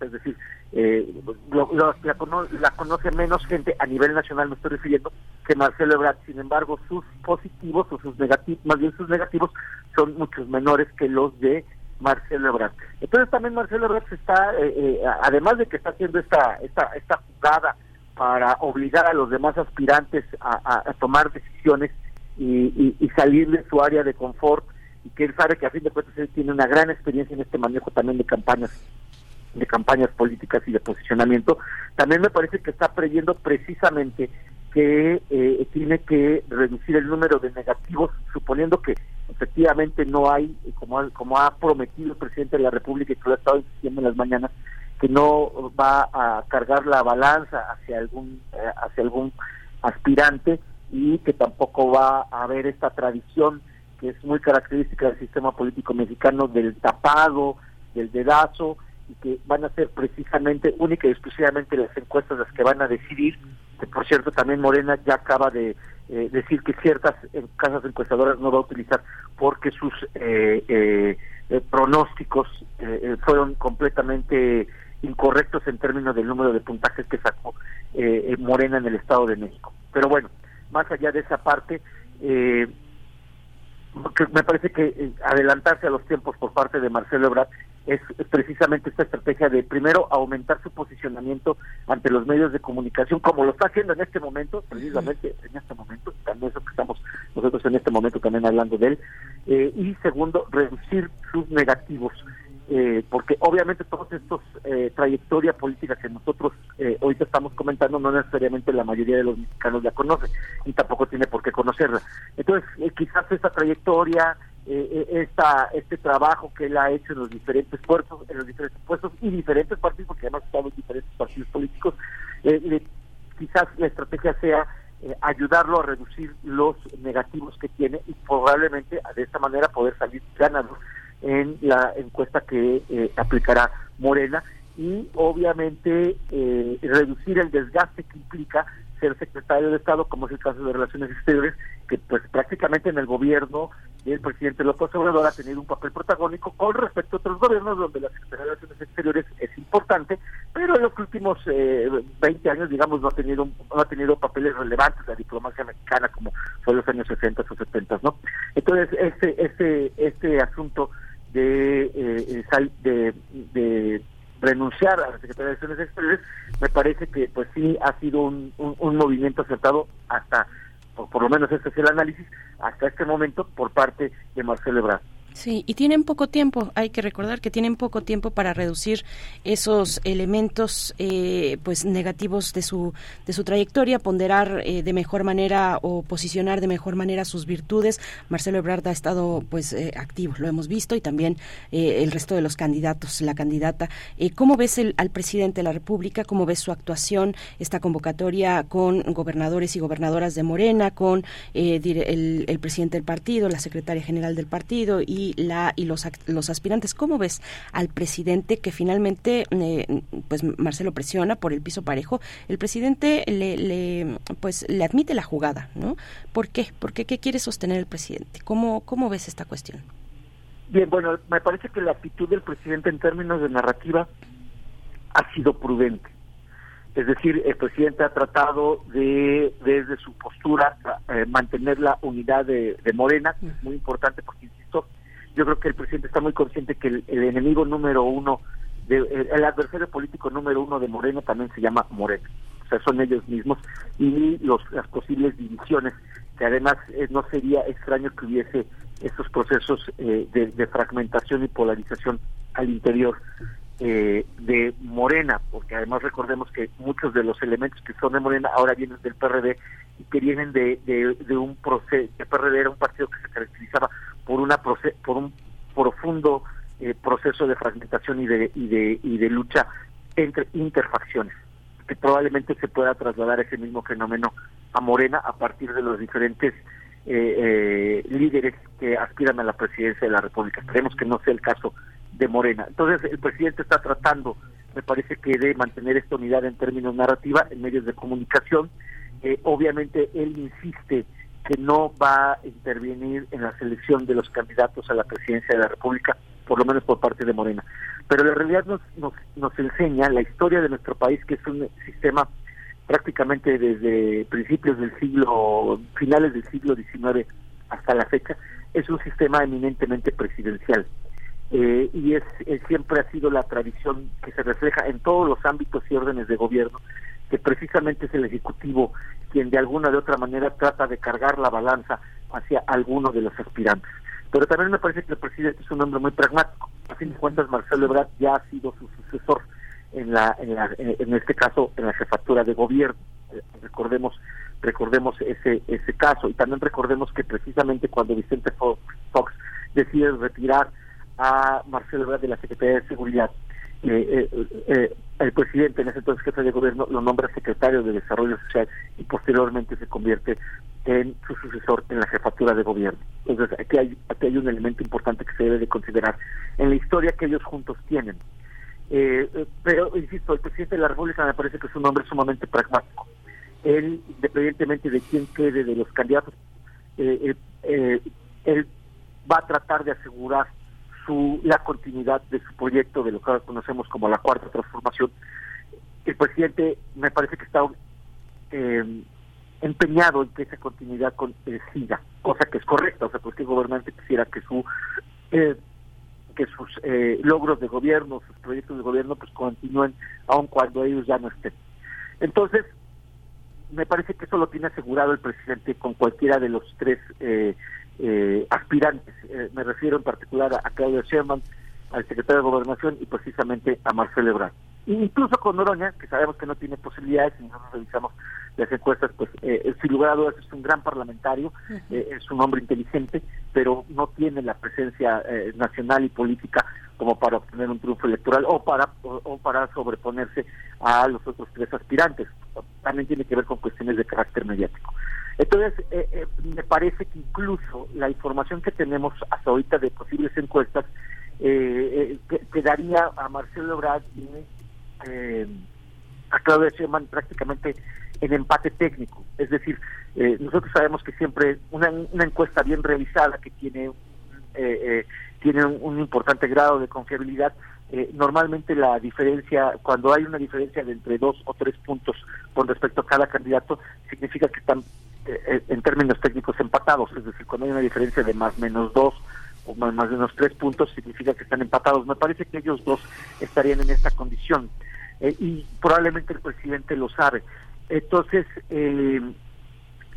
Es decir, eh, lo- la, cono- la conoce menos gente a nivel nacional, me estoy refiriendo, que Marcelo Ebrard. Sin embargo, sus positivos o sus negativos, más bien sus negativos, son muchos menores que los de Marcelo Ebrard. Entonces también Marcelo Ebrard está, eh, eh, además de que está haciendo esta, esta, esta jugada para obligar a los demás aspirantes a tomar decisiones y, y- y salir de su área de confort, y que él sabe que a fin de cuentas él tiene una gran experiencia en este manejo también de campañas de campañas políticas y de posicionamiento, también me parece que está previendo precisamente que eh, tiene que reducir el número de negativos, suponiendo que efectivamente no hay, eh, como, como ha prometido el presidente de la República y que lo ha estado diciendo en las mañanas, que no va a cargar la balanza hacia algún eh, hacia algún aspirante y que tampoco va a haber esta tradición que es muy característica del sistema político mexicano del tapado, del dedazo que van a ser precisamente única y exclusivamente las encuestas las que van a decidir, que por cierto también Morena ya acaba de eh, decir que ciertas casas encuestadoras no va a utilizar porque sus eh, eh, eh, pronósticos fueron completamente incorrectos en términos del número de puntajes que sacó Morena en el Estado de México. Pero bueno, más allá de esa parte, eh, me parece que adelantarse a los tiempos por parte de Marcelo Ebrard es, es precisamente esta estrategia de primero aumentar su posicionamiento ante los medios de comunicación como lo está haciendo en este momento precisamente en este momento también eso que estamos nosotros en este momento también hablando de él eh, y segundo reducir sus negativos eh, porque obviamente todos estos eh, trayectoria política que nosotros eh, ahorita estamos comentando no necesariamente la mayoría de los mexicanos la conoce y tampoco tiene por qué conocerla. Entonces eh, quizás esta trayectoria eh, eh, esta este trabajo que él ha hecho en los diferentes puestos en los diferentes puestos y diferentes partidos porque además estado en diferentes partidos políticos eh, le- quizás la estrategia sea eh, ayudarlo a reducir los negativos que tiene y probablemente de esta manera poder salir ganador en la encuesta que eh, aplicará Morena y obviamente eh, reducir el desgaste que implica ser secretario de Estado, como es el caso de Relaciones Exteriores, que pues prácticamente en el gobierno del presidente López Obrador ha tenido un papel protagónico con respecto a otros gobiernos donde la Secretaría de Relaciones Exteriores es importante, pero en los últimos eh, 20 años, digamos, no ha tenido no ha tenido papeles relevantes la diplomacia mexicana como fue en los años 60 o 70, ¿no? Entonces, este este este asunto de eh, de, de renunciar a la Secretaría de Relaciones Exteriores, me parece que pues sí ha sido un, un, un movimiento acertado hasta, por, por, lo menos este es el análisis, hasta este momento por parte de Marcelo Ebrard. Sí, y tienen poco tiempo, hay que recordar que tienen poco tiempo para reducir esos elementos eh, pues negativos de su de su trayectoria, ponderar eh, de mejor manera o posicionar de mejor manera sus virtudes. Marcelo Ebrard ha estado pues eh, activo, lo hemos visto y también eh, el resto de los candidatos, la candidata. Eh, ¿Cómo ves el, al presidente de la República? ¿Cómo ves su actuación, esta convocatoria con gobernadores y gobernadoras de Morena, con el, el presidente del partido, la secretaria general del partido y y la y los los aspirantes. Cómo ves al presidente que finalmente eh, pues Marcelo presiona por el piso parejo el presidente le, le, pues le admite la jugada no por qué por qué qué quiere sostener el presidente cómo cómo ves esta cuestión bien bueno me parece que la actitud del presidente en términos de narrativa ha sido prudente. Es decir, el presidente ha tratado de, desde su postura, eh, mantener la unidad de, de Morena, muy importante porque, insisto, yo creo que el presidente está muy consciente que el, enemigo número uno, de, el, adversario político número uno de Moreno también se llama Moreno. O sea, son ellos mismos y los, las posibles divisiones, que además eh, no sería extraño que hubiese estos procesos eh, de, fragmentación y polarización al interior eh, de Morena, porque además recordemos que muchos de los elementos que son de Morena ahora vienen del PRD y que vienen de un proceso, el PRD era un partido que se caracterizaba por una por un profundo eh, proceso de fragmentación y de, y de y de lucha entre interfacciones que probablemente se pueda trasladar ese mismo fenómeno a Morena a partir de los diferentes eh, eh, líderes que aspiran a la presidencia de la República. Esperemos que no sea el caso de Morena. Entonces el presidente está tratando, me parece que de mantener esta unidad en términos narrativa en medios de comunicación. Eh, obviamente él insiste que no va a intervenir en la selección de los candidatos a la presidencia de la República, por lo menos por parte de Morena. Pero la realidad nos, nos, nos enseña la historia de nuestro país, que es un sistema prácticamente desde principios del siglo, finales del siglo XIX hasta la fecha, es un sistema eminentemente presidencial. Eh, y es, es, siempre ha sido la tradición que se refleja en todos los ámbitos y órdenes de gobierno, que precisamente es el Ejecutivo quien de alguna de otra manera trata de cargar la balanza hacia alguno de los aspirantes. Pero también me parece que el presidente es un hombre muy pragmático. A fin de cuentas, Marcelo Ebrard ya ha sido su sucesor en, la, en, la, en este caso en la jefatura de gobierno. Recordemos recordemos ese ese caso y también recordemos que precisamente cuando Vicente Fox decide retirar a Marcelo Ebrard de la Secretaría de Seguridad eh, eh, eh, el presidente, en ese entonces jefe de gobierno, lo nombra secretario de Desarrollo Social y posteriormente se convierte en su sucesor en la jefatura de gobierno. Entonces, aquí hay, aquí hay un elemento importante que se debe de considerar en la historia que ellos juntos tienen. Eh, pero, insisto, el presidente de la República me parece que es un hombre sumamente pragmático. Él, independientemente de quién quede de los candidatos, eh, eh, él va a tratar de asegurar su la continuidad de su proyecto de lo que conocemos como la cuarta transformación. El presidente me parece que está eh, empeñado en que esa continuidad con, eh, siga cosa que es correcta. O sea cualquier gobernante quisiera que su eh, que sus eh, logros de gobierno sus proyectos de gobierno pues continúen aun cuando ellos ya no estén. Entonces me parece que eso lo tiene asegurado el presidente con cualquiera de los tres eh, eh, aspirantes. Eh, me refiero en particular a, a Claudia Sherman, al secretario de Gobernación y precisamente a Marcelo Ebrard. Incluso con Noroña, que sabemos que no tiene posibilidades, si nosotros revisamos las encuestas, pues eh, sin lugar a dudas es un gran parlamentario, eh, es un hombre inteligente, pero no tiene la presencia eh, nacional y política como para obtener un triunfo electoral o para o, o, para sobreponerse a los otros tres aspirantes. También tiene que ver con cuestiones de carácter mediático. Entonces, eh, eh, me parece que incluso la información que tenemos hasta ahorita de posibles encuestas eh, quedaría a Marcelo Ebrard y a Claudia Sheinbaum prácticamente en empate técnico. Es decir, nosotros sabemos que siempre una, una encuesta bien revisada que tiene tiene un, un, importante grado de confiabilidad eh, normalmente la diferencia, cuando hay una diferencia de entre dos o tres puntos con respecto a cada candidato, significa que están eh, en términos técnicos empatados, es decir, cuando hay una diferencia de más menos dos o más, más menos tres puntos, significa que están empatados. Me parece que ellos dos estarían en esta condición eh, y probablemente el presidente lo sabe. Entonces, eh,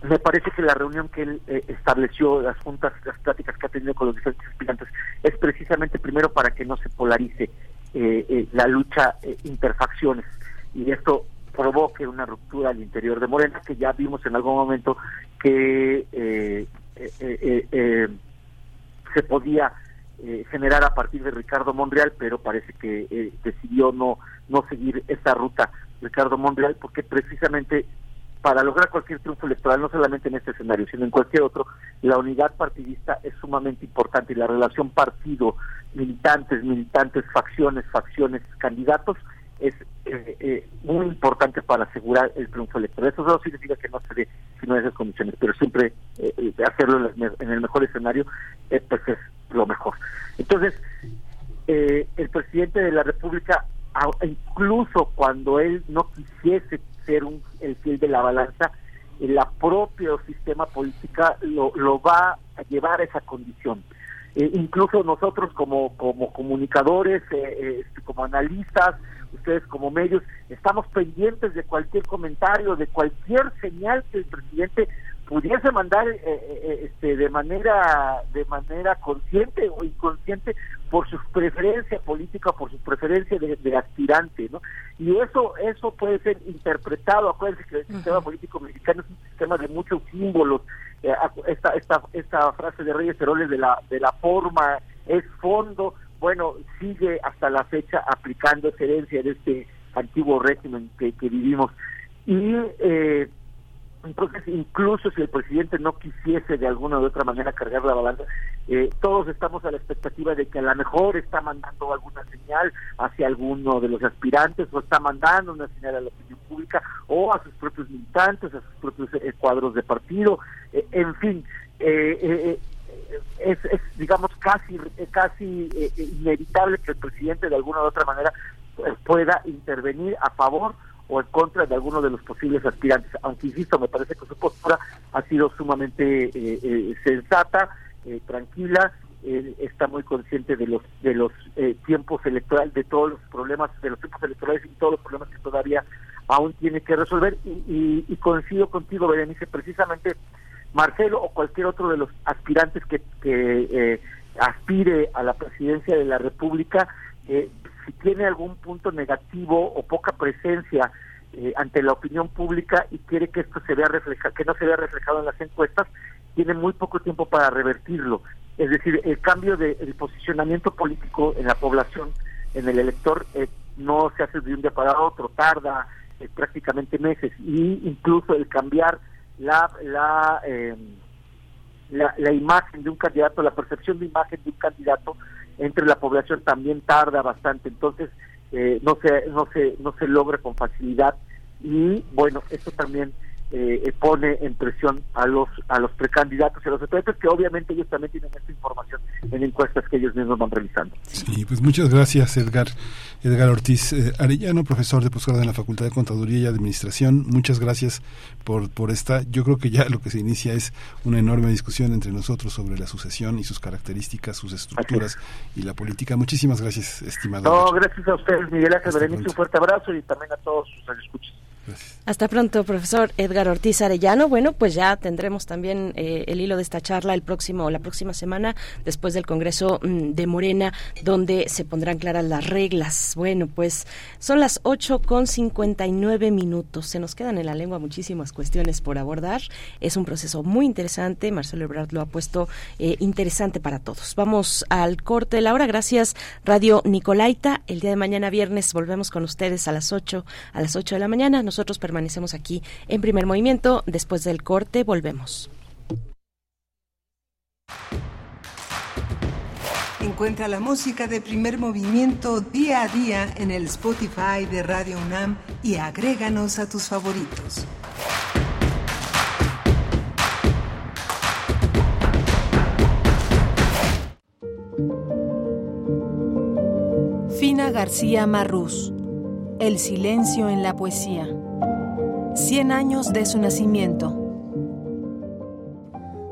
me parece que la reunión que él eh, estableció, las juntas, las pláticas que ha tenido con los diferentes aspirantes, es precisamente primero para que no se polarice eh, eh, la lucha eh, interfacciones y esto provoque una ruptura al interior de Morena, que ya vimos en algún momento que eh, eh, eh, eh, se podía eh, generar a partir de Ricardo Monreal, pero parece que eh, decidió no, no seguir esa ruta. Ricardo Monreal, porque precisamente para lograr cualquier triunfo electoral, no solamente en este escenario, sino en cualquier otro, la unidad partidista es sumamente importante y la relación partido, militantes, militantes, facciones, facciones, candidatos, es eh, eh, muy importante para asegurar el triunfo electoral. Eso no significa que no se dé sino esas condiciones, pero siempre eh, eh, hacerlo en el, mejor escenario eh, pues es lo mejor. Entonces, eh, el presidente de la República, incluso cuando él no quisiese ser un, el fiel de la balanza, el propio sistema política lo, lo va a llevar a esa condición. Incluso nosotros como, como comunicadores, eh, este, como analistas, ustedes como medios, estamos pendientes de cualquier comentario, de cualquier señal que el presidente pudiese mandar eh, eh, este, de manera de manera consciente o inconsciente por su preferencia política, por su preferencia de, de aspirante, ¿no? Y eso eso puede ser interpretado, acuérdense que el sistema político mexicano es un sistema de muchos símbolos, eh, esta esta esta frase de Reyes Heroles de la de la forma es fondo, bueno, sigue hasta la fecha aplicando esa herencia de este antiguo régimen que, que vivimos. Y eh, entonces, incluso si el presidente no quisiese de alguna u otra manera cargar la balanza, eh, todos estamos a la expectativa de que a lo mejor está mandando alguna señal hacia alguno de los aspirantes o está mandando una señal a la opinión pública o a sus propios militantes, a sus propios eh, cuadros de partido, eh, en fin. Es, es, digamos casi eh, casi eh, eh, inevitable que el presidente de alguna u otra manera pues, pueda intervenir a favor o en contra de alguno de los posibles aspirantes. Aunque, insisto, me parece que su postura ha sido sumamente eh, eh, sensata, tranquila, está muy consciente de los de los eh, tiempos electorales, de todos los problemas, de los tiempos electorales y todos los problemas que todavía aún tiene que resolver. Y, y, y coincido contigo, Berenice, precisamente Marcelo o cualquier otro de los aspirantes que, que eh, aspire a la presidencia de la República, eh, si tiene algún punto negativo o poca presencia eh, ante la opinión pública y quiere que esto se vea reflejado, que no se vea reflejado en las encuestas, tiene muy poco tiempo para revertirlo. Es decir, el cambio del de, posicionamiento político en la población, en el elector, eh, no se hace de un día para otro, tarda eh, prácticamente meses y incluso el cambiar la la, eh, la la imagen de un candidato, la percepción de imagen de un candidato entre la población también tarda bastante, entonces eh, no se no se no se logra con facilidad y bueno esto también eh, pone en presión a los a los precandidatos y a los aspirantes que obviamente ellos también tienen esta información en encuestas que ellos mismos van realizando. Sí, pues muchas gracias Edgar Edgar Ortiz eh, Arellano, profesor de posgrado en la Facultad de Contaduría y Administración. Muchas gracias por por esta. Yo creo que ya lo que se inicia es una enorme discusión entre nosotros sobre la sucesión y sus características, sus estructuras y la política. Muchísimas gracias, estimado. No, gracias a ustedes, Miguel Ángel Berenice, un fuerte abrazo y también a todos sus escuchas. Hasta pronto, profesor Edgar Ortiz Arellano. Bueno, pues ya tendremos también eh, el hilo de esta charla el próximo, la próxima semana, después del Congreso mm, de Morena, donde se pondrán claras las reglas. Bueno, pues son las 8 con 59 minutos. Se nos quedan en la lengua muchísimas cuestiones por abordar. Es un proceso muy interesante. Marcelo Ebrard lo ha puesto eh, interesante para todos. Vamos al corte de la hora. Gracias, Radio Nicolaita. El día de mañana, viernes, volvemos con ustedes a las 8, a las 8 de la mañana. Nosotros permanecemos aquí en primer movimiento. Después del corte, volvemos. Encuentra la música de primer movimiento día a día en el Spotify de Radio UNAM y agréganos a tus favoritos. Fina García Marrús. El silencio en la poesía. Cien años de su nacimiento.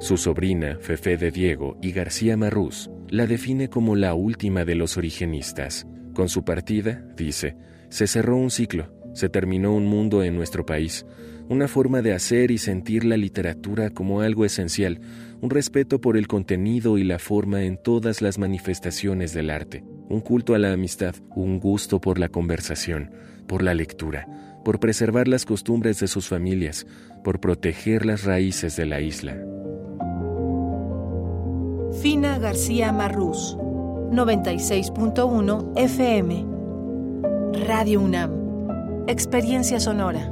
Su sobrina, Fefe de Diego y García Marrús, la define como la última de los origenistas. Con su partida, dice, se cerró un ciclo, se terminó un mundo en nuestro país, una forma de hacer y sentir la literatura como algo esencial, un respeto por el contenido y la forma en todas las manifestaciones del arte, un culto a la amistad, un gusto por la conversación, por la lectura, por preservar las costumbres de sus familias, por proteger las raíces de la isla. Fina García Marrús, 96.1 FM. Radio UNAM. Experiencia sonora.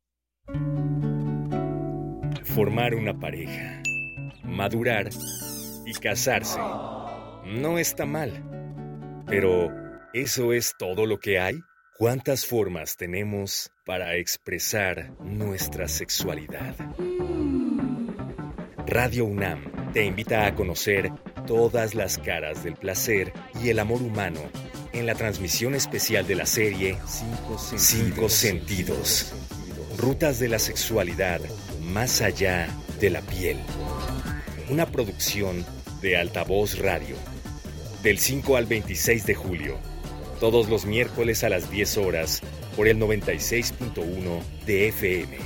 Formar una pareja, madurar y casarse. No está mal. Pero, ¿eso es todo lo que hay? ¿Cuántas formas tenemos para expresar nuestra sexualidad? Radio UNAM te invita a conocer todas las caras del placer y el amor humano en la transmisión especial de la serie Cinco Sentidos. Rutas de la sexualidad más allá de la piel. Una producción de Altavoz Radio. Del 5 al 26 de julio. Todos los miércoles a las 10 horas por el 96.1 de FM.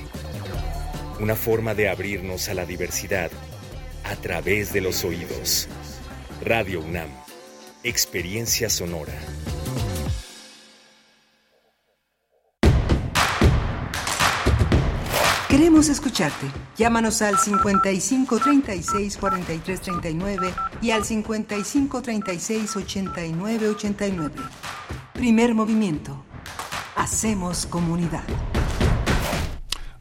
Una forma de abrirnos a la diversidad a través de los oídos. Radio UNAM. Experiencia sonora. Queremos escucharte. Llámanos al 55 36 43 39 y al 55 36 89 89. Primer movimiento. Hacemos comunidad.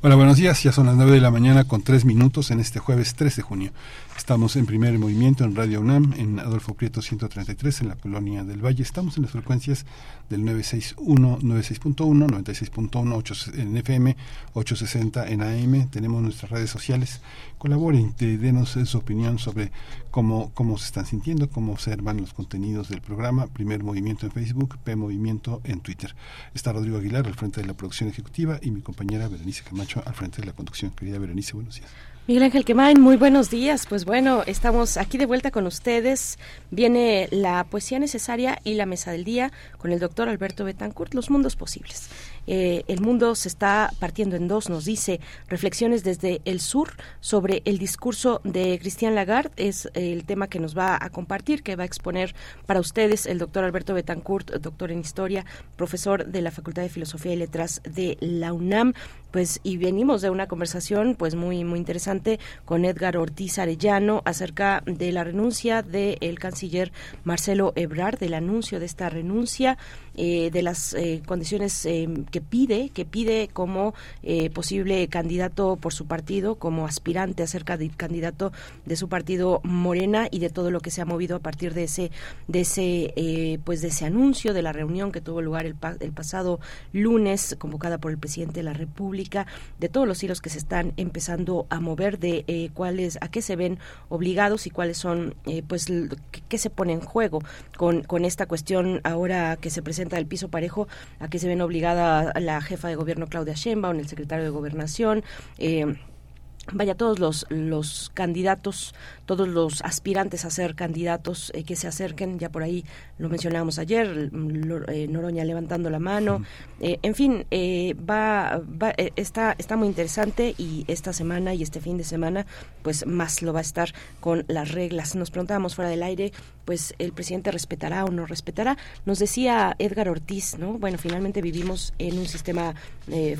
Hola, buenos días. Ya son las 9 de la mañana con 3 minutos en este jueves 3 de junio. Estamos en primer movimiento en Radio UNAM, en Adolfo Prieto 133, en la colonia del Valle. Estamos en las frecuencias del 961, 96.1, 96.1, en FM, 860 en AM. Tenemos nuestras redes sociales. Colaboren, de- denos su opinión sobre cómo, cómo se están sintiendo, cómo observan los contenidos del programa. Primer movimiento en Facebook, P Movimiento en Twitter. Está Rodrigo Aguilar al frente de la producción ejecutiva y mi compañera Berenice Camacho al frente de la conducción. Querida Berenice, buenos días. Miguel Ángel Quemain, muy buenos días. Pues bueno, estamos aquí de vuelta con ustedes. Viene la poesía necesaria y la mesa del día con el doctor Alberto Betancourt, Los Mundos Posibles. Eh, el mundo se está partiendo en dos, nos dice reflexiones desde el sur sobre el discurso de Cristian Lagarde. Es el tema que nos va a compartir, que va a exponer para ustedes el doctor Alberto Betancourt, doctor en historia, profesor de la Facultad de Filosofía y Letras de la UNAM. Pues y venimos de una conversación pues muy muy interesante con Edgar Ortiz Arellano acerca de la renuncia del canciller Marcelo Ebrard, del anuncio de esta renuncia, eh, de las eh, condiciones eh, que pide, que pide como eh, posible candidato por su partido, como aspirante a ser candi- candidato de su partido Morena y de todo lo que se ha movido a partir de ese, de ese, pues de ese anuncio de la reunión que tuvo lugar el, pa- el pasado lunes, convocada por el presidente de la República, de todos los hilos que se están empezando a mover, de eh, cuáles, a qué se ven obligados y cuáles son, eh, pues, qué, se pone en juego con, con esta cuestión ahora que se presenta del piso parejo, a qué se ven obligada la jefa de gobierno Claudia Sheinbaum, el secretario de Gobernación, eh, vaya todos los, los candidatos, todos los aspirantes a ser candidatos eh, que se acerquen, ya por ahí lo mencionábamos ayer, eh, Noroña levantando la mano, eh, en fin, va, va está, está muy interesante y esta semana y este fin de semana, pues más lo va a estar con las reglas. Nos preguntábamos fuera del aire, pues el presidente respetará o no respetará. Nos decía Edgar Ortiz, ¿no? Bueno, finalmente vivimos en un sistema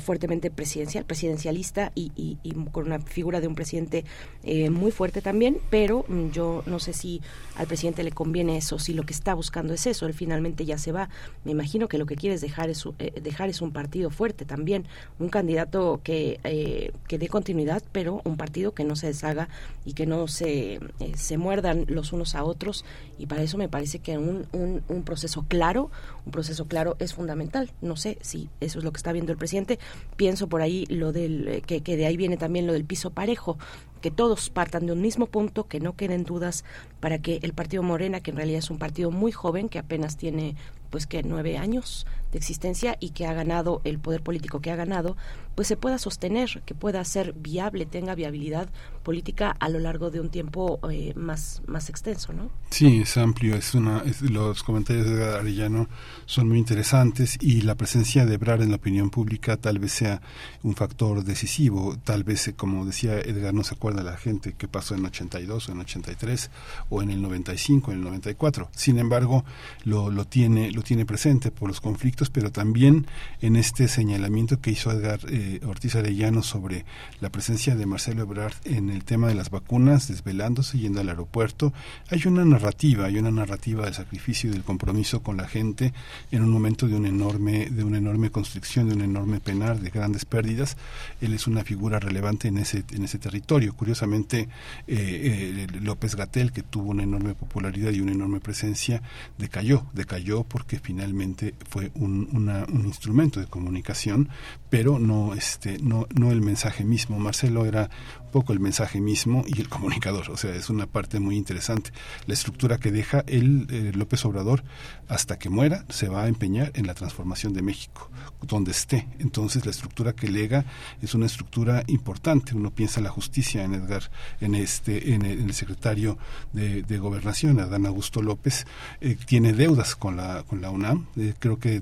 fuertemente presidencial, presidencialista y, y, y con una figura de un presidente eh, muy fuerte también, pero mm, yo no sé si al presidente le conviene eso, si lo que está buscando es eso, él finalmente ya se va. Me imagino que lo que quiere es dejar es, eh, dejar es un partido fuerte también, un candidato que, eh, que dé continuidad, pero un partido que no se deshaga y que no se, se muerdan los unos a otros y para eso me parece que un, un, un proceso claro, un proceso claro es fundamental. No sé si eso es lo que está viendo el presidente. Pienso por ahí lo del que, que de ahí viene también lo del piso parejo que todos partan de un mismo punto, que no queden dudas para que el partido Morena, que en realidad es un partido muy joven, que apenas tiene pues que nueve años de existencia y que ha ganado el poder político que ha ganado, pues se pueda sostener, que pueda ser viable, tenga viabilidad política a lo largo de un tiempo eh, más, más extenso, ¿no? Sí, es amplio, es una, los comentarios de Arellano son muy interesantes y la presencia de Ebrar en la opinión pública tal vez sea un factor decisivo, tal vez, eh, como decía Edgar, no se acuerda la gente que pasó en 82 o en 83 o en el 95, en el 94. Sin embargo, lo, lo tiene, lo tiene presente por los conflictos, pero también en este señalamiento que hizo Edgar eh, Ortiz Arellano sobre la presencia de Marcelo Ebrard en el tema de las vacunas, desvelándose, yendo al aeropuerto. Hay una narrativa, hay una narrativa del sacrificio y del compromiso con la gente en un momento de una enorme, de una enorme constricción, de un enorme penar, de grandes pérdidas. Él es una figura relevante en ese, en ese territorio. Curiosamente, eh, eh, López Gatel, que tuvo una enorme popularidad y una enorme presencia, decayó, decayó porque finalmente fue un, un instrumento de comunicación, pero no, este, no, no el mensaje mismo. Marcelo era poco el mensaje mismo y el comunicador. O sea, es una parte muy interesante. La estructura que deja el eh, López Obrador hasta que muera se va a empeñar en la transformación de México, donde esté. Entonces, la estructura que lega es una estructura importante. Uno piensa en la justicia en Edgar, en este, en el, secretario de, Gobernación, Adán Augusto López, eh, tiene deudas con la con la UNAM. Eh, creo que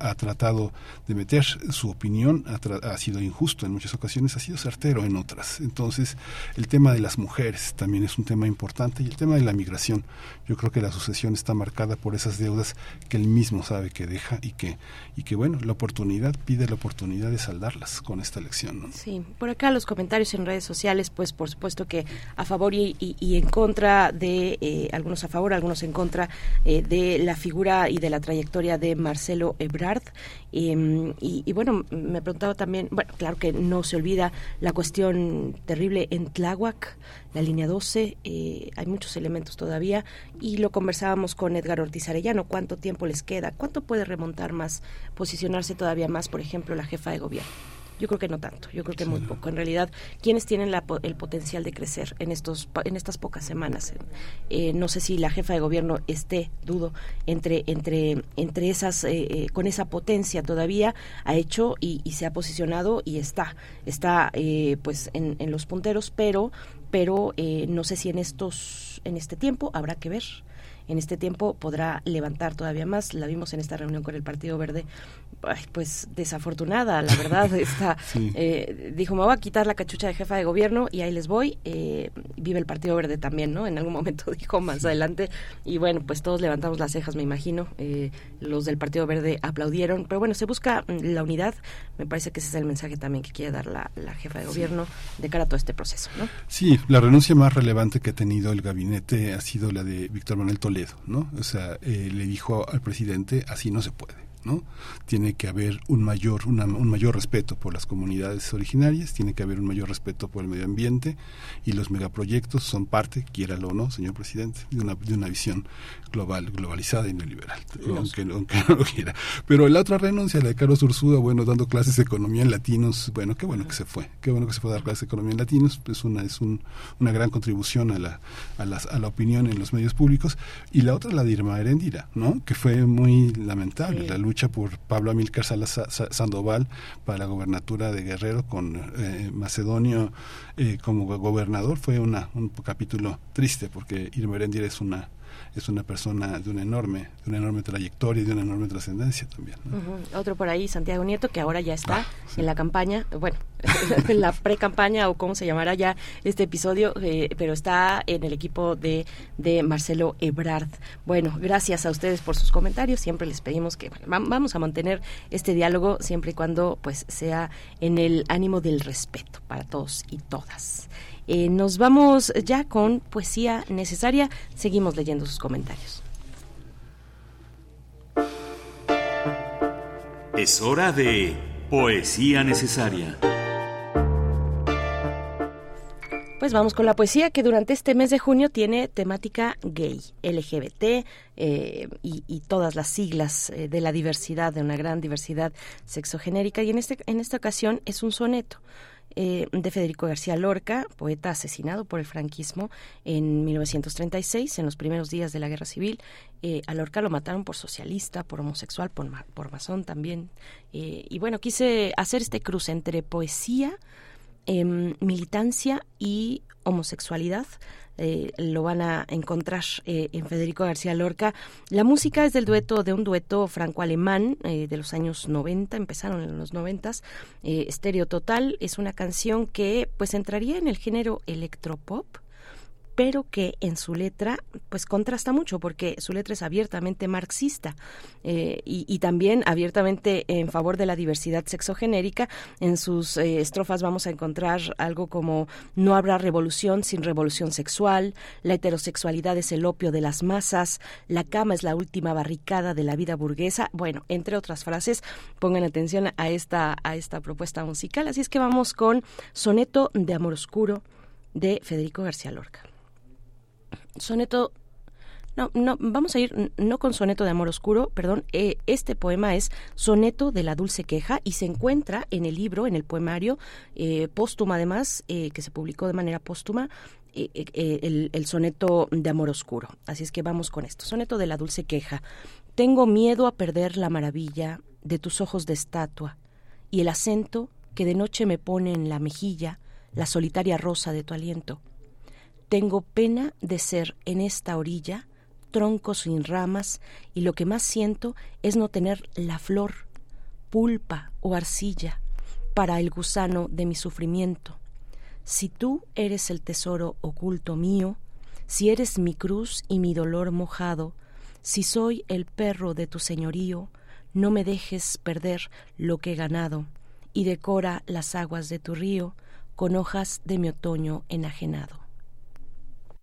ha, tratado de meter su opinión, ha, ha, sido injusto en muchas ocasiones, ha sido certero en otras. Entonces, el tema de las mujeres también es un tema importante y el tema de la migración. Yo creo que la sucesión está marcada por esas deudas que él mismo sabe que deja y que, y que bueno, la oportunidad pide la oportunidad de saldarlas con esta elección. Sí, por acá los comentarios en redes sociales, pues por supuesto que a favor y, en contra de, eh, algunos a favor, algunos en contra eh, de la figura y de la trayectoria de Marcelo Ebrard. Em, y, y, bueno, me preguntaba también, bueno, claro que no se olvida la cuestión terrible en Tláhuac, la línea 12, eh, hay muchos elementos todavía y lo conversábamos con Edgar Ortiz Arellano, cuánto tiempo les queda, cuánto puede remontar más, posicionarse todavía más, por ejemplo, la jefa de gobierno. Yo creo que no tanto, yo creo que muy poco. En realidad, ¿quiénes tienen el potencial de crecer en estos en estas pocas semanas? Eh, no sé si la jefa de gobierno esté, dudo, entre entre entre esas eh, eh, con esa potencia todavía ha hecho y, se ha posicionado y está está pues en, en, los punteros, pero pero no sé si en estos en este tiempo habrá que ver en este tiempo podrá levantar todavía más. La vimos en esta reunión con el Partido Verde pues desafortunada, la verdad. <laughs> Está, eh, dijo, me voy a quitar la cachucha de jefa de gobierno y ahí les voy. Eh, vive el Partido Verde también, ¿no? En algún momento <laughs> dijo más adelante. Y bueno, pues todos levantamos las cejas, me imagino. Eh, los del Partido Verde aplaudieron. Pero bueno, se busca mm, la unidad. Me parece que ese es el mensaje también que quiere dar la, jefa de gobierno de cara a todo este proceso, ¿no? Sí, la renuncia más relevante que ha tenido el gabinete ha sido la de Víctor Manuel Toledo, ¿no? O sea, le dijo al presidente, así no se puede ¿no? Tiene que haber un mayor, un mayor respeto por las comunidades originarias, tiene que haber un mayor respeto por el medio ambiente y los megaproyectos son parte, quiéralo o no, señor presidente, de una, de una visión global, globalizada y neoliberal, aunque, aunque, <laughs> no lo quiera. Pero la otra renuncia, la de Carlos Ursúa, bueno, dando clases de economía en latinos, bueno, qué bueno que se fue, qué bueno que se fue a dar clases de economía en latinos, es una, es un, una gran contribución a la, a, las, a la opinión en los medios públicos. Y la otra, la de Irma Erendira, ¿no? Que fue muy lamentable, la lucha por Pablo Amílcar Salas Sandoval para la gobernatura de Guerrero con eh, Macedonio eh, como gobernador fue una, un capítulo triste porque Irma Erendier es una es una persona de una enorme, de una enorme trayectoria y de una enorme trascendencia también. Otro por ahí, Santiago Nieto, que ahora ya está ah, en la campaña, bueno, <laughs> en la pre-campaña o cómo se llamará ya este episodio, eh, pero está en el equipo de, de Marcelo Ebrard. Bueno, gracias a ustedes por sus comentarios. Siempre les pedimos que vamos a mantener este diálogo siempre y cuando pues sea en el ánimo del respeto para todos y todas. Eh, nos vamos ya con poesía necesaria. Seguimos leyendo sus comentarios. Es hora de poesía necesaria. Pues vamos con la poesía que durante este mes de junio tiene temática gay, LGBT eh, y, todas las siglas eh, de la diversidad, de una gran diversidad sexogenérica. Y en, este, en esta ocasión es un soneto. Eh, de Federico García Lorca, poeta asesinado por el franquismo en 1936, en los primeros días de la Guerra Civil. Eh, a Lorca lo mataron por socialista, por homosexual, por, por masón también. Eh, y bueno, quise hacer este cruce entre poesía, em, militancia y homosexualidad. Eh, lo van a encontrar eh, en Federico García Lorca. La música es del dueto, de un dueto franco-alemán eh, de los años 90, empezaron en los 90. Estéreo Total es una canción que pues entraría en el género electropop pero que en su letra pues contrasta mucho porque su letra es abiertamente marxista eh, y, también abiertamente en favor de la diversidad sexogenérica. En sus eh, estrofas vamos a encontrar algo como no habrá revolución sin revolución sexual, la heterosexualidad es el opio de las masas, la cama es la última barricada de la vida burguesa. Bueno, entre otras frases, pongan atención a esta, a esta propuesta musical. Así es que vamos con Soneto de Amor Oscuro de Federico García Lorca soneto no, no, vamos a ir no con soneto de amor oscuro, perdón, eh, este poema es soneto de la dulce queja y se encuentra en el libro, en el poemario eh, póstuma además, eh, que se publicó de manera póstuma, el, el, soneto de amor oscuro. Así es que vamos con esto, soneto de la dulce queja. Tengo miedo a perder la maravilla de tus ojos de estatua y el acento que de noche me pone en la mejilla la solitaria rosa de tu aliento tengo pena de ser en esta orilla tronco sin ramas y lo que más siento es no tener la flor, pulpa o arcilla para el gusano de mi sufrimiento. Si tú eres el tesoro oculto mío, si eres mi cruz y mi dolor mojado, si soy el perro de tu señorío, no me dejes perder lo que he ganado, y decora las aguas de tu río con hojas de mi otoño enajenado.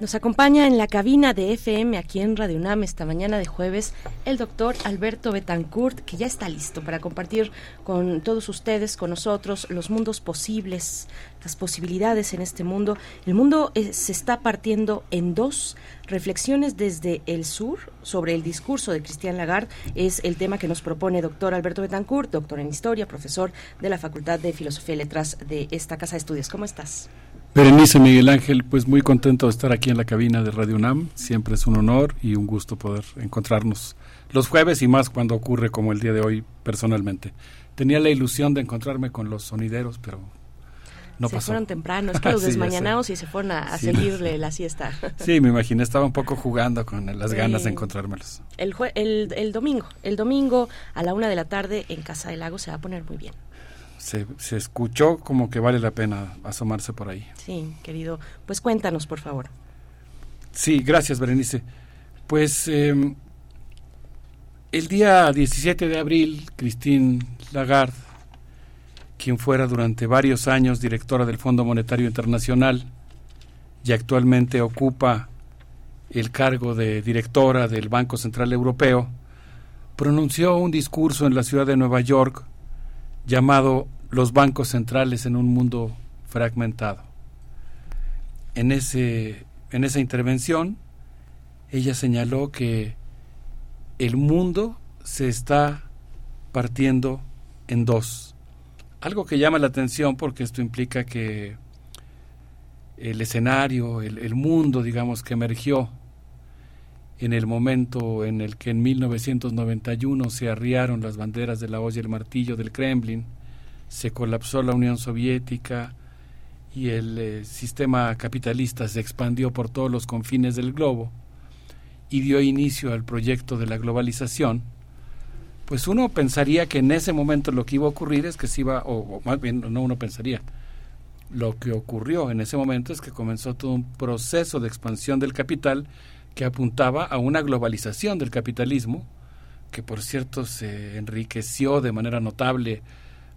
Nos acompaña en la cabina de FM aquí en Radio UNAM esta mañana de jueves el doctor Alberto Betancourt, que ya está listo para compartir con todos ustedes, con nosotros, los mundos posibles, las posibilidades en este mundo. El mundo eh, se está partiendo en dos. Reflexiones desde el sur sobre el discurso de Cristian Lagarde es el tema que nos propone doctor Alberto Betancourt, doctor en historia, profesor de la Facultad de Filosofía y Letras de esta Casa de Estudios. ¿Cómo estás? Berenice Miguel Ángel, pues muy contento de estar aquí en la cabina de Radio UNAM. Siempre es un honor y un gusto poder encontrarnos los jueves y más cuando ocurre como el día de hoy personalmente. Tenía la ilusión de encontrarme con los sonideros, pero no se pasó. fueron temprano, es que los <laughs> Sí, desmañanados y se fueron a, a Sí. seguirle la siesta. <laughs> Sí, me imaginé, estaba un poco jugando con las ganas de encontrármelos. El, jue- el, el domingo, el domingo a la una de la tarde en Casa del Lago se va a poner muy bien. Se, se escuchó como que vale la pena asomarse por ahí. Sí, querido. Pues cuéntanos, por favor. Sí, gracias, Berenice. Pues eh, el día 17 de abril, Christine Lagarde, quien fuera durante varios años directora del Fondo Monetario Internacional y actualmente ocupa el cargo de directora del Banco Central Europeo, pronunció un discurso en la ciudad de Nueva York llamado Los bancos centrales en un mundo fragmentado. En, ese, en esa intervención, ella señaló que el mundo se está partiendo en dos. Algo que llama la atención porque esto implica que el escenario, el, el mundo, digamos, que emergió en el momento en el que en 1991 se arriaron las banderas de la hoz y el martillo del Kremlin, se colapsó la Unión Soviética y el eh, sistema capitalista se expandió por todos los confines del globo y dio inicio al proyecto de la globalización, pues uno pensaría que en ese momento lo que iba a ocurrir es que se iba, o, o más bien no uno pensaría, lo que ocurrió en ese momento es que comenzó todo un proceso de expansión del capital que apuntaba a una globalización del capitalismo, que por cierto se enriqueció de manera notable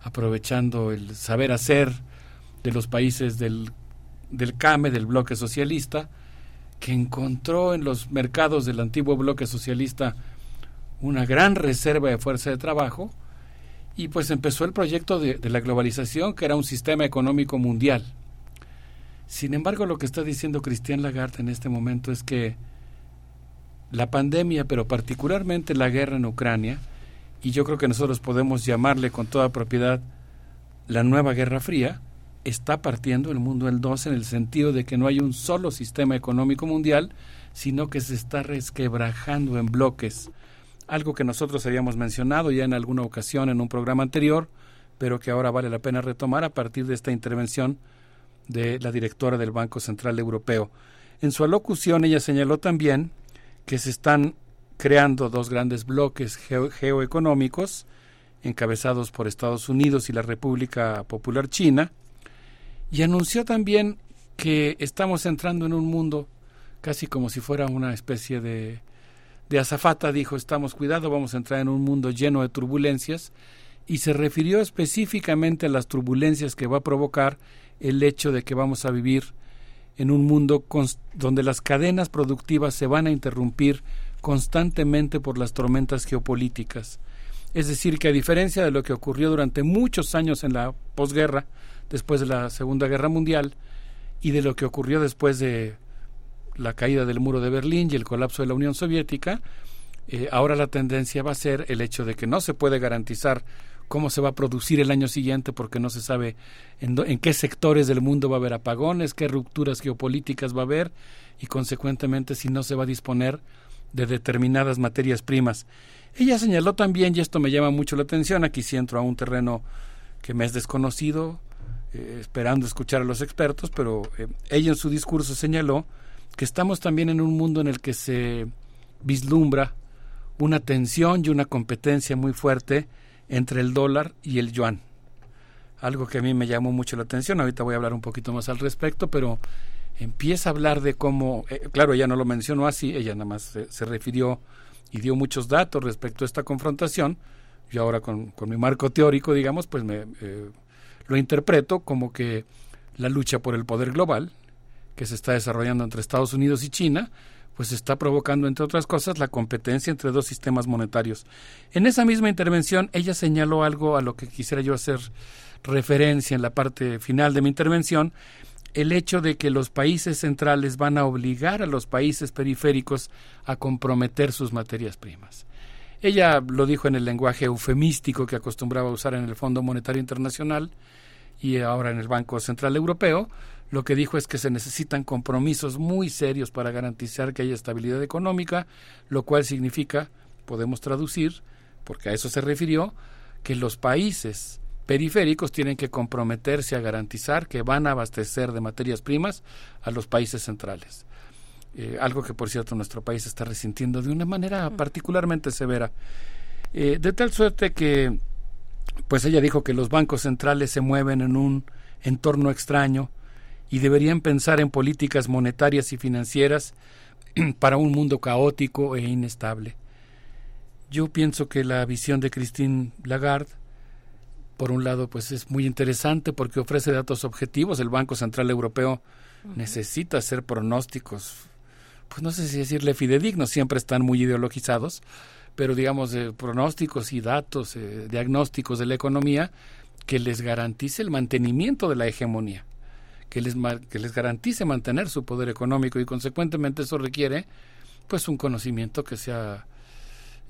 aprovechando el saber hacer de los países del, del CAME, del bloque socialista, que encontró en los mercados del antiguo bloque socialista una gran reserva de fuerza de trabajo y pues empezó el proyecto de, de la globalización, que era un sistema económico mundial. Sin embargo, lo que está diciendo Cristian Lagarde en este momento es que la pandemia, pero particularmente la guerra en Ucrania, y yo creo que nosotros podemos llamarle con toda propiedad la nueva Guerra Fría, está partiendo el mundo en dos en el sentido de que no hay un solo sistema económico mundial, sino que se está resquebrajando en bloques. Algo que nosotros habíamos mencionado ya en alguna ocasión en un programa anterior, pero que ahora vale la pena retomar a partir de esta intervención de la directora del Banco Central Europeo. En su alocución ella señaló también que se están creando dos grandes bloques geo- geoeconómicos encabezados por Estados Unidos y la República Popular China y anunció también que estamos entrando en un mundo casi como si fuera una especie de, de azafata, dijo, estamos cuidado, vamos a entrar en un mundo lleno de turbulencias, y se refirió específicamente a las turbulencias que va a provocar el hecho de que vamos a vivir en un mundo donde las cadenas productivas se van a interrumpir constantemente por las tormentas geopolíticas. Es decir, que a diferencia de lo que ocurrió durante muchos años en la posguerra, después de la Segunda Guerra Mundial, y de lo que ocurrió después de la caída del muro de Berlín y el colapso de la Unión Soviética, eh, ahora la tendencia va a ser el hecho de que no se puede garantizar cómo se va a producir el año siguiente porque no se sabe en, en, qué sectores del mundo va a haber apagones, qué rupturas geopolíticas va a haber y consecuentemente si no se va a disponer de determinadas materias primas. Ella señaló también, y esto me llama mucho la atención, aquí sí entro a un terreno que me es desconocido, eh, esperando escuchar a los expertos, pero eh, ella en su discurso señaló que estamos también en un mundo en el que se vislumbra una tensión y una competencia muy fuerte entre el dólar y el yuan. Algo que a mí me llamó mucho la atención, ahorita voy a hablar un poquito más al respecto, pero empieza a hablar de cómo, eh, claro, ella no lo mencionó así, ella nada más se, refirió y dio muchos datos respecto a esta confrontación. Yo ahora con, con mi marco teórico, digamos, pues me eh, lo interpreto como que la lucha por el poder global, que se está desarrollando entre Estados Unidos y China, pues está provocando, entre otras cosas, la competencia entre dos sistemas monetarios. En esa misma intervención, ella señaló algo a lo que quisiera yo hacer referencia en la parte final de mi intervención, el hecho de que los países centrales van a obligar a los países periféricos a comprometer sus materias primas. Ella lo dijo en el lenguaje eufemístico que acostumbraba a usar en el Fondo Monetario Internacional y ahora en el Banco Central Europeo, lo que dijo es que se necesitan compromisos muy serios para garantizar que haya estabilidad económica, lo cual significa, podemos traducir, porque a eso se refirió, que los países periféricos tienen que comprometerse a garantizar que van a abastecer de materias primas a los países centrales. Eh, algo que, por cierto, nuestro país está resintiendo de una manera particularmente severa. Eh, de tal suerte que, pues ella dijo que los bancos centrales se mueven en un entorno extraño, y deberían pensar en políticas monetarias y financieras <clears throat> para un mundo caótico e inestable. Yo pienso que la visión de Christine Lagarde, por un lado, pues es muy interesante porque ofrece datos objetivos. El Banco Central Europeo necesita hacer pronósticos, pues no sé si decirle fidedignos, siempre están muy ideologizados, pero digamos pronósticos y datos, eh, diagnósticos de la economía que les garantice el mantenimiento de la hegemonía que les, que les garantice mantener su poder económico y consecuentemente eso requiere pues un conocimiento que sea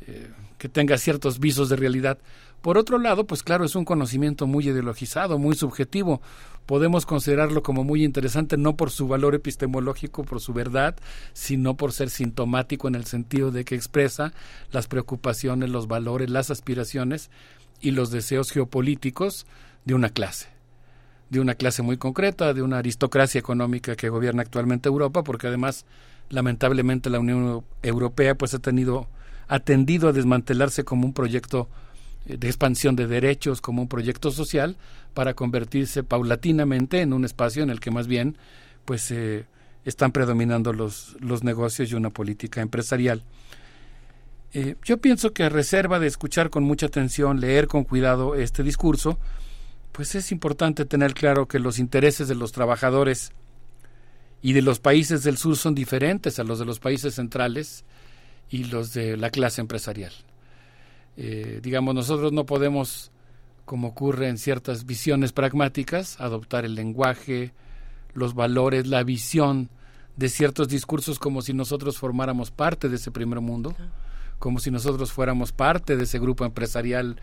eh, que tenga ciertos visos de realidad. Por otro lado, pues claro, es un conocimiento muy ideologizado, muy subjetivo. Podemos considerarlo como muy interesante no por su valor epistemológico, por su verdad, sino por ser sintomático en el sentido de que expresa las preocupaciones, los valores, las aspiraciones y los deseos geopolíticos de una clase de una clase muy concreta, de una aristocracia económica que gobierna actualmente Europa, porque además, lamentablemente, la Unión Europea pues ha tenido ha tendido a desmantelarse como un proyecto de expansión de derechos, como un proyecto social, para convertirse paulatinamente en un espacio en el que más bien pues eh, están predominando los, los negocios y una política empresarial. Eh, yo pienso que a reserva de escuchar con mucha atención, leer con cuidado este discurso, pues es importante tener claro que los intereses de los trabajadores y de los países del sur son diferentes a los de los países centrales y los de la clase empresarial. Eh, digamos, nosotros no podemos, como ocurre en ciertas visiones pragmáticas, adoptar el lenguaje, los valores, la visión de ciertos discursos como si nosotros formáramos parte de ese primer mundo, como si nosotros fuéramos parte de ese grupo empresarial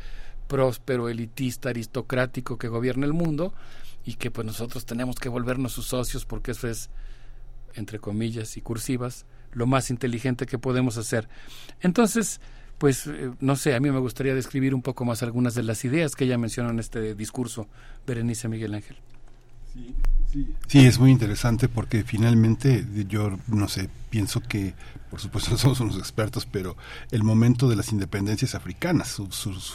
próspero, elitista, aristocrático que gobierna el mundo y que pues nosotros tenemos que volvernos sus socios porque eso es, entre comillas y cursivas, lo más inteligente que podemos hacer. Entonces, pues eh, no sé, a mí me gustaría describir un poco más algunas de las ideas que ella mencionó en este discurso, Berenice Miguel Ángel. Sí, es muy interesante porque finalmente yo, no sé, pienso que por supuesto no <laughs> somos unos expertos, pero el momento de las independencias africanas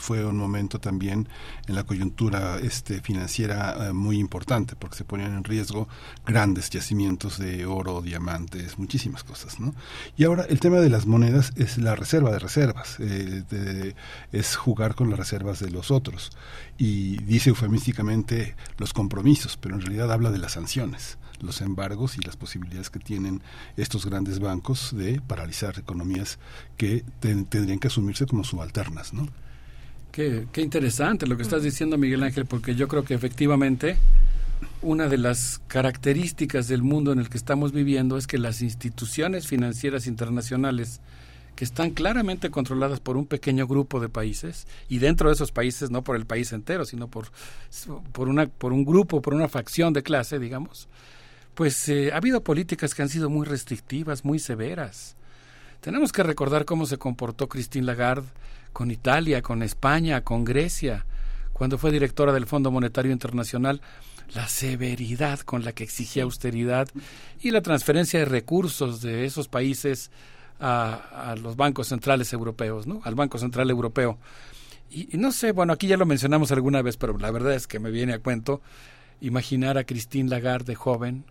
fue un momento también en la coyuntura este, financiera eh, muy importante, porque se ponían en riesgo grandes yacimientos de oro, diamantes, muchísimas cosas. ¿no? Y ahora el tema de las monedas es la reserva de reservas, eh, es jugar con las reservas de los otros. Y dice eufemísticamente los compromisos, pero en realidad habla de las sanciones los embargos y las posibilidades que tienen estos grandes bancos de paralizar economías que tendrían que asumirse como subalternas, ¿no? Qué, qué interesante lo que estás diciendo, Miguel Ángel, porque yo creo que efectivamente una de las características del mundo en el que estamos viviendo es que las instituciones financieras internacionales que están claramente controladas por un pequeño grupo de países y dentro de esos países no por el país entero sino por por una por un grupo por una facción de clase digamos pues eh, ha habido políticas que han sido muy restrictivas, muy severas. Tenemos que recordar cómo se comportó Christine Lagarde con Italia, con España, con Grecia, cuando fue directora del Fondo Monetario Internacional, la severidad con la que exigía austeridad y la transferencia de recursos de esos países a, los bancos centrales europeos, ¿no? Al Banco Central Europeo. Y, no sé, bueno, aquí ya lo mencionamos alguna vez, pero la verdad es que me viene a cuento imaginar a Christine Lagarde joven,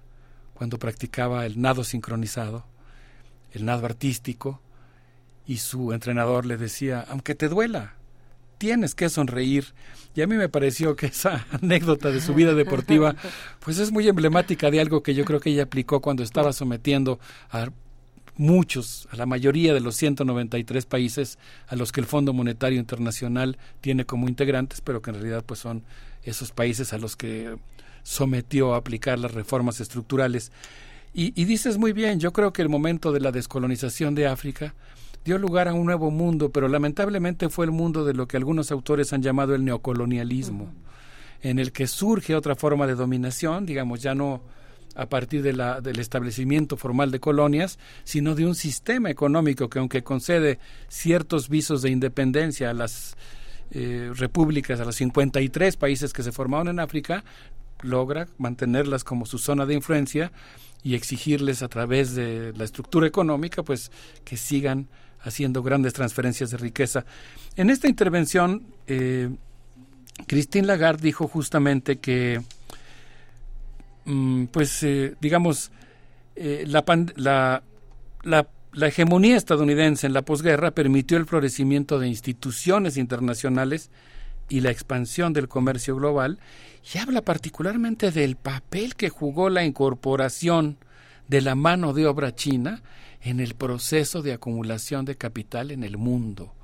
cuando practicaba el nado sincronizado, el nado artístico, y su entrenador le decía, aunque te duela, tienes que sonreír. Y a mí me pareció que esa <laughs> anécdota de su vida deportiva, pues es muy emblemática de algo que yo creo que ella aplicó cuando estaba sometiendo a muchos, a la mayoría de los 193 países a los que el Fondo Monetario Internacional tiene como integrantes, pero que en realidad pues son esos países a los que sometió a aplicar las reformas estructurales. Y, dices muy bien, yo creo que el momento de la descolonización de África dio lugar a un nuevo mundo, pero lamentablemente fue el mundo de lo que algunos autores han llamado el neocolonialismo, en el que surge otra forma de dominación, digamos, ya no a partir de la, del establecimiento formal de colonias, sino de un sistema económico que aunque concede ciertos visos de independencia a las eh, repúblicas, a los 53 países que se formaron en África, logra mantenerlas como su zona de influencia y exigirles a través de la estructura económica pues que sigan haciendo grandes transferencias de riqueza. En esta intervención, eh, Christine Lagarde dijo justamente que, pues, eh, digamos, eh, la, la, la, la hegemonía estadounidense en la posguerra permitió el florecimiento de instituciones internacionales y la expansión del comercio global y habla particularmente del papel que jugó la incorporación de la mano de obra china en el proceso de acumulación de capital en el mundo,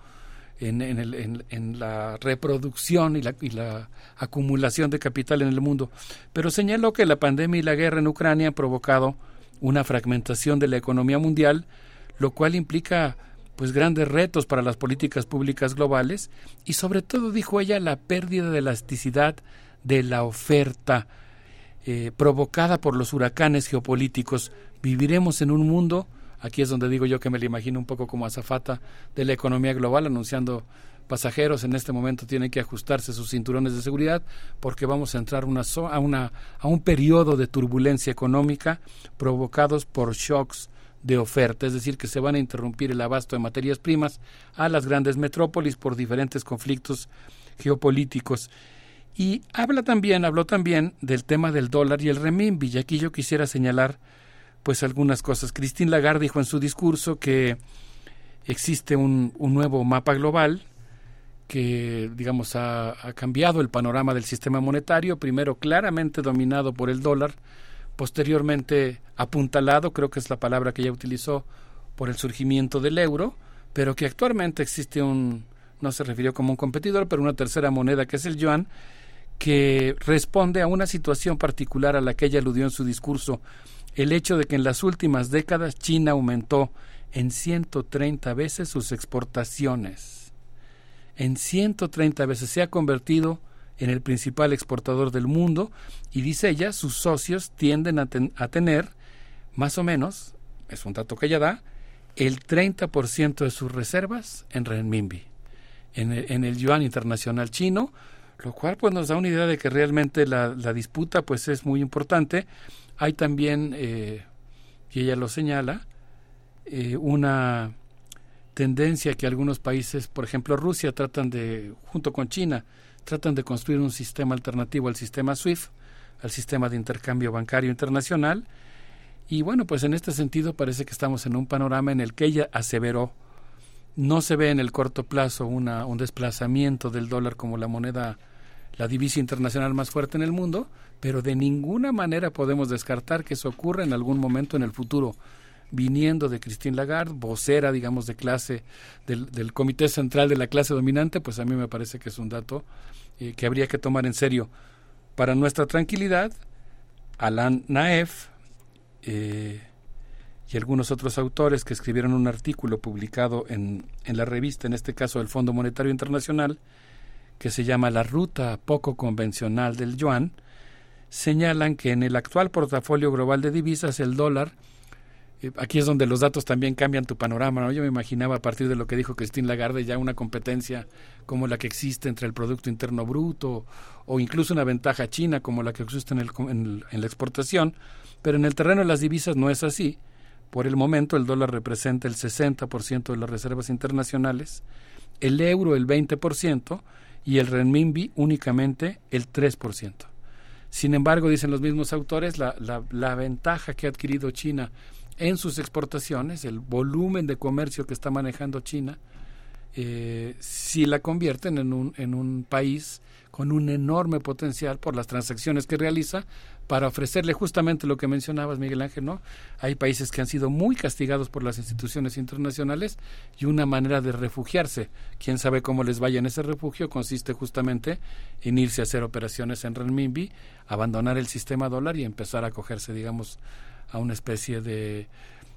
en, en, la reproducción y la, y la, acumulación de capital en el mundo. Pero señaló que la pandemia y la guerra en Ucrania han provocado una fragmentación de la economía mundial, lo cual implica pues grandes retos para las políticas públicas globales y sobre todo dijo ella la pérdida de elasticidad de la oferta eh, provocada por los huracanes geopolíticos. Viviremos en un mundo, aquí es donde digo yo que me lo imagino un poco como azafata de la economía global, anunciando pasajeros. En este momento tienen que ajustarse sus cinturones de seguridad porque vamos a entrar una, a, una, a un periodo de turbulencia económica provocados por shocks de oferta, es decir, que se van a interrumpir el abasto de materias primas a las grandes metrópolis por diferentes conflictos geopolíticos. Y habla también, habló también del tema del dólar y el renminbi, y aquí yo quisiera señalar pues algunas cosas. Christine Lagarde dijo en su discurso que existe un, un nuevo mapa global que, digamos, ha, ha, cambiado el panorama del sistema monetario, primero claramente dominado por el dólar, posteriormente apuntalado, creo que es la palabra que ella utilizó, por el surgimiento del euro, pero que actualmente existe un, no se refirió como un competidor, pero una tercera moneda que es el yuan, que responde a una situación particular a la que ella aludió en su discurso, el hecho de que en las últimas décadas China aumentó en 130 veces sus exportaciones. En 130 veces se ha convertido en el principal exportador del mundo y dice ella, sus socios tienden a, tener más o menos, es un dato que ella da, el 30% de sus reservas en renminbi. En el, en el yuan internacional chino, lo cual pues nos da una idea de que realmente la, disputa pues es muy importante. Hay también, eh, y ella lo señala, eh, una tendencia que algunos países, por ejemplo Rusia, tratan de, junto con China, tratan de construir un sistema alternativo al sistema SWIFT, al sistema de intercambio bancario internacional. Y bueno, pues en este sentido parece que estamos en un panorama en el que ella aseveró no se ve en el corto plazo una, un desplazamiento del dólar como la moneda, la divisa internacional más fuerte en el mundo, pero de ninguna manera podemos descartar que eso ocurra en algún momento en el futuro viniendo de Christine Lagarde, vocera, digamos, de clase, del, del, Comité Central de la clase dominante, pues a mí me parece que es un dato eh, que habría que tomar en serio. Para nuestra tranquilidad, Alan Naef eh, y algunos otros autores que escribieron un artículo publicado en, en la revista, en este caso del Fondo Monetario Internacional, que se llama La Ruta Poco Convencional del Yuan, señalan que en el actual portafolio global de divisas el dólar eh, aquí es donde los datos también cambian tu panorama. ¿no? Yo me imaginaba a partir de lo que dijo Christine Lagarde ya una competencia como la que existe entre el Producto Interno Bruto o incluso una ventaja china como la que existe en, el, en, la exportación, pero en el terreno de las divisas no es así. Por el momento el dólar representa el 60% de las reservas internacionales, el euro el 20% y el renminbi únicamente el 3%. Sin embargo, dicen los mismos autores, la, la, la ventaja que ha adquirido China en sus exportaciones, el volumen de comercio que está manejando China, eh, si la convierten en un, en un país con un enorme potencial por las transacciones que realiza para ofrecerle justamente lo que mencionabas, Miguel Ángel, ¿no? Hay países que han sido muy castigados por las instituciones internacionales y una manera de refugiarse, quién sabe cómo les vaya en ese refugio, consiste justamente en irse a hacer operaciones en renminbi, abandonar el sistema dólar y empezar a cogerse, digamos, a una especie de,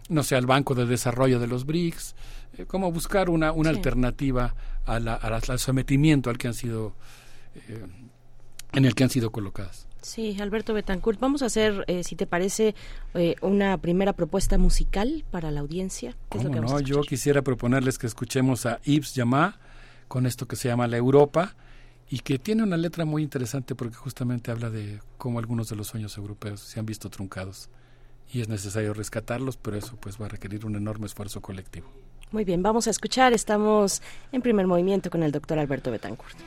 no sé, al Banco de Desarrollo de los BRICS, eh, como buscar una, una alternativa a la, al sometimiento al que han sido, eh, en el que han sido colocadas. Sí, Alberto Betancourt, vamos a hacer, eh, si te parece, una primera propuesta musical para la audiencia. ¿Cómo no? Yo quisiera proponerles que escuchemos a Yves Yamá con esto que se llama La Europa y que tiene una letra muy interesante porque justamente habla de cómo algunos de los sueños europeos se han visto truncados y es necesario rescatarlos, pero eso pues va a requerir un enorme esfuerzo colectivo. Muy bien, vamos a escuchar. Estamos en primer movimiento con el doctor Alberto Betancourt.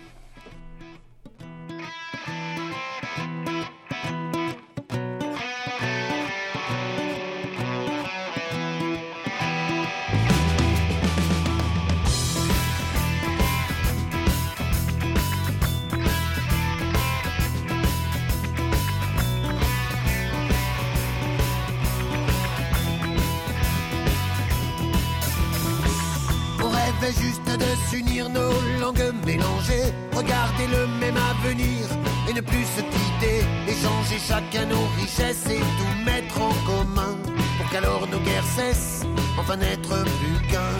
Juste de s'unir nos langues mélangées, regarder le même avenir et ne plus se quitter, échanger chacun nos richesses et tout mettre en commun, pour qu'alors nos guerres cessent, enfin n'être plus qu'un,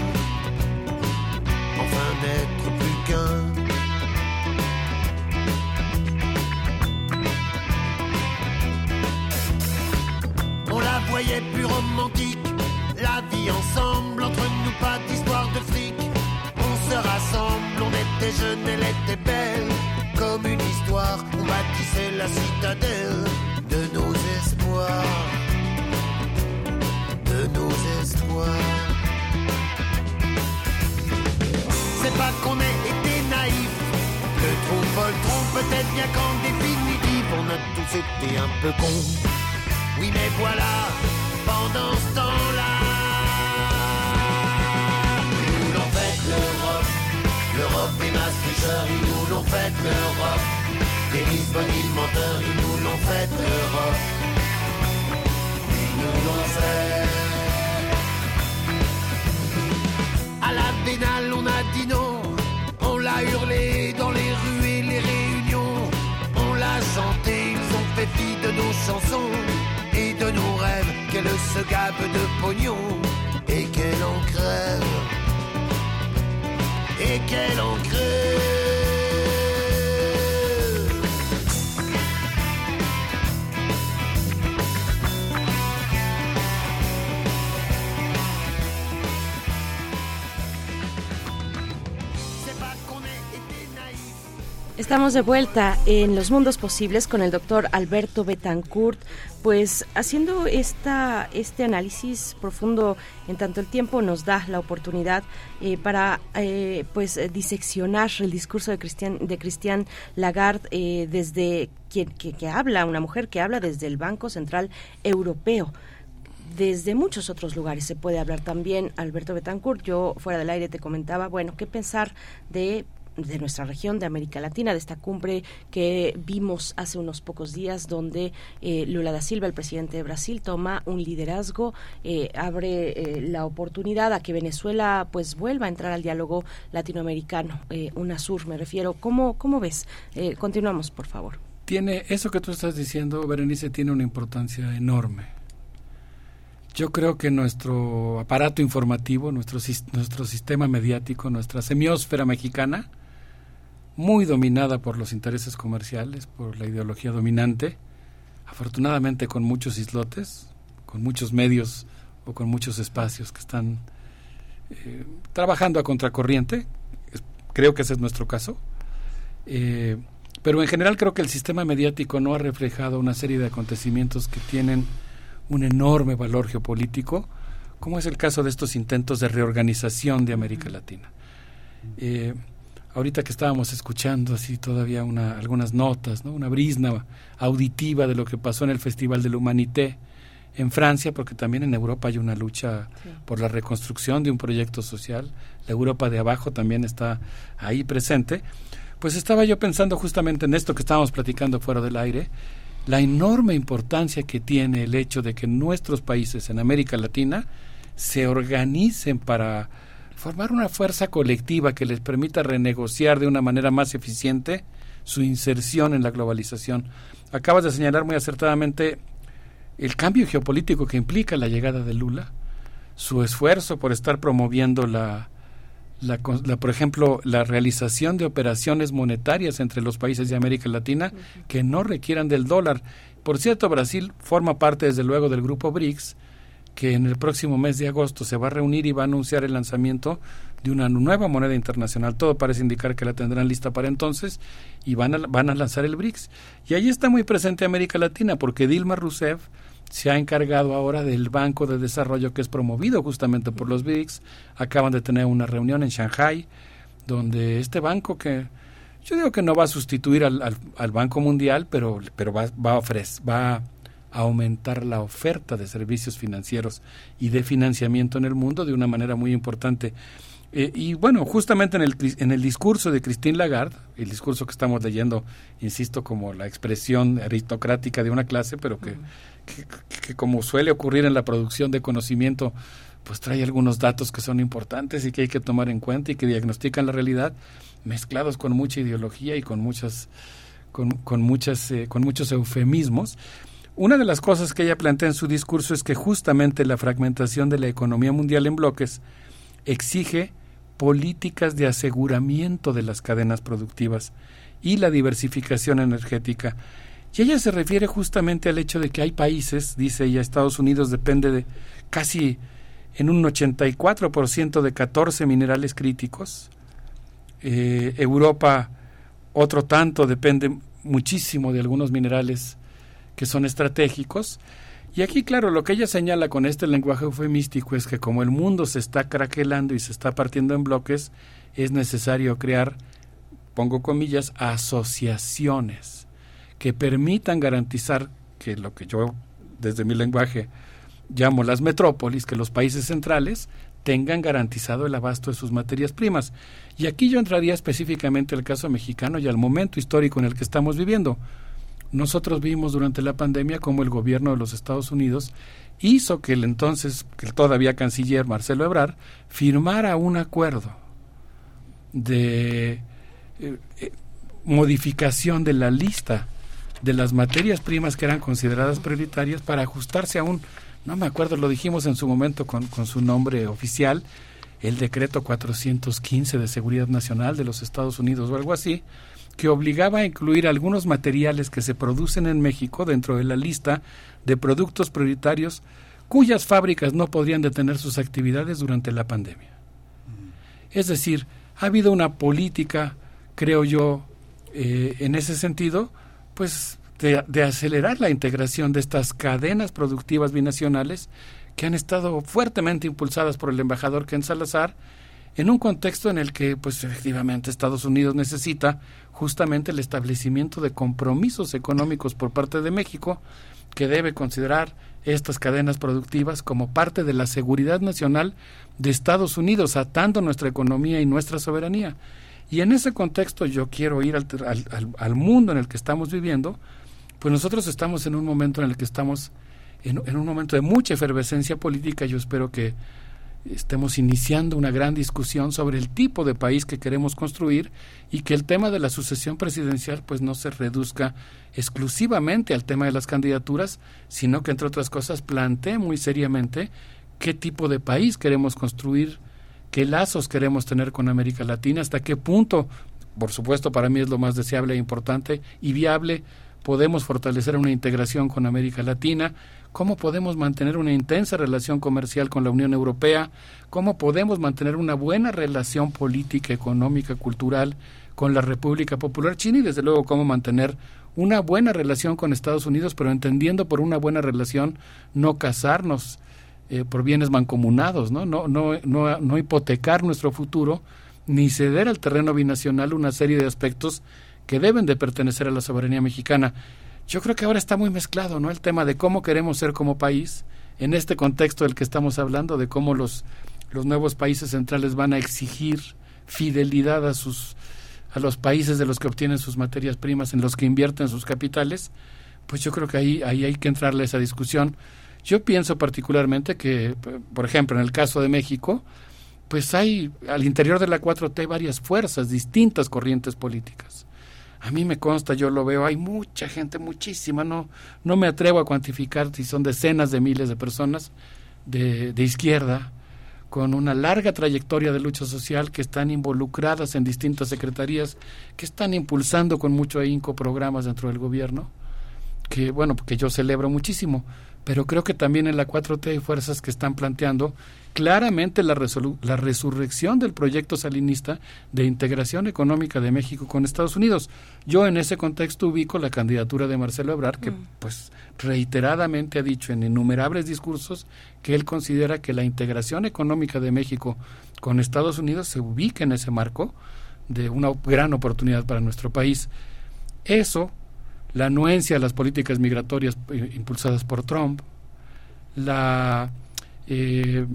enfin n'être plus qu'un. On la voyait plus romantique, la vie ensemble, était elle était belle, comme une histoire, on bâtissait la citadelle de nos espoirs, de nos espoirs. C'est pas qu'on ait été naïf, le trop folle peut-être bien qu'en définitive on a tous été un peu cons. Oui mais voilà, pendant ce temps-là l'Europe des masques ils nous l'ont fait l'Europe. Des disponibles menteurs, ils nous l'ont fait l'Europe. Ils nous l'ont fait. À la vénale, on a dit non. On l'a hurlé dans les rues et les réunions. On l'a chanté, ils ont fait fi de nos chansons et de nos rêves. Qu'elle se gabe de pognon et qu'elle en crève et quel encre Estamos de vuelta en Los Mundos Posibles con el doctor Alberto Betancourt, pues haciendo esta, este análisis profundo en tanto el tiempo nos da la oportunidad eh, para eh, pues diseccionar el discurso de Cristian, de Christian Lagarde eh, desde quien que, que habla, una mujer que habla desde el Banco Central Europeo desde muchos otros lugares se puede hablar también. Alberto Betancourt, yo fuera del aire te comentaba, bueno, qué pensar de de nuestra región, de América Latina, de esta cumbre que vimos hace unos pocos días, donde eh, Lula da Silva, el presidente de Brasil, toma un liderazgo, eh, abre eh, la oportunidad a que Venezuela pues vuelva a entrar al diálogo latinoamericano, UNASUR me refiero. ¿Cómo, cómo ves? continuamos, por favor. Tiene, eso que tú estás diciendo, Berenice, tiene una importancia enorme. Yo creo que nuestro aparato informativo, nuestro, nuestro sistema mediático, nuestra semiósfera mexicana, muy dominada por los intereses comerciales, por la ideología dominante, afortunadamente con muchos islotes, con muchos medios o con muchos espacios que están eh, trabajando a contracorriente, creo que ese es nuestro caso, eh, pero en general creo que el sistema mediático no ha reflejado una serie de acontecimientos que tienen un enorme valor geopolítico, como es el caso de estos intentos de reorganización de América Latina. Eh, ahorita que estábamos escuchando así todavía una, algunas notas, ¿no? una brisna auditiva de lo que pasó en el Festival de la Humanité en Francia, porque también en Europa hay una lucha por la reconstrucción de un proyecto social, la Europa de abajo también está ahí presente, pues estaba yo pensando justamente en esto que estábamos platicando fuera del aire, la enorme importancia que tiene el hecho de que nuestros países en América Latina se organicen para formar una fuerza colectiva que les permita renegociar de una manera más eficiente su inserción en la globalización. Acabas de señalar muy acertadamente el cambio geopolítico que implica la llegada de Lula, su esfuerzo por estar promoviendo la, la, por ejemplo, la realización de operaciones monetarias entre los países de América Latina que no requieran del dólar. Por cierto, Brasil forma parte, desde luego, del grupo BRICS, que en el próximo mes de agosto se va a reunir y va a anunciar el lanzamiento de una nueva moneda internacional. Todo parece indicar que la tendrán lista para entonces y van a, van a lanzar el BRICS. Y ahí está muy presente América Latina porque Dilma Rousseff se ha encargado ahora del Banco de Desarrollo que es promovido justamente por los BRICS. Acaban de tener una reunión en Shanghai donde este banco que yo digo que no va a sustituir al, al, Banco Mundial, pero, pero va, va, a ofrecer, va aumentar la oferta de servicios financieros y de financiamiento en el mundo de una manera muy importante. Eh, y bueno, justamente en el, en el discurso de Christine Lagarde, el discurso que estamos leyendo, insisto, como la expresión aristocrática de una clase, pero que, que, como suele ocurrir en la producción de conocimiento, pues trae algunos datos que son importantes y que hay que tomar en cuenta y que diagnostican la realidad, mezclados con mucha ideología y con muchas con, con muchas eh, con muchos eufemismos una de las cosas que ella plantea en su discurso es que justamente la fragmentación de la economía mundial en bloques exige políticas de aseguramiento de las cadenas productivas y la diversificación energética. Y ella se refiere justamente al hecho de que hay países, dice ella, Estados Unidos depende de casi en un 84% de 14 minerales críticos, eh, Europa otro tanto depende muchísimo de algunos minerales que son estratégicos. Y aquí, claro, lo que ella señala con este lenguaje eufemístico es que como el mundo se está craquelando y se está partiendo en bloques, es necesario crear, pongo comillas, asociaciones que permitan garantizar que lo que yo desde mi lenguaje llamo las metrópolis, que los países centrales tengan garantizado el abasto de sus materias primas. Y aquí yo entraría específicamente al caso mexicano y al momento histórico en el que estamos viviendo. Nosotros vimos durante la pandemia cómo el gobierno de los Estados Unidos hizo que el entonces, que el todavía canciller Marcelo Ebrard, firmara un acuerdo de eh, eh, modificación de la lista de las materias primas que eran consideradas prioritarias para ajustarse a un, no me acuerdo, lo dijimos en su momento con, con su nombre oficial, el decreto 415 de Seguridad Nacional de los Estados Unidos o algo así, que obligaba a incluir algunos materiales que se producen en México dentro de la lista de productos prioritarios cuyas fábricas no podrían detener sus actividades durante la pandemia. Es decir, ha habido una política, creo yo, eh, en ese sentido, pues de, acelerar la integración de estas cadenas productivas binacionales que han estado fuertemente impulsadas por el embajador Ken Salazar en un contexto en el que, pues efectivamente, Estados Unidos necesita justamente el establecimiento de compromisos económicos por parte de México que debe considerar estas cadenas productivas como parte de la seguridad nacional de Estados Unidos, atando nuestra economía y nuestra soberanía. Y en ese contexto yo quiero ir al, al, mundo en el que estamos viviendo, pues nosotros estamos en un momento en el que estamos en, en un momento de mucha efervescencia política. Yo espero que estemos iniciando una gran discusión sobre el tipo de país que queremos construir y que el tema de la sucesión presidencial pues no se reduzca exclusivamente al tema de las candidaturas, sino que entre otras cosas plantee muy seriamente qué tipo de país queremos construir, qué lazos queremos tener con América Latina, hasta qué punto, por supuesto para mí es lo más deseable e importante y viable, podemos fortalecer una integración con América Latina, cómo podemos mantener una intensa relación comercial con la Unión Europea, cómo podemos mantener una buena relación política, económica, cultural con la República Popular China y desde luego cómo mantener una buena relación con Estados Unidos, pero entendiendo por una buena relación no casarnos eh, por bienes mancomunados, ¿no? No, no, no, no hipotecar nuestro futuro ni ceder al terreno binacional una serie de aspectos que deben de pertenecer a la soberanía mexicana. Yo creo que ahora está muy mezclado, ¿no? El tema de cómo queremos ser como país, en este contexto del que estamos hablando, de cómo los, los nuevos países centrales van a exigir fidelidad a sus a los países de los que obtienen sus materias primas, en los que invierten sus capitales, pues yo creo que ahí, ahí hay que entrarle a esa discusión. Yo pienso particularmente que, por ejemplo, en el caso de México, pues hay al interior de la 4T varias fuerzas, distintas corrientes políticas. A mí me consta, yo lo veo, hay mucha gente, muchísima, no, no me atrevo a cuantificar si son decenas de miles de personas de, de izquierda, con una larga trayectoria de lucha social que están involucradas en distintas secretarías, que están impulsando con mucho ahínco programas dentro del gobierno, que bueno, que yo celebro muchísimo, pero creo que también en la 4T hay fuerzas que están planteando claramente la, la resurrección del proyecto salinista de integración económica de México con Estados Unidos. Yo en ese contexto ubico la candidatura de Marcelo Ebrard, que mm. pues reiteradamente ha dicho en innumerables discursos que él considera que la integración económica de México con Estados Unidos se ubica en ese marco de una gran oportunidad para nuestro país. Eso, la anuencia a las políticas migratorias eh, impulsadas por Trump, la eh,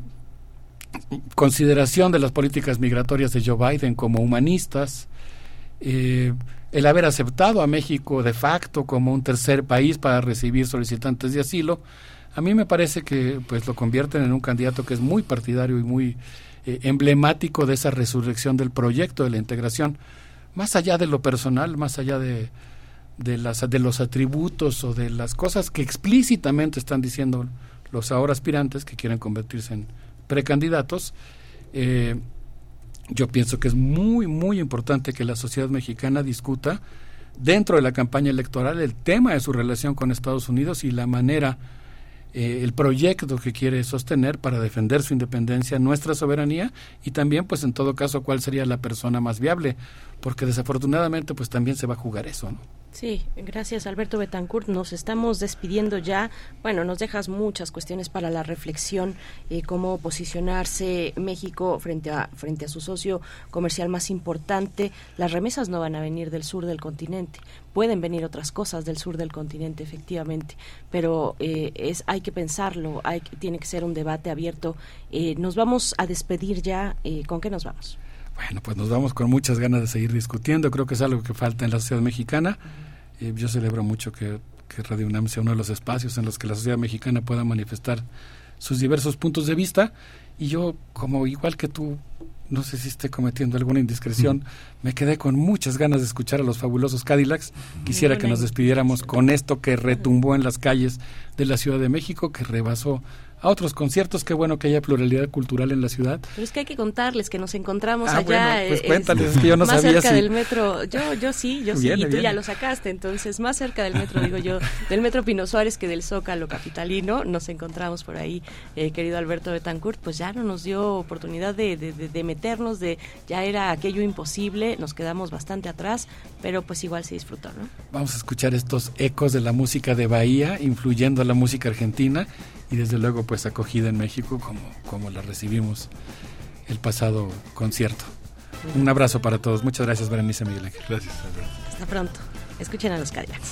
consideración de las políticas migratorias de Joe Biden como humanistas, eh, el haber aceptado a México de facto como un tercer país para recibir solicitantes de asilo, a mí me parece que pues lo convierten en un candidato que es muy partidario y muy emblemático de esa resurrección del proyecto de la integración, más allá de lo personal, más allá de, de, las, de los atributos o de las cosas que explícitamente están diciendo los ahora aspirantes que quieren convertirse en precandidatos, eh, yo pienso que es muy, muy importante que la sociedad mexicana discuta dentro de la campaña electoral el tema de su relación con Estados Unidos y la manera, eh, el proyecto que quiere sostener para defender su independencia, nuestra soberanía y también, pues en todo caso, cuál sería la persona más viable, porque desafortunadamente, pues también se va a jugar eso, ¿no? Sí, gracias Alberto Betancourt. Nos estamos despidiendo ya. Bueno, nos dejas muchas cuestiones para la reflexión, eh, cómo posicionarse México frente a, frente a su socio comercial más importante. Las remesas no van a venir del sur del continente. Pueden venir otras cosas del sur del continente, efectivamente, pero eh, es hay que pensarlo, hay, tiene que ser un debate abierto. Eh, nos vamos a despedir ya. ¿Con qué nos vamos? Bueno, pues nos vamos con muchas ganas de seguir discutiendo. Creo que es algo que falta en la sociedad mexicana. Eh, yo celebro mucho que, Radio UNAM sea uno de los espacios en los que la sociedad mexicana pueda manifestar sus diversos puntos de vista. Y yo, como igual que tú, no sé si esté cometiendo alguna indiscreción, me quedé con muchas ganas de escuchar a los fabulosos Cadillacs. Quisiera que nos despidiéramos con esto que retumbó en las calles de la Ciudad de México, que rebasó a otros conciertos. Qué bueno que haya pluralidad cultural en la ciudad. Pero es que hay que contarles que nos encontramos Ah, allá. bueno, pues eh, cuéntales, es es que yo no más sabía cerca si- del metro. Yo, yo sí, yo sí. Y tú viene. ya lo sacaste. Entonces, más cerca del metro, digo yo, del metro Pino Suárez que del Zócalo Capitalino. Nos encontramos por ahí, eh, querido Alberto Betancourt. Pues ya no nos dio oportunidad de, de- de- de meternos, de ya era aquello imposible. Nos quedamos bastante atrás, pero pues igual se disfrutó, ¿no? Vamos a escuchar estos ecos de la música de Bahía, influyendo a la música argentina y desde luego pues acogida en México como, como la recibimos el pasado concierto. Un abrazo para todos. Muchas gracias, Berenice Miguel Ángel. Gracias, Hasta pronto. Escuchen a los Cadillacs.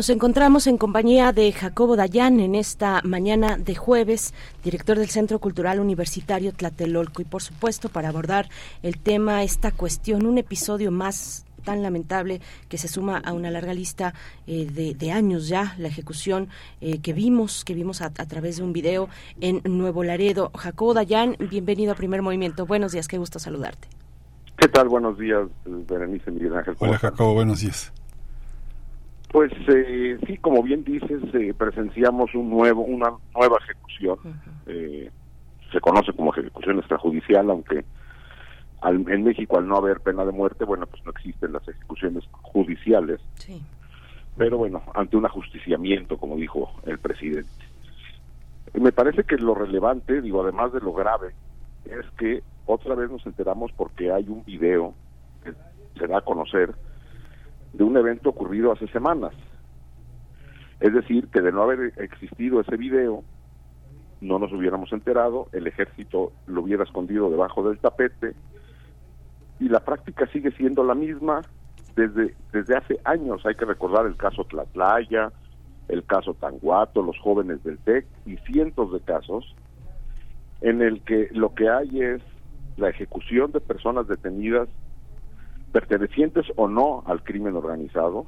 Nos encontramos en compañía de Jacobo Dayan en esta mañana de jueves, director del Centro Cultural Universitario Tlatelolco y por supuesto para abordar el tema, esta cuestión, un episodio más tan lamentable que se suma a una larga lista eh, de, de años ya, la ejecución eh, que vimos, que vimos a, a través de un video en Nuevo Laredo. Jacobo Dayan, bienvenido a Primer Movimiento. Buenos días, qué gusto saludarte. ¿Qué tal? Buenos días, Berenice Miguel Ángel. ¿Cómo Hola? Jacobo, buenos días. Pues eh, sí, como bien dices, eh, presenciamos un nuevo, una nueva ejecución. Eh, se conoce como ejecución extrajudicial, aunque al- en México al no haber pena de muerte, bueno, pues no existen las ejecuciones judiciales. Sí. Pero bueno, ante un ajusticiamiento, como dijo el presidente. Me parece que lo relevante, digo, además de lo grave, es que otra vez nos enteramos porque hay un video que se da a conocer de un evento ocurrido hace semanas. Es decir, que de no haber existido ese video, no nos hubiéramos enterado, el ejército lo hubiera escondido debajo del tapete y la práctica sigue siendo la misma desde, desde hace años. Hay que recordar el caso Tlatlaya, el caso Tanguato, los jóvenes del TEC y cientos de casos en el que lo que hay es la ejecución de personas detenidas pertenecientes o no al crimen organizado.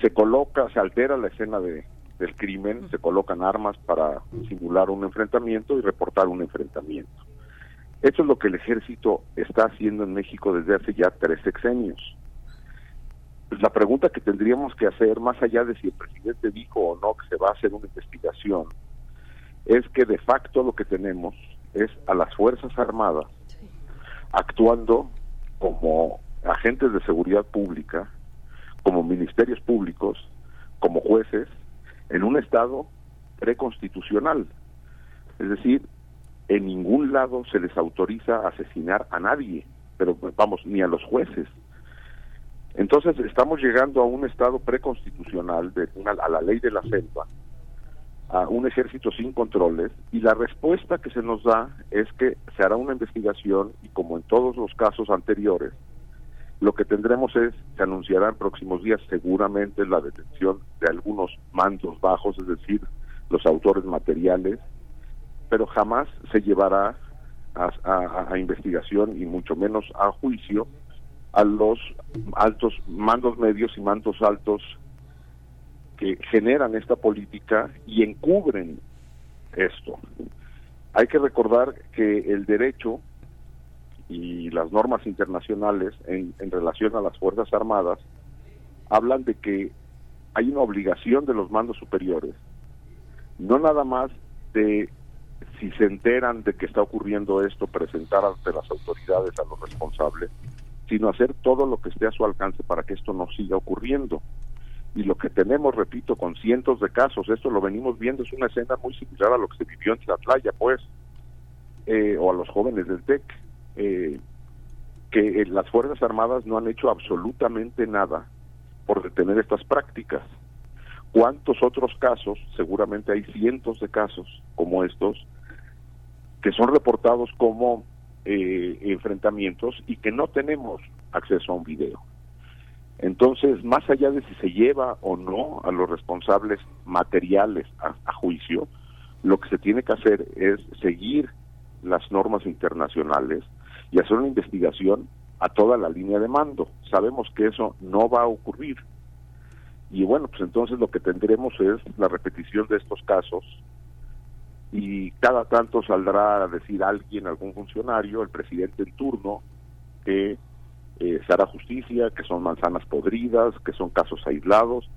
Se coloca, se altera la escena de, del crimen, se colocan armas para simular un enfrentamiento y reportar un enfrentamiento. Esto es lo que el ejército está haciendo en México desde hace ya tres sexenios. Pues la pregunta que tendríamos que hacer, más allá de si el presidente dijo o no que se va a hacer una investigación, es que de facto lo que tenemos es a las Fuerzas Armadas actuando como agentes de seguridad pública, como ministerios públicos, como jueces, en un Estado preconstitucional. Es decir, en ningún lado se les autoriza asesinar a nadie, pero vamos, ni a los jueces. Entonces estamos llegando a un Estado preconstitucional, de a la ley de la selva, a un ejército sin controles, y la respuesta que se nos da es que se hará una investigación y como en todos los casos anteriores, lo que tendremos es, se anunciará en próximos días seguramente la detención de algunos mandos bajos, es decir, los autores materiales, pero jamás se llevará a, investigación y mucho menos a juicio a los altos mandos medios y mandos altos que generan esta política y encubren esto. Hay que recordar que el derecho y las normas internacionales en, en relación a las Fuerzas Armadas hablan de que hay una obligación de los mandos superiores, no nada más de si se enteran de que está ocurriendo esto, presentar ante las autoridades a los responsables, sino hacer todo lo que esté a su alcance para que esto no siga ocurriendo. Y lo que tenemos, repito, con cientos de casos, esto lo venimos viendo, es una escena muy similar a lo que se vivió en Tlatlaya, pues, eh, o a los jóvenes del TEC, eh, que eh, las Fuerzas Armadas no han hecho absolutamente nada por detener estas prácticas. ¿Cuántos otros casos, seguramente hay cientos de casos como estos, que son reportados como eh, enfrentamientos y que no tenemos acceso a un video? Entonces, más allá de si se lleva o no a los responsables materiales a, juicio, lo que se tiene que hacer es seguir las normas internacionales y hacer una investigación a toda la línea de mando. Sabemos que eso no va a ocurrir. Y bueno, pues entonces lo que tendremos es la repetición de estos casos y cada tanto saldrá a decir alguien, algún funcionario, el presidente en turno, que eh, se hará justicia, que son manzanas podridas, que son casos aislados,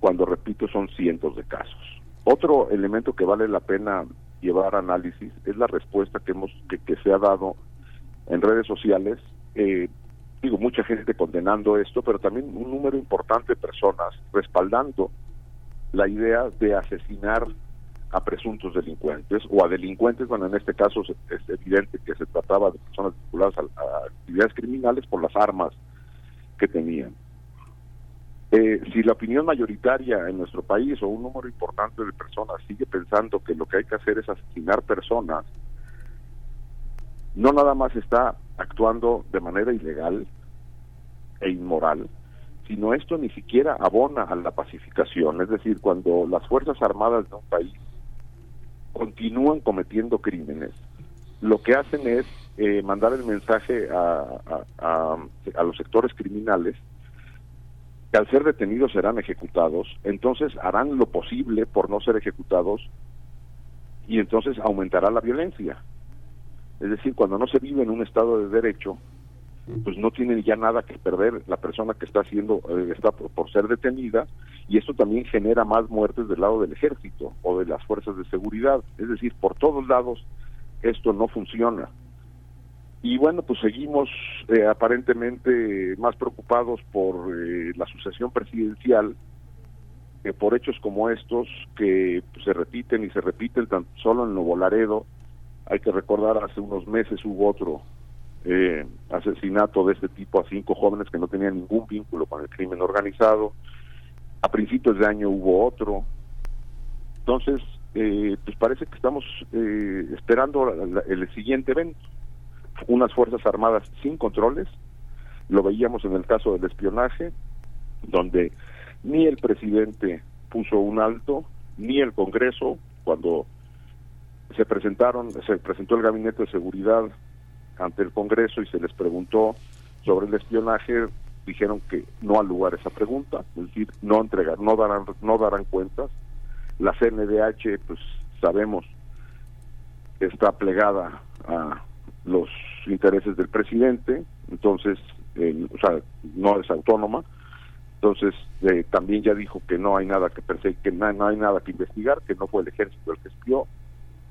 cuando repito son cientos de casos. Otro elemento que vale la pena llevar análisis es la respuesta que hemos que, que se ha dado en redes sociales eh, digo, mucha gente condenando esto, pero también un número importante de personas respaldando la idea de asesinar a presuntos delincuentes o a delincuentes, bueno, en este caso es, evidente que se trataba de personas vinculadas a, actividades criminales por las armas que tenían. Eh, si la opinión mayoritaria en nuestro país o un número importante de personas sigue pensando que lo que hay que hacer es asesinar personas, no nada más está actuando de manera ilegal e inmoral, sino esto ni siquiera abona a la pacificación. Es decir, cuando las Fuerzas Armadas de un país continúan cometiendo crímenes, lo que hacen es eh, mandar el mensaje a, a, a, los sectores criminales que al ser detenidos serán ejecutados, entonces harán lo posible por no ser ejecutados y entonces aumentará la violencia. Es decir, cuando no se vive en un Estado de Derecho, pues no tiene ya nada que perder la persona que está haciendo, eh, está por, ser detenida, y esto también genera más muertes del lado del ejército o de las fuerzas de seguridad. Es decir, por todos lados esto no funciona. Y bueno, pues seguimos eh, aparentemente más preocupados por eh, la sucesión presidencial que por hechos como estos que pues, se repiten y se repiten tan solo en Nuevo Laredo hay que recordar, hace unos meses hubo otro eh, asesinato de este tipo a cinco jóvenes que no tenían ningún vínculo con el crimen organizado. A principios de año hubo otro. Entonces, eh, pues parece que estamos eh, esperando el siguiente evento. Unas Fuerzas Armadas sin controles. Lo veíamos en el caso del espionaje, donde ni el presidente puso un alto, ni el Congreso, cuando se presentaron, se presentó el gabinete de seguridad ante el Congreso y se les preguntó sobre el espionaje, dijeron que no al lugar esa pregunta, es decir, no entregar, no darán, no darán cuentas. La CNDH, pues sabemos, está plegada a los intereses del presidente, entonces, eh, o sea, no es autónoma, entonces eh, también ya dijo que no hay nada que perseguir, que no, no hay nada que investigar, que no fue el ejército el que espió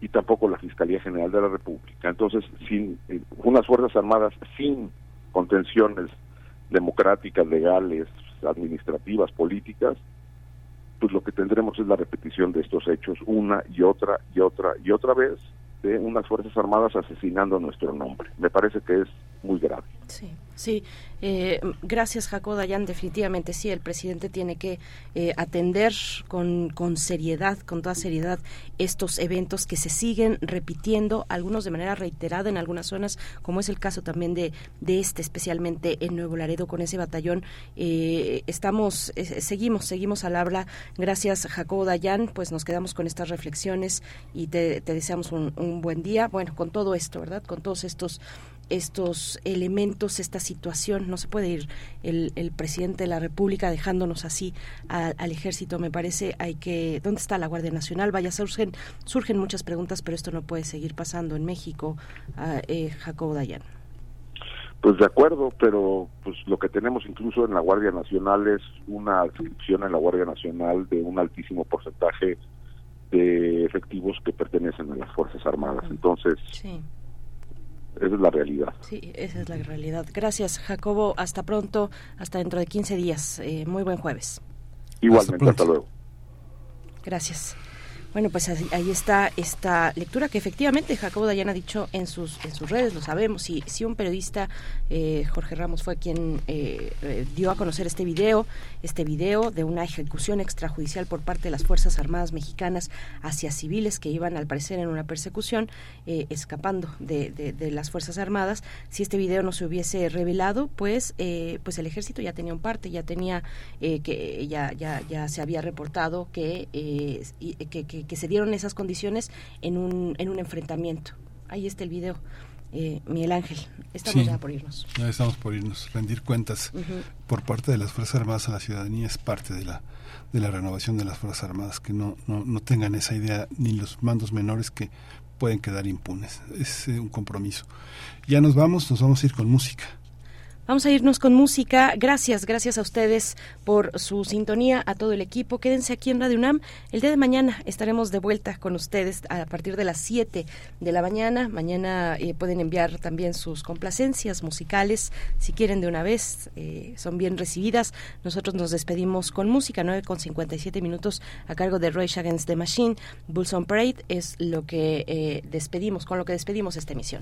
y tampoco la Fiscalía General de la República. Entonces, sin eh, unas fuerzas armadas sin contenciones democráticas, legales, administrativas, políticas, pues lo que tendremos es la repetición de estos hechos una y otra y otra y otra vez de unas fuerzas armadas asesinando nuestro nombre. Me parece que es muy grave. Sí, sí. Eh, gracias, Jacob Dayan. Definitivamente sí, el presidente tiene que eh, atender con, con seriedad, con toda seriedad, estos eventos que se siguen repitiendo, algunos de manera reiterada en algunas zonas, como es el caso también de, de este, especialmente en Nuevo Laredo, con ese batallón. Eh, estamos, seguimos, seguimos al habla. Gracias, Jacob Dayan. Pues nos quedamos con estas reflexiones y te, te deseamos un, un buen día. Bueno, con todo esto, ¿verdad? Con todos estos estos elementos, esta situación. No se puede ir el, el presidente de la República dejándonos así al ejército. Me parece hay que. ¿Dónde está la Guardia Nacional? Vaya, surgen, surgen muchas preguntas, pero esto no puede seguir pasando en México. Uh, eh, Jacobo Dayan. Pues de acuerdo, pero pues lo que tenemos incluso en la Guardia Nacional es una adscripción en la Guardia Nacional de un altísimo porcentaje de efectivos que pertenecen a las Fuerzas Armadas. Entonces, sí. Esa es la realidad. Sí, esa es la realidad. Gracias, Jacobo. Hasta pronto, hasta dentro de 15 días. Eh, muy buen jueves. Igualmente, hasta, hasta luego. Gracias. Bueno, pues ahí está esta lectura que efectivamente Jacobo Dayan ha dicho en sus en sus redes, lo sabemos. Si, si un periodista, eh, Jorge Ramos, fue quien eh, eh, dio a conocer este video, este video de una ejecución extrajudicial por parte de las Fuerzas Armadas Mexicanas hacia civiles que iban al parecer en una persecución, eh, escapando de, de, las Fuerzas Armadas. Si este video no se hubiese revelado, pues, eh, pues el ejército ya tenía un parte, ya tenía que ya, ya, ya se había reportado que, que, que que se dieron esas condiciones en un, en un enfrentamiento. Ahí está el video. Eh, Miguel Ángel, estamos sí, ya por irnos. Ya estamos por irnos. Rendir cuentas uh -huh. por parte de las Fuerzas Armadas a la ciudadanía es parte de la de la renovación de las Fuerzas Armadas, que no, no, no tengan esa idea ni los mandos menores que pueden quedar impunes. Es eh, un compromiso. Ya nos vamos, nos vamos a ir con música. Vamos a irnos con música. Gracias, gracias a ustedes por su sintonía, a todo el equipo. Quédense aquí en Radio UNAM. El día de mañana estaremos de vuelta con ustedes a partir de las 7 de la mañana. Mañana eh, pueden enviar también sus complacencias musicales, si quieren de una vez, eh, son bien recibidas. Nosotros nos despedimos con música, 9 con 57 minutos a cargo de Rage Against the Machine. Bulls on Parade es lo que eh, despedimos, con lo que despedimos esta emisión.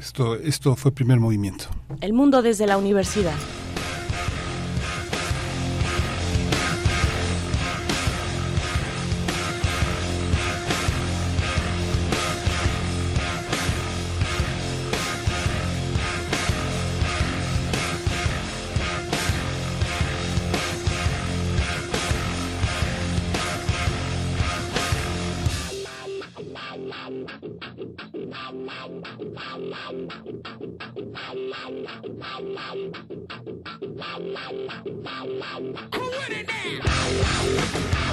Esto, esto fue primer movimiento. El mundo desde la universidad. Who in it now?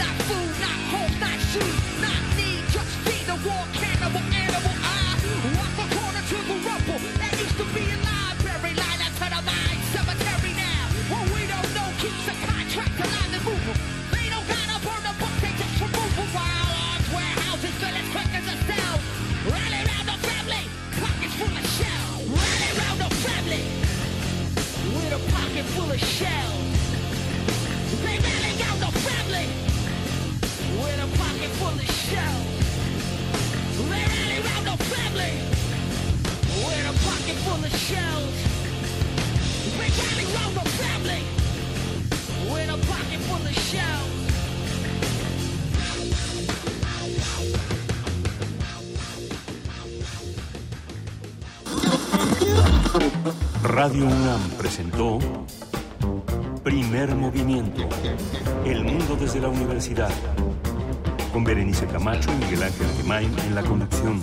not food, not not shoes, not need. Just feed the war cannibal animal. I walk corner to the that used to be a library. To the cemetery now. What we don't know keeps contract alive and moving. They don't gotta burn the book, they just remove warehouses, fill as quick as round the family, pockets full of shell. Round the family, pocket full of shell. Full of shells. No family with a pocket full of shells. Radio UNAM presentó Primer Movimiento. El mundo desde la universidad. Con Berenice Camacho y Miguel Ángel Gemain en la conducción.